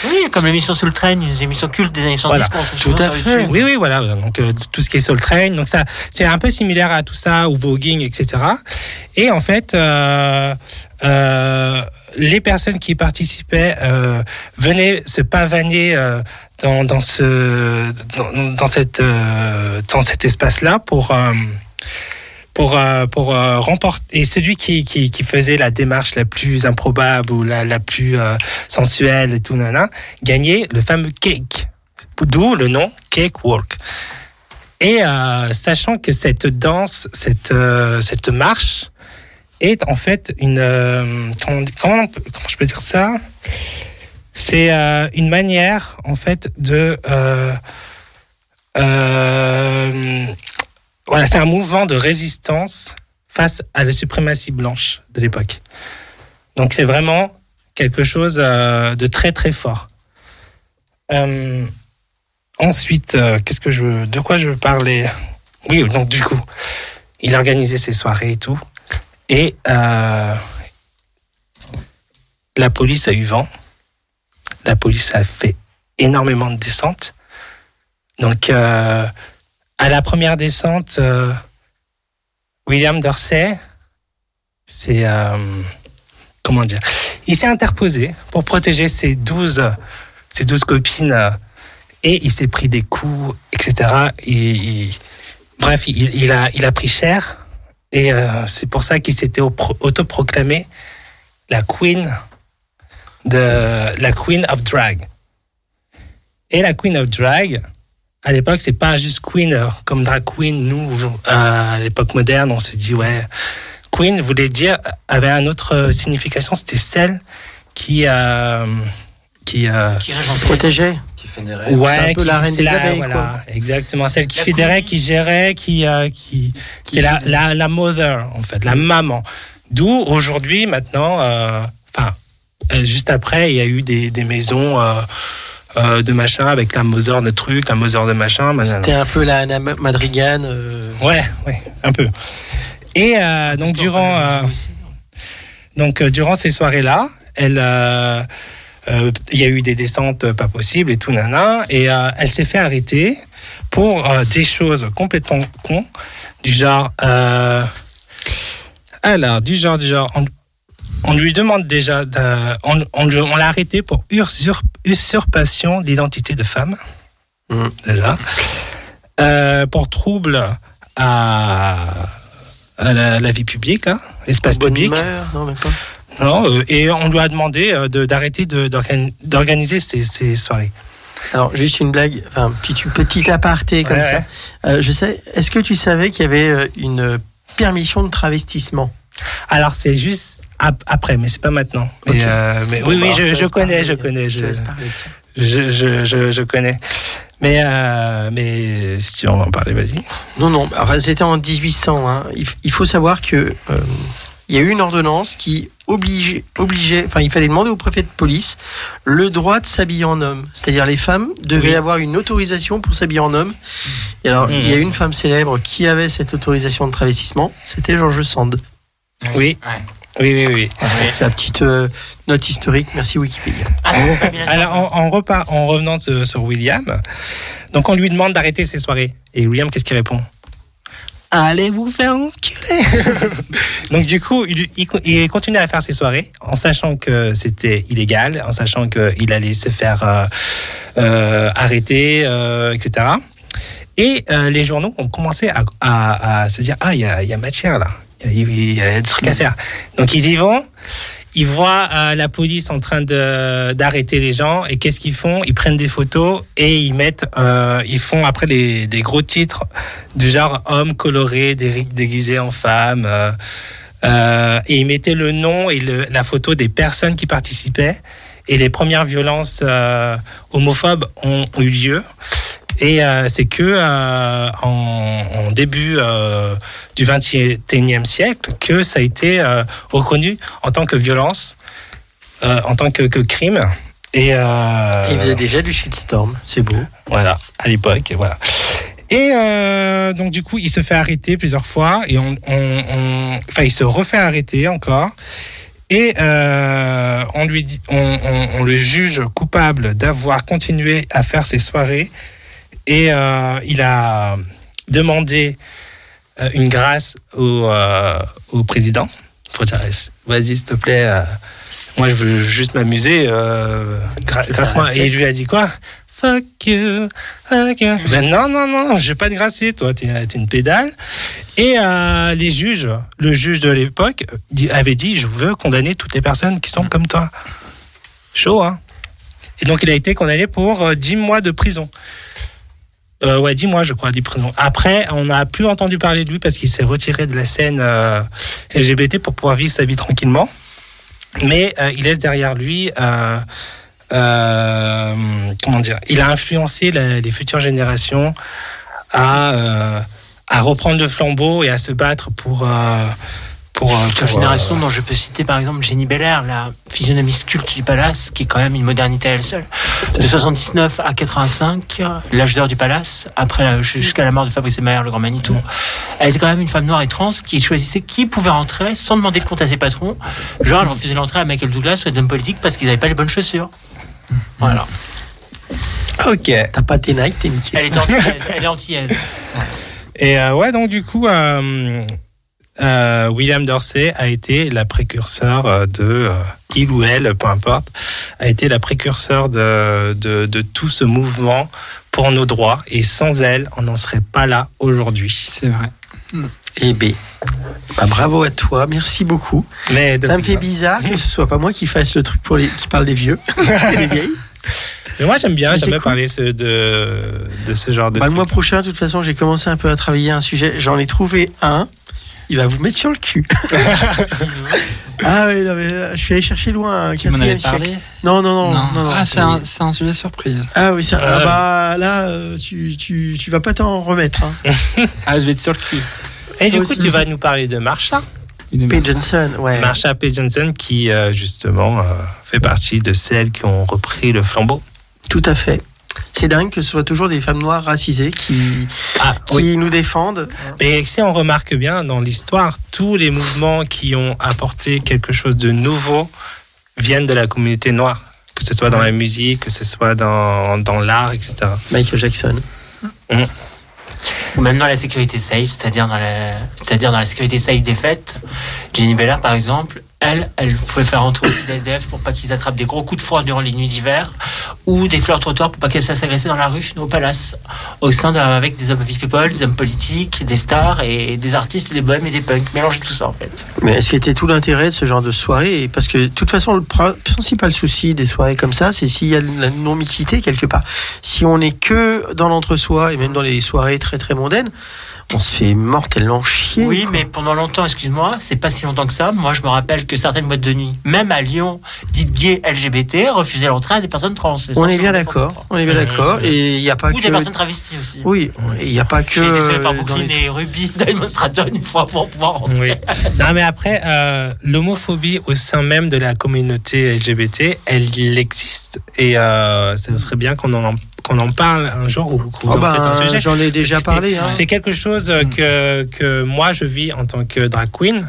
Oui, comme l'émission Soul Train, une émission culte des années 70 Voilà. souvent sur YouTube. Oui, oui, voilà. Donc tout ce qui est Soul Train, donc ça, c'est un peu similaire à tout ça, ou voguing, etc. Et en fait, euh, euh, les personnes qui participaient euh, venaient se pavaner euh, dans, dans ce, dans, dans cette, euh, cet espace-là pour. euh, pour, pour euh, remporter. Et celui qui, faisait la démarche la plus improbable ou la, plus sensuelle et tout, nana, gagnait le fameux cake. D'où le nom Cake Walk. Et sachant que cette danse, cette marche est en fait une. euh, comment, comment, comment je peux dire ça? C'est euh, une manière en fait de. euh, euh, voilà, c'est un mouvement de résistance face à la suprématie blanche de l'époque. Donc c'est vraiment quelque chose euh, de très très fort. Euh, ensuite, euh, qu'est-ce que je de quoi je veux parler? Oui, donc du coup, il organisait ses soirées et tout, et euh, la police a eu vent. La police a fait énormément de descentes. Donc, euh, à la première descente, euh, William Dorsey, c'est euh, comment dire Il s'est interposé pour protéger ses 12, ses 12 copines euh, et il s'est pris des coups, etc. Et, bref, il a, il a pris cher et euh, c'est pour ça qu'il s'était au- autoproclamé la queen de la queen of drag. Et la queen of drag, à l'époque, c'est pas juste queen euh, comme drag queen. Nous, euh, à l'époque moderne, on se dit ouais, queen voulait dire avait une autre signification. C'était celle qui euh, qui euh, Qui protégeait. Qui fédérait. C'est un peu qui- la reine des la- abeilles, voilà, quoi. Exactement, celle qui La fédérait, qui gérait, qui, euh, qui, c'est la, la, la mother en fait, la maman. D'où aujourd'hui, maintenant, euh, enfin, euh, juste après, il y a eu des, des maisons euh, euh, de machin avec la mother de truc, la mother de machin. C'était un peu la Anna Madrigan. euh, Ouais, ouais, un peu. Et euh, donc durant, euh, donc euh, durant ces soirées-là, elle, euh, euh, il y a eu des descentes euh, pas possibles et tout nana, et euh, elle s'est fait arrêter pour euh, des choses complètement cons, du genre, euh, alors du genre, du genre, on, on lui demande déjà, on, on, l'a arrêté pour usurp- usurpation d'identité de femme, Mhm. déjà, Euh, pour trouble à, à la, la vie publique, hein, espace bonne public. non, même pas. Non, euh, et on lui a demandé euh, d'arrêter de- d'organ- d'organiser ces, ces soirées. Alors, juste une blague, enfin, petit, petit aparté comme Ouais, ça. ouais. Euh, je sais, est-ce que tu savais qu'il y avait une permission de travestissement? Alors c'est juste ap- après, mais c'est pas maintenant. Mais, Ok. euh, mais Bon, oui, bah, oui, alors, je, te je connais, je connais, Je je, connais. Mais, euh, mais si tu veux en parler, vas-y. Non, non, c'était en 1800. hein. Il, il faut savoir que il y a eu une ordonnance qui obligeait, obligeait, enfin, il fallait demander au préfet de police le droit de s'habiller en homme. C'est-à-dire les femmes devaient Oui. avoir une autorisation pour s'habiller en homme. Et alors, il y a une femme célèbre qui avait cette autorisation de travestissement. C'était Georges Sand. Oui. Oui, oui, oui. C'est la petite euh, note historique. Merci Wikipédia. Ah. Alors, en, en, repart, en revenant sur, sur William, donc on lui demande d'arrêter ses soirées. Et William, qu'est-ce qu'il répond? Allez vous faire enculer Donc du coup, il, il, continue à faire ses soirées en sachant que c'était illégal, en sachant qu'il allait se faire euh, euh, arrêter, euh, etc. Et euh, les journaux ont commencé à, à- à se dire, ah, il y a, il y a matière là, il y, a- il y a des trucs à faire. Donc ils y vont, ils voient euh, la police en train d'arrêter les gens et qu'est-ce qu'ils font? Ils prennent des photos et ils mettent, euh, ils font après des gros titres du genre homme coloré, dé- déguisé en femme. euh, et ils mettaient le nom et la photo des personnes qui participaient. Et les premières violences homophobes ont eu lieu. Et euh, c'est que euh, en, en début euh, du XXIe siècle que ça a été reconnu en tant que violence, en tant que, que crime. Et, Il faisait déjà du shitstorm, c'est beau. voilà, à l'époque, et voilà. Et donc du coup, il se fait arrêter plusieurs fois et on, on- on- enfin, il se refait arrêter encore. Et euh, on lui dit, on, on- on le juge coupable d'avoir continué à faire ses soirées. Et euh, il a demandé euh, une grâce au, euh, au président. Dire, vas-y, s'il te plaît. euh, moi, je veux juste m'amuser. Gra- grâce-moi. Et il lui a dit quoi? Fuck you, fuck you. Ben non, non, non, je vais pas te grâcer, toi, t'es une pédale. Et les juges, le juge de l'époque avait dit Je veux condamner toutes les personnes qui sont comme toi. Chaud, hein Et donc, il a été condamné pour euh, 10 mois de prison. Euh, ouais, 10 mois, je crois, de prison. Après, on n'a plus entendu parler de lui parce qu'il s'est retiré de la scène euh, LGBT pour pouvoir vivre sa vie tranquillement. Mais euh, il laisse derrière lui. euh, comment dire Il a influencé les futures générations à reprendre le flambeau et à se battre pour. Pour, euh, pour, génération euh, dont je peux citer par exemple Jenny Belair, la physionomie culte du palace, qui est quand même une modernité à elle seule. De 79 à 85, l'âge d'or du palace, après la- jusqu'à la mort de Fabrice Mayer, le grand Manitou, elle était quand même une femme noire et trans qui choisissait qui pouvait rentrer sans demander de compte à ses patrons. Genre, elle refusait l'entrée à Michael Douglas ou à des hommes politiques parce qu'ils n'avaient pas les bonnes chaussures. Voilà. Ok. T'as pas tes Nike, t'es nickel. Elle est antillaise. Elle est antillaise. Et euh, ouais, donc du coup, euh, euh, William Dorsey a été la précurseur euh, de, euh, il ou elle, peu importe, a été la précurseur de, de, de tout ce mouvement pour nos droits. Et sans elle, on n'en serait pas là aujourd'hui. C'est vrai. Eh ben, bah, bravo à toi, merci beaucoup. Mais Ça me fait bizarre que ce soit pas moi qui fasse le truc pour les qui parle des vieux et des vieilles. Mais moi, j'aime bien, j'aime bien cool. parler ce- de, de ce genre de Bah, le mois prochain, de toute façon, j'ai commencé un peu à travailler un sujet. J'en ai trouvé un. Il va vous mettre sur le cul. ah oui, non, mais, euh, je suis allé chercher loin. Tu m'en avais siècle. parlé Non, non, non, non. non, ah, c'est un, c'est un sujet surprise. Ah oui, ça, ah bah là, euh, tu, tu, tu vas pas t'en remettre. Hein. Ah, je vais être sur le cul. Et du coup, tu vas nous parler de Marsha. P. Johnson, ouais. Marsha P. Johnson, qui euh, justement euh, fait partie de celles qui ont repris le flambeau. Tout à fait. C'est dingue que ce soit toujours des femmes noires racisées qui, Ah, qui nous défendent. Et si on remarque bien dans l'histoire, tous les mouvements qui ont apporté quelque chose de nouveau viennent de la communauté noire, que ce soit dans la musique, que ce soit dans, dans l'art, etc. Michael Jackson. Ou même dans la sécurité safe, c'est-à-dire dans la, c'est-à-dire dans la sécurité safe des fêtes. Jenny Belair, par exemple, elle, elle pouvait faire entrer des SDF pour pas qu'ils attrapent des gros coups de froid durant les nuits d'hiver, ou des fleurs trottoirs pour pas qu'elles se fassent agresser dans la rue, au palace, au sein de, avec des hommes people, des hommes politiques, des stars et des artistes, des bohèmes et des punks. Mélanger tout ça, en fait. Mais ce qui était tout l'intérêt de ce genre de soirée, parce que de toute façon, le pr- principal souci des soirées comme ça, c'est s'il y a la non-mixité quelque part. Si on n'est que dans l'entre-soi, et même dans les soirées très très mondaines, on se fait mortellement chier. Oui, mais pendant longtemps, excuse-moi, c'est pas si longtemps que ça. Moi, je me rappelle que certaines boîtes de nuit, même à Lyon, dites gays LGBT, refusaient l'entrée à des personnes trans. On est bien d'accord, on est bien d'accord, et il n'y a pas Ou que... des personnes travesties aussi. Oui, et il n'y a pas que... J'ai été par Brooklyn les- et Ruby Diamond Stratton une fois pour pouvoir rentrer. Non, mais après, euh, l'homophobie au sein même de la communauté LGBT, elle existe. Et euh, ça serait bien qu'on en, qu'on en parle un jour ou qu'on Ah en bah, fasse un sujet. j'en ai déjà que parlé, c'est- hein. C'est quelque chose euh, que, que moi, je vis en tant que drag queen.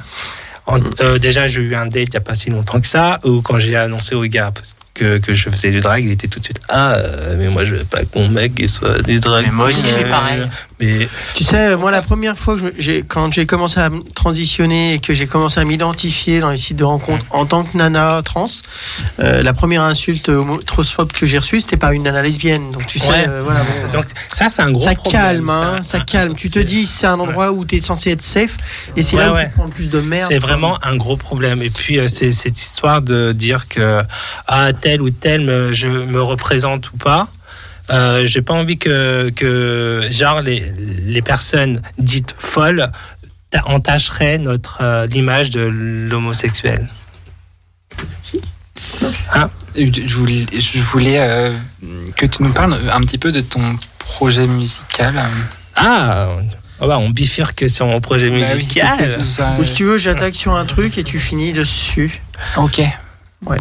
En- Mm. euh, déjà, j'ai eu un date il n'y a pas si longtemps que ça, ou quand j'ai annoncé au gars, que, que je faisais du drag, il était tout de suite Ah, euh, mais moi je veux pas que mon mec il soit du drag. Mais moi aussi, je fais pareil. Mais Tu sais, moi, la première fois que j'ai, quand j'ai commencé à transitionner et que j'ai commencé à m'identifier dans les sites de rencontres en tant que nana trans, euh, la première insulte homo- transphobe que j'ai reçue, c'était pas une nana lesbienne. Donc, tu sais, Ouais. euh, voilà. bon. donc ça c'est un gros ça problème. calme, hein, ça, ça. calme. Tu te dis, c'est un endroit où tu es censé être safe, et c'est là où tu prends le plus de merde. C'est vraiment un gros problème. Et puis, euh, c'est cette histoire de dire que ah, tel ou tel me, je me représente ou pas. Euh, J'ai pas envie que, que genre, les, les personnes dites folles ta- entacheraient notre euh, l'image de l'homosexuel. Hein Je voulais, je voulais euh, que tu nous parles un petit peu de ton projet musical. Ah, oh bah, on bifurque sur mon projet Bah oui, musical. ça- Ou si tu veux, j'attaque sur un truc et tu finis dessus. Ok. Ouais.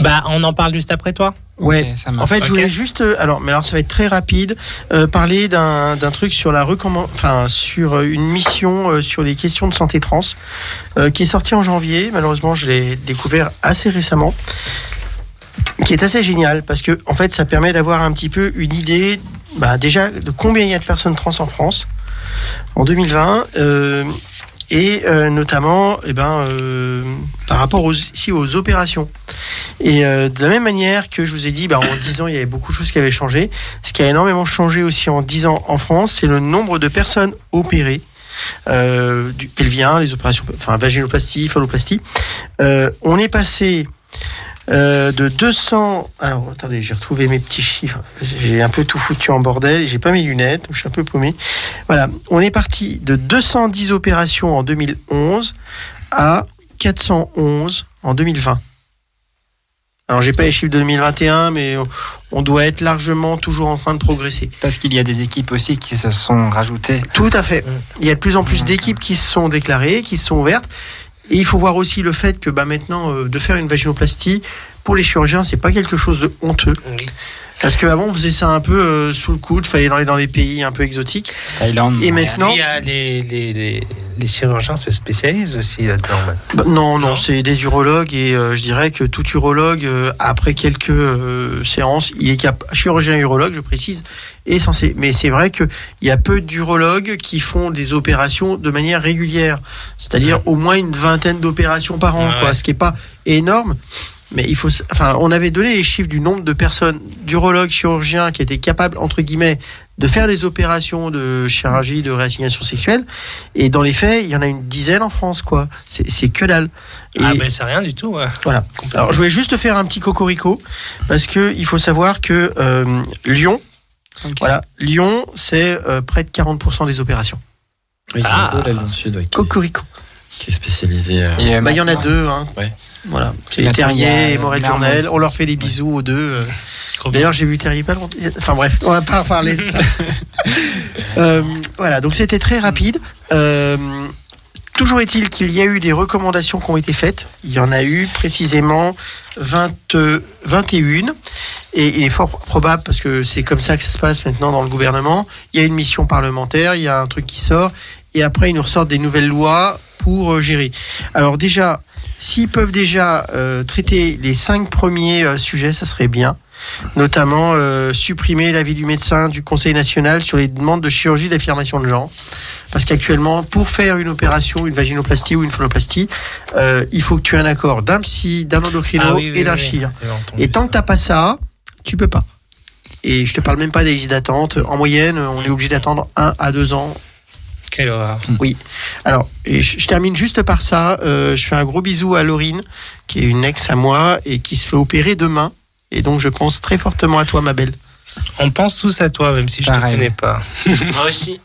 Bah, on en parle juste après toi? Ouais. Ça. En fait, je voulais juste, euh, alors, mais alors ça va être très rapide, euh, parler d'un d'un truc sur la recommand, enfin sur euh, une mission euh, sur les questions de santé trans, euh, qui est sortie en janvier. Malheureusement, je l'ai découvert assez récemment, qui est assez génial parce que en fait, ça permet d'avoir un petit peu une idée, bah, déjà de combien il y a de personnes trans en France en 2020. Et euh, notamment eh ben, euh, par rapport aux, aux opérations. Et euh, de la même manière que je vous ai dit, bah, en 10 ans, il y avait beaucoup de choses qui avaient changé. Ce qui a énormément changé aussi en 10 ans en France, c'est le nombre de personnes opérées. Euh, du pelvien, les opérations, enfin vaginoplastie, phalloplastie. Euh, on est passé euh, de 200. Alors attendez, j'ai retrouvé mes petits chiffres. J'ai un peu tout foutu en bordel. J'ai pas mes lunettes, donc je suis un peu paumé. Voilà, on est parti de 210 opérations en 2011 à 411 en 2020. Alors j'ai pas les chiffres de 2021, mais on- on doit être largement toujours en train de progresser. Parce qu'il y a des équipes aussi qui se sont rajoutées. Tout à fait. Il y a de plus en plus d'équipes qui se sont déclarées, qui se sont ouvertes. Et il faut voir aussi le fait que bah, maintenant, euh, de faire une vaginoplastie, pour les chirurgiens, c'est pas quelque chose de honteux. Parce qu'avant, on faisait ça un peu euh, sous le coude, fallait aller dans les pays un peu exotiques. Thaïlande. Et maintenant, Il y a les, les, les, les chirurgiens se spécialisent aussi là-dedans. Bah, non, non, c'est des urologues et euh, je dirais que tout urologue, euh, après quelques euh, séances, il est cap chirurgien urologue, je précise, est censé. Mais c'est vrai qu'il y a peu d'urologues qui font des opérations de manière régulière, c'est-à-dire au moins une vingtaine d'opérations par an, Ouais. quoi, ce qui est pas énorme. Mais il faut, enfin, on avait donné les chiffres du nombre de personnes, d'urologues, chirurgiens, qui étaient capables, entre guillemets, de faire des opérations de chirurgie, de réassignation sexuelle. Et dans les faits, il y en a une dizaine en France, quoi. C'est que dalle. Et Ah, ben c'est rien du tout. ouais. voilà. Alors, je voulais juste te faire un petit cocorico parce que il faut savoir que euh, Lyon, voilà, Lyon, c'est euh, près de 40% des opérations. Oui, Ah. ah. sud, ouais, qui, Cocorico. qui est spécialisé. euh, Et, euh, Bah, il y en a deux, hein. Ouais. Voilà, c'est Terrier et Morel. Journel. On leur fait des bisous aux deux. D'ailleurs, j'ai vu Terrier pas longtemps. Enfin bref, on va pas reparler de ça. Euh, voilà, donc c'était très rapide. Euh, toujours est-il qu'il y a eu des recommandations qui ont été faites. Il y en a eu précisément 20, euh, 21. Et il est fort probable, parce que c'est comme ça que ça se passe maintenant dans le gouvernement, il y a une mission parlementaire, il y a un truc qui sort, et après ils nous ressortent des nouvelles lois pour euh, gérer. Alors déjà, s'ils peuvent déjà euh, traiter les cinq premiers euh, sujets, ça serait bien. Notamment euh, supprimer l'avis du médecin du Conseil national sur les demandes de chirurgie d'affirmation de genre. Parce qu'actuellement, pour faire une opération, une vaginoplastie ou une phalloplastie, euh, il faut que tu aies un accord d'un psy, d'un endocrino Ah oui, oui, et d'un oui, chir. Et tant ça. que t'as pas ça, tu peux pas. Et je te parle même pas des listes d'attente. En moyenne, on est obligé d'attendre un à deux ans Quelle horreur. oui. Alors, et je, je termine juste par ça. Euh, je fais un gros bisou à Laurine, qui est une ex à moi et qui se fait opérer demain. Et donc, je pense très fortement à toi, ma belle. On pense tous à toi, même si je ne te connais pas. Moi aussi.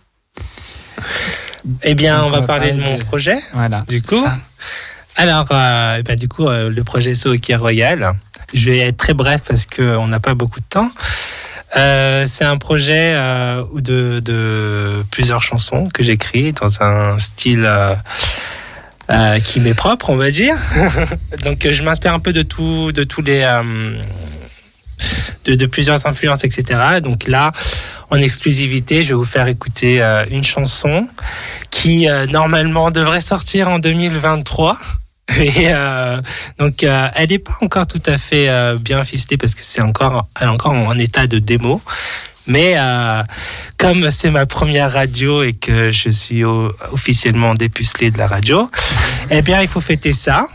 Eh bien, on va parler de mon de- projet, Voilà. du coup. Ça. Alors, euh, eh ben, du coup, euh, le projet Sohoki Royal. Je vais être très bref parce qu'on n'a pas beaucoup de temps. Euh, c'est un projet euh, de, de plusieurs chansons que j'écris dans un style euh, euh, qui m'est propre, on va dire. Donc, je m'inspire un peu de tout, de tous les, euh, de, plusieurs influences, etc. Donc là, en exclusivité, je vais vous faire écouter euh, une chanson qui euh, normalement devrait sortir en 2023. Et euh, donc, elle n'est pas encore tout à fait bien ficelée parce que c'est encore, elle est encore en état de démo. Mais comme c'est ma première radio et que je suis officiellement dépucelé de la radio, eh bien, il faut fêter ça.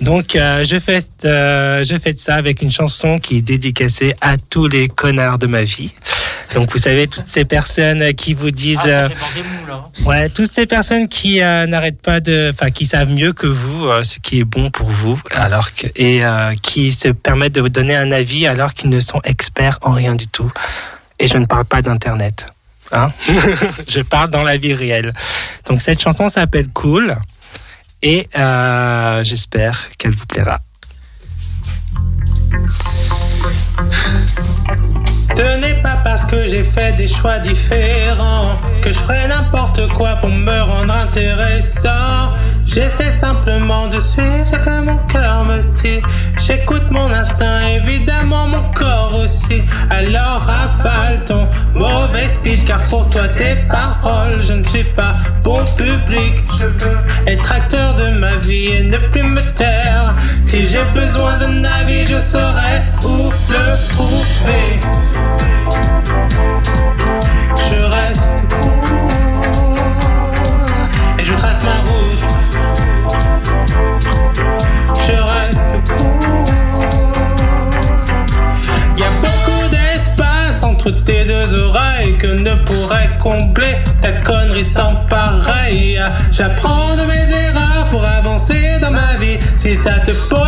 Donc, euh, je fête, euh, je fête ça avec une chanson qui est dédicacée à tous les connards de ma vie. Donc, vous savez, toutes ces personnes qui vous disent, Ah, ça euh, fait bander mou, là. Ouais, toutes ces personnes qui euh, n'arrêtent pas de, enfin, qui savent mieux que vous euh, ce qui est bon pour vous, alors que et euh, qui se permettent de vous donner un avis alors qu'ils ne sont experts en rien du tout. Et je ne parle pas d'internet, hein. je parle dans la vie réelle. Donc cette chanson s'appelle Cool et euh, j'espère qu'elle vous plaira. Parce que j'ai fait des choix différents que je ferai n'importe quoi pour me rendre intéressant. J'essaie simplement de suivre ce que mon cœur me dit. J'écoute mon instinct, évidemment mon corps aussi. Alors avale ton mauvais speech, car pour toi tes paroles, je ne suis pas bon public. Je veux être acteur de ma vie et ne plus me taire. Si j'ai besoin d'un avis, je saurai où le trouver. Si ça